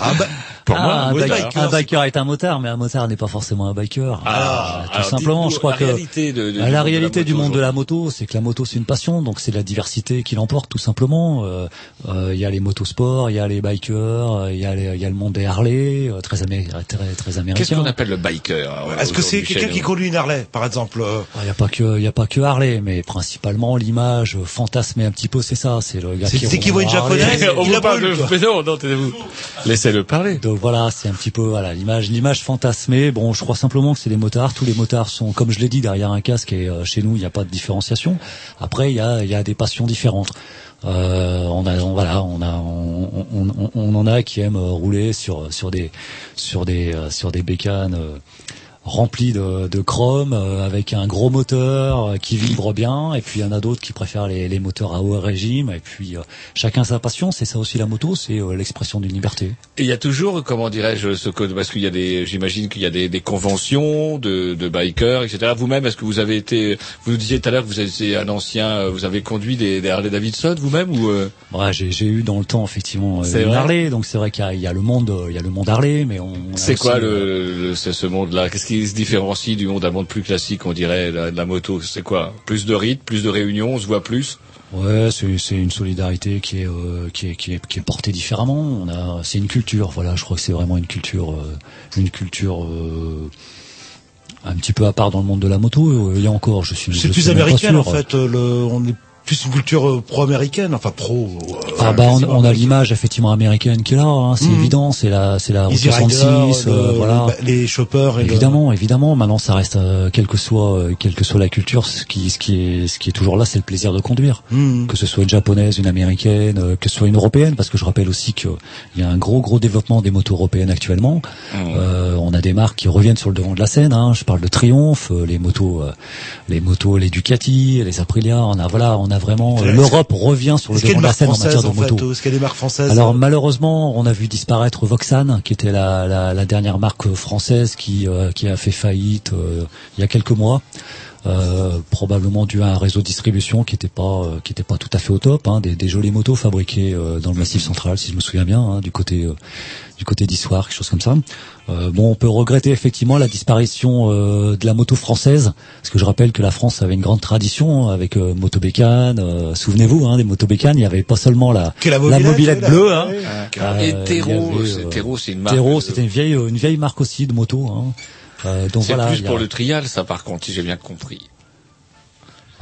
Ah bah, Pour Ah, moi, un, un biker est un motard, mais un motard n'est pas forcément un biker. Ah, Euh, tout alors simplement, je crois la que réalité de- de- du la réalité du monde de la moto, c'est que la moto c'est une passion, donc c'est la diversité qui l'emporte tout simplement. Euh, euh, Il y a les motosports, il y a les bikers, euh, il y a les- il y a le monde des Harley, euh, très, amé- très, très américain. Qu'est-ce qu'on appelle le biker alors, Est-ce que c'est quelqu'un qui conduit une Harley, par exemple euh, Il n'y a pas que, il y a pas que Harley, mais principalement l'image euh, fantasmée un petit peu, c'est ça, c'est le gars qui c'est qui voit une japonaise, On il vous parle de... Mais non, non, taisez-vous. Laissez-le parler. Donc voilà, c'est un petit peu voilà l'image, l'image fantasmée. Bon, je crois simplement que c'est des motards. Tous les motards sont, comme je l'ai dit, derrière un casque et euh, chez nous il n'y a pas de différenciation. Après, il y a, y a des passions différentes. Euh, on a, on- voilà, on a, on, on, on- on en a qui aiment euh, rouler sur sur des sur des euh, sur des bécanes. Remplies de, de chrome euh, avec un gros moteur euh, qui vibre bien. Et puis il y en a d'autres qui préfèrent les, les moteurs à haut régime. Et puis euh, chacun sa passion. C'est ça aussi la moto c'est euh, l'expression d'une liberté. Et il y a toujours, comment dirais-je, ce code, parce qu'il y a des, j'imagine qu'il y a des, des conventions de, de bikers, etc. Vous-même, est-ce que vous avez été, vous nous disiez tout à l'heure que vous étiez un ancien, euh, vous avez conduit des, des Harley Davidson vous-même ou euh, Ouais, j'ai j'ai eu dans le temps effectivement une Harley, donc c'est vrai qu'il y y a le monde, il y a le monde Harley, mais on. c'est quoi le, le- c'est ce monde-là? Qu'est-ce qui se différencie du monde d'un monde plus classique, on dirait, de la, moto C'est quoi? Plus de rythme, plus de réunions, on se voit plus? Ouais, c'est une solidarité qui est, euh, qui est qui est qui est portée différemment. On a, c'est une culture. Voilà, je crois que c'est vraiment une culture, euh, une culture. euh, un petit peu à part dans le monde de la moto, il y a encore, je suis. C'est plus américain en fait. Le, on est plus une culture euh, pro-américaine, enfin pro. euh, Ah bah on, on a l'image effectivement américaine qui est là, hein, c'est Mhm. évident, c'est la c'est la route Easy Rider, 66, euh, le- voilà. le- les choppers et le- évidemment, évidemment. Maintenant, ça reste euh, quelle que soit euh, quelle que soit la culture, ce qui ce qui est ce qui est toujours là, c'est le plaisir de conduire. Mhm. Que ce soit une japonaise, une américaine, euh, que ce soit une européenne, parce que je rappelle aussi que il y a un gros gros développement des motos européennes actuellement. Euh, on a des marques qui reviennent sur le devant de la scène. Hein. Je parle de Triumph, euh, les motos, euh, les motos, les Ducati, les Aprilia. On a voilà, on a vraiment euh, l'Europe revient sur le devant de la marque scène en matière en de moto. des marques françaises Alors malheureusement, on a vu disparaître Voxan, qui était la, la, la dernière marque française qui, euh, qui a fait faillite euh, il y a quelques mois. Euh, probablement dû à un réseau de distribution qui était pas euh, qui était pas tout à fait au top hein, des, des jolies motos fabriquées euh, dans le massif central si je me souviens bien hein, du côté euh, du côté d'Issoire quelque chose comme ça euh, bon on peut regretter effectivement la disparition euh, de la moto française parce que je rappelle que la France avait une grande tradition avec euh, motobécane euh, souvenez-vous hein, des motobécanes il y avait pas seulement la Que la la mobilette, oui, bleue la- hein, oui. euh, Et c'est- euh, c'est une marque. C'était une vieille, une vieille marque aussi de moto. Hein. Euh, donc C'est voilà. plus il y a- pour le trial, ça, par contre, si j'ai bien compris.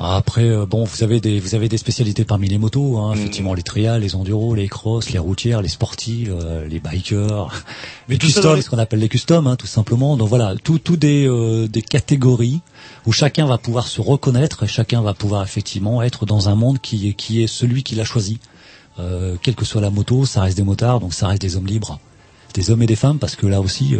Après, euh, bon, vous avez des, vous avez des spécialités parmi les motos. Mm. Hein, Effectivement, les trials, les enduros, les crosses, les routières, les sportives, euh, les bikers, Mais les les- ce qu'on appelle les customs, hein, tout simplement. Donc voilà, tout, tout des, euh, des catégories où chacun va pouvoir se reconnaître, et chacun va pouvoir effectivement être dans un monde qui est, qui est celui qu'il a choisi. Euh, quelle que soit la moto, ça reste des motards, donc ça reste des hommes libres, des hommes et des femmes, parce que là aussi.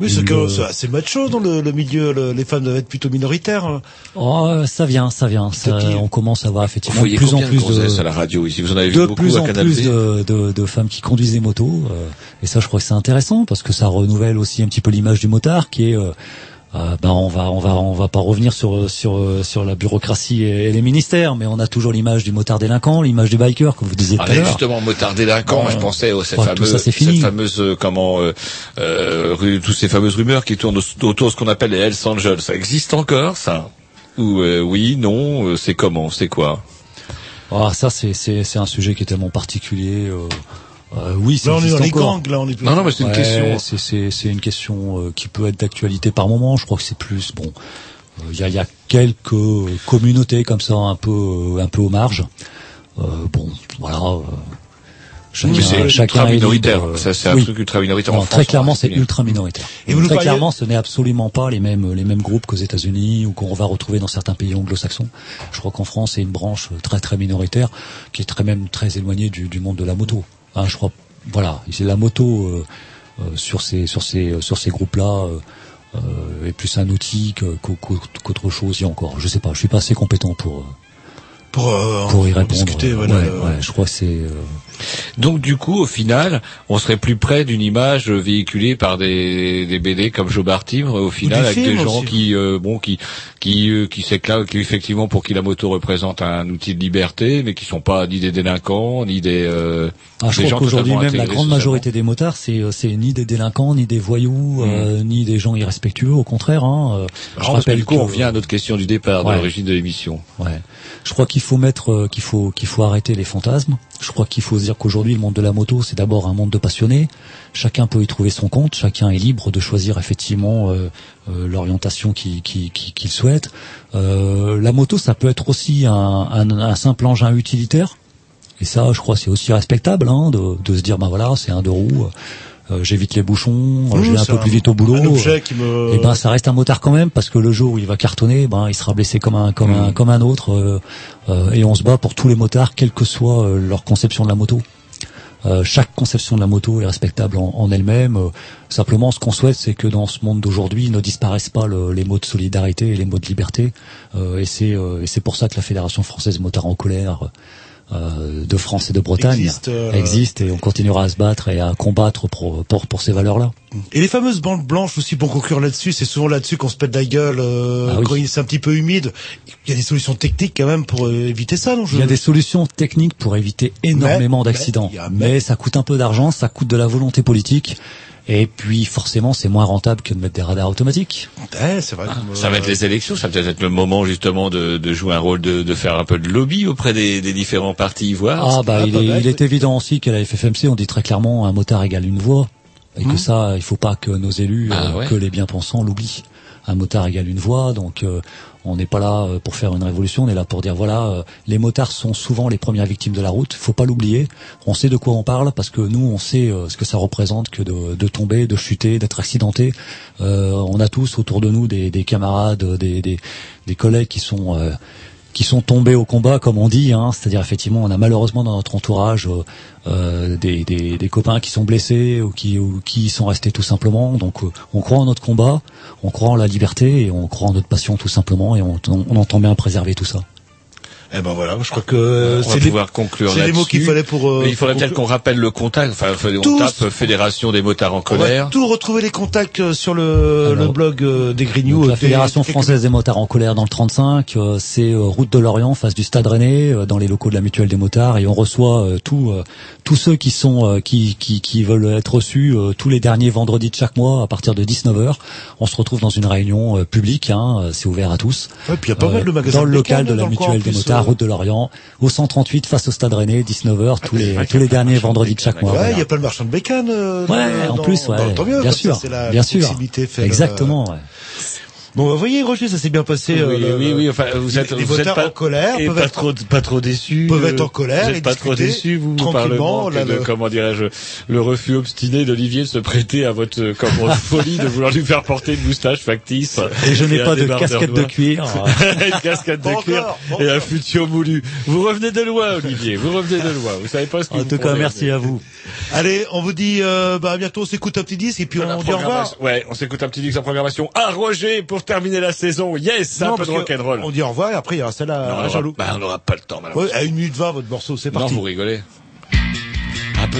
Oui, c'est une- que c'est assez macho dans le, le milieu. le- les femmes doivent être plutôt minoritaires. Oh, ça vient, ça vient. Ça, on commence à voir effectivement de plus en plus de, à la radio ici? Vous en avez vu de beaucoup plus à en Canal plus de, de, de femmes qui conduisent des motos. euh, et ça, je crois que c'est intéressant parce que ça renouvelle aussi un petit peu l'image du motard, qui est euh, euh, ben on va on va on va pas revenir sur sur sur la bureaucratie et, les ministères, mais on a toujours l'image du motard délinquant, l'image du biker, comme vous disiez tout Ah, à mais l'heure. justement, motard délinquant, je pensais aux cette tout fameuse, ça, c'est fini. cette fameuse, euh, comment, euh, euh, toutes ces fameuses rumeurs qui tournent au- autour de ce qu'on appelle les Hells Angels. Ça existe encore, ça? Ou euh, oui, non, c'est comment, c'est quoi? Ah, ça c'est c'est c'est un sujet qui est tellement particulier. Euh, oui, ça Là, on est existe dans les encore. gangs, là, on est plus- Non, non, mais c'est une Ouais, question. C'est c'est c'est une question euh, qui peut être d'actualité par moment. Je crois que c'est plus bon. euh, Il y a il y a quelques euh, communautés comme ça un peu euh, un peu aux marges. Euh, bon, voilà. euh, chacun, Oui, c'est chacun ultra est minoritaire. euh, Ça, c'est un oui. truc ultra minoritaire en Non, France, Très en clairement, c'est ultra minoritaire. Et vous très parliez- clairement, ce n'est absolument pas les mêmes les mêmes groupes qu'aux États-Unis ou qu'on va retrouver dans certains pays anglo-saxons. Je crois qu'en France, c'est une branche très très minoritaire qui est très même très éloignée du, du monde de la moto. Hein, je crois, voilà, c'est la moto euh, euh, sur ces sur ces sur ces groupes-là. Euh, euh, est plus un outil qu'autre chose. A encore, je sais pas, je suis pas assez compétent pour euh, pour, euh, pour y répondre. discuter. Voilà. Ouais, ouais, je crois que c'est. Donc du coup, au final, on serait plus près d'une image véhiculée par des, des BD comme Joe Bartimre, au final, avec des gens aussi. qui, euh, bon, qui, qui, euh, qui s'éclatent, qui effectivement pour qui la moto représente un outil de liberté, mais qui sont pas ni des délinquants, ni des, euh, Ah, je des crois gens qu'aujourd'hui même la grande majorité des motards, c'est euh, c'est ni des délinquants, ni des voyous, euh, ni des gens irrespectueux. Au contraire, hein, euh, je rappelle du coup, on revient à notre question du départ, de Ouais. l'origine de l'émission. Ouais. Je crois qu'il faut mettre, euh, qu'il faut, qu'il faut arrêter les fantasmes. Je crois qu'il faut se dire qu'aujourd'hui, le monde de la moto, c'est d'abord un monde de passionnés. Chacun peut y trouver son compte. Chacun est libre de choisir effectivement euh, euh, l'orientation qu'il qui, qui, souhaite. Euh, la moto, ça peut être aussi un, un, un simple engin utilitaire. Et ça, je crois, c'est aussi respectable hein, de, de se dire, ben voilà, c'est un deux roues. Euh, j'évite les bouchons, Oui, je vais un peu un- plus vite au boulot. un objet qui me- Et ben ça reste un motard quand même parce que le jour où il va cartonner, ben il sera blessé comme un comme Mm. un comme un autre. euh, euh, et on se bat pour tous les motards, quelle que soit euh, leur conception de la moto. Euh, chaque conception de la moto est respectable en, en elle-même. Euh, simplement, ce qu'on souhaite, c'est que dans ce monde d'aujourd'hui, ne disparaissent pas le- les mots de solidarité et les mots de liberté. Euh, et c'est euh, et c'est pour ça que la Fédération française motards en colère euh, de France et de Bretagne Existe, euh, existe et on continuera à se battre et à combattre pour pour, pour ces valeurs-là. Et les fameuses bandes blanches aussi pour conclure là-dessus, c'est souvent là-dessus qu'on se pète la gueule euh, Ah oui. quand il- c'est un petit peu humide. Il y a des solutions techniques quand même pour euh, éviter ça, non je... Il y a des solutions techniques pour éviter énormément d'accidents, mais ça coûte un peu d'argent, ça coûte de la volonté politique, et puis forcément c'est moins rentable que de mettre des radars automatiques. Ouais, c'est vrai. Ah, Ça va être les élections, ça va peut-être être le moment justement de, de jouer un rôle, de, de faire un peu de lobby auprès des, des différents partis ivoires. Ah bah il, pas est, il est évident aussi qu'à la FFMC on dit très clairement un motard égale une voix, et que ça il faut pas que nos élus, Ah euh, ouais. que les bien-pensants l'oublient. Un motard égale une voix, donc euh, on n'est pas là euh, pour faire une révolution, on est là pour dire voilà, euh, les motards sont souvent les premières victimes de la route, faut pas l'oublier. On sait de quoi on parle parce que nous on sait euh, ce que ça représente que de, tomber, de chuter, d'être accidenté. On a tous autour de nous des, des camarades, des, des, collègues qui sont qui sont tombés au combat, comme on dit, hein, c'est-à-dire effectivement, on a malheureusement dans notre entourage euh, euh, des, copains qui sont blessés ou qui, ou qui sont restés tout simplement. Donc, euh, on croit en notre combat, on croit en la liberté et on croit en notre passion tout simplement, et on entend bien préserver tout ça. Eh ben voilà, je crois que euh, c'est les, pouvoir conclure c'est les mots qu'il fallait pour. euh, il faudrait peut-être qu'on rappelle le contact. Enfin, on Tous. tape Fédération des motards en On va colère. tout retrouver les contacts euh, sur le, le blog euh, des Grignoux. La euh, des- Fédération française des motards en colère dans le 35, euh, c'est euh, route de Lorient, face du Stade Rennais, euh, dans les locaux de la Mutuelle des motards, et on reçoit euh, tous euh, tous ceux qui sont euh, qui, qui qui veulent être reçus euh, tous les derniers vendredis de chaque mois à partir de 19h. On se retrouve dans une réunion euh, publique, hein, euh, c'est ouvert à tous. Ouais, puis il y a pas mal de magasins dans le local de la Mutuelle des motards, euh. route de Lorient, au 138 face au Stade Rennais, 19h tous les tous les derniers vendredis de chaque mois. Ouais, il voilà. y a pas le marchand de bécanes. euh, Ouais, dans- en plus, ouais, dans- tant mieux, bien sûr, la bien sûr, le- exactement. Bon, bah, voyez, Roger, ça s'est bien passé. Oui, euh, oui, oui, enfin, vous êtes, les vous êtes pas en colère et pas être- trop, pas trop déçus. peuvent être en colère Vous pas trop déçus, vous, par le tranquillement, manque là, de, le- comment dirais-je, le refus obstiné d'Olivier de se prêter à votre, comme votre folie de vouloir lui faire porter une moustache factice. Et je n'ai pas de casquette de cuir. une casquette de cuir et un futio moulu. Vous revenez de loin, Olivier. Vous revenez de loin. Vous savez pas ce que En vous tout cas, merci à vous. Allez, on vous dit euh, bah, à bientôt, on s'écoute un petit disque et puis on dit au revoir. Ouais, on s'écoute un petit disque en programmation. Ah, Roger, pour terminer la saison. Yes, un Non, peu de parce que rock'n'roll. On dit au revoir et après il y aura celle Non, à, Jaloux. bah, on n'aura pas le temps, malheureusement. Ouais, à 1 minute 20 votre morceau, c'est Non, parti. vous rigolez. Un peu.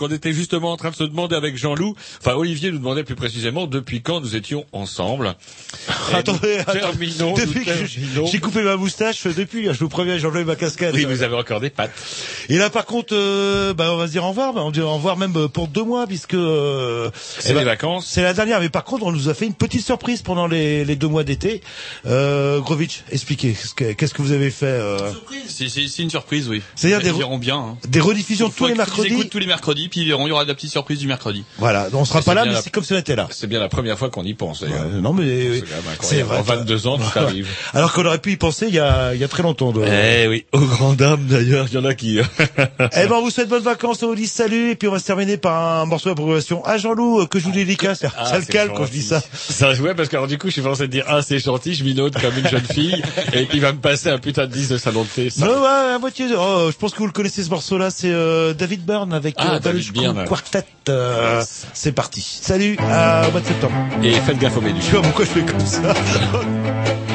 Qu'on était justement en train de se demander avec Jean-Loup, enfin Olivier nous demandait plus précisément depuis quand nous étions ensemble. Attendez, terminons, depuis nous que j'ai- coupé ma moustache, depuis, je vous préviens, j'ai enlevé ma casquette. Oui, vous avez encore des pattes. Et là, par contre, euh, bah, on va se dire au revoir. Bah, on dit au revoir même pour deux mois, puisque euh, C'est eh ben, les vacances. C'est la dernière. Mais par contre, on nous a fait une petite surprise pendant les, les deux mois d'été. Euh, Grovitch, expliquez. Qu'est-ce que, vous avez fait euh, C'est une surprise, oui. C'est-à-dire des bien. hein. Des rediffusions tous les mercredis. écoutent tous les mercredis, puis ils verront, il y aura de la petite surprise du mercredi. Voilà, on sera pas là, mais la- c'est comme si on était là. C'est bien la première fois qu'on y pense d'ailleurs. Ouais, non, mais C'est quand même incroyable. En 22 ans, tout arrive. Alors qu'on aurait pu y penser il y a, il y a très longtemps. de- Eh oui, aux grandes dames d'ailleurs, il y en a qui. Eh ben, on vous souhaite bonnes vacances, on vous dit salut, et puis on va se terminer par un morceau d'approbation à Jean-Loup, euh, que je vous dédicace. Ah, ça le c'est calme quand je dis ça. Ça, ouais, parce que alors, du coup, je suis censé dire, ah, c'est gentil, je minote comme une jeune fille, et il va me passer un putain de 10 de salon de thé. Ça. Non, ouais, à moitié. Oh, je pense que vous le connaissez ce morceau-là, c'est euh, David Byrne avec Ah, euh, David Quartet. Euh, c'est parti. Salut, à, au mois de septembre. Et faites gaffe au médus. Je sais pas pourquoi je fais comme ça.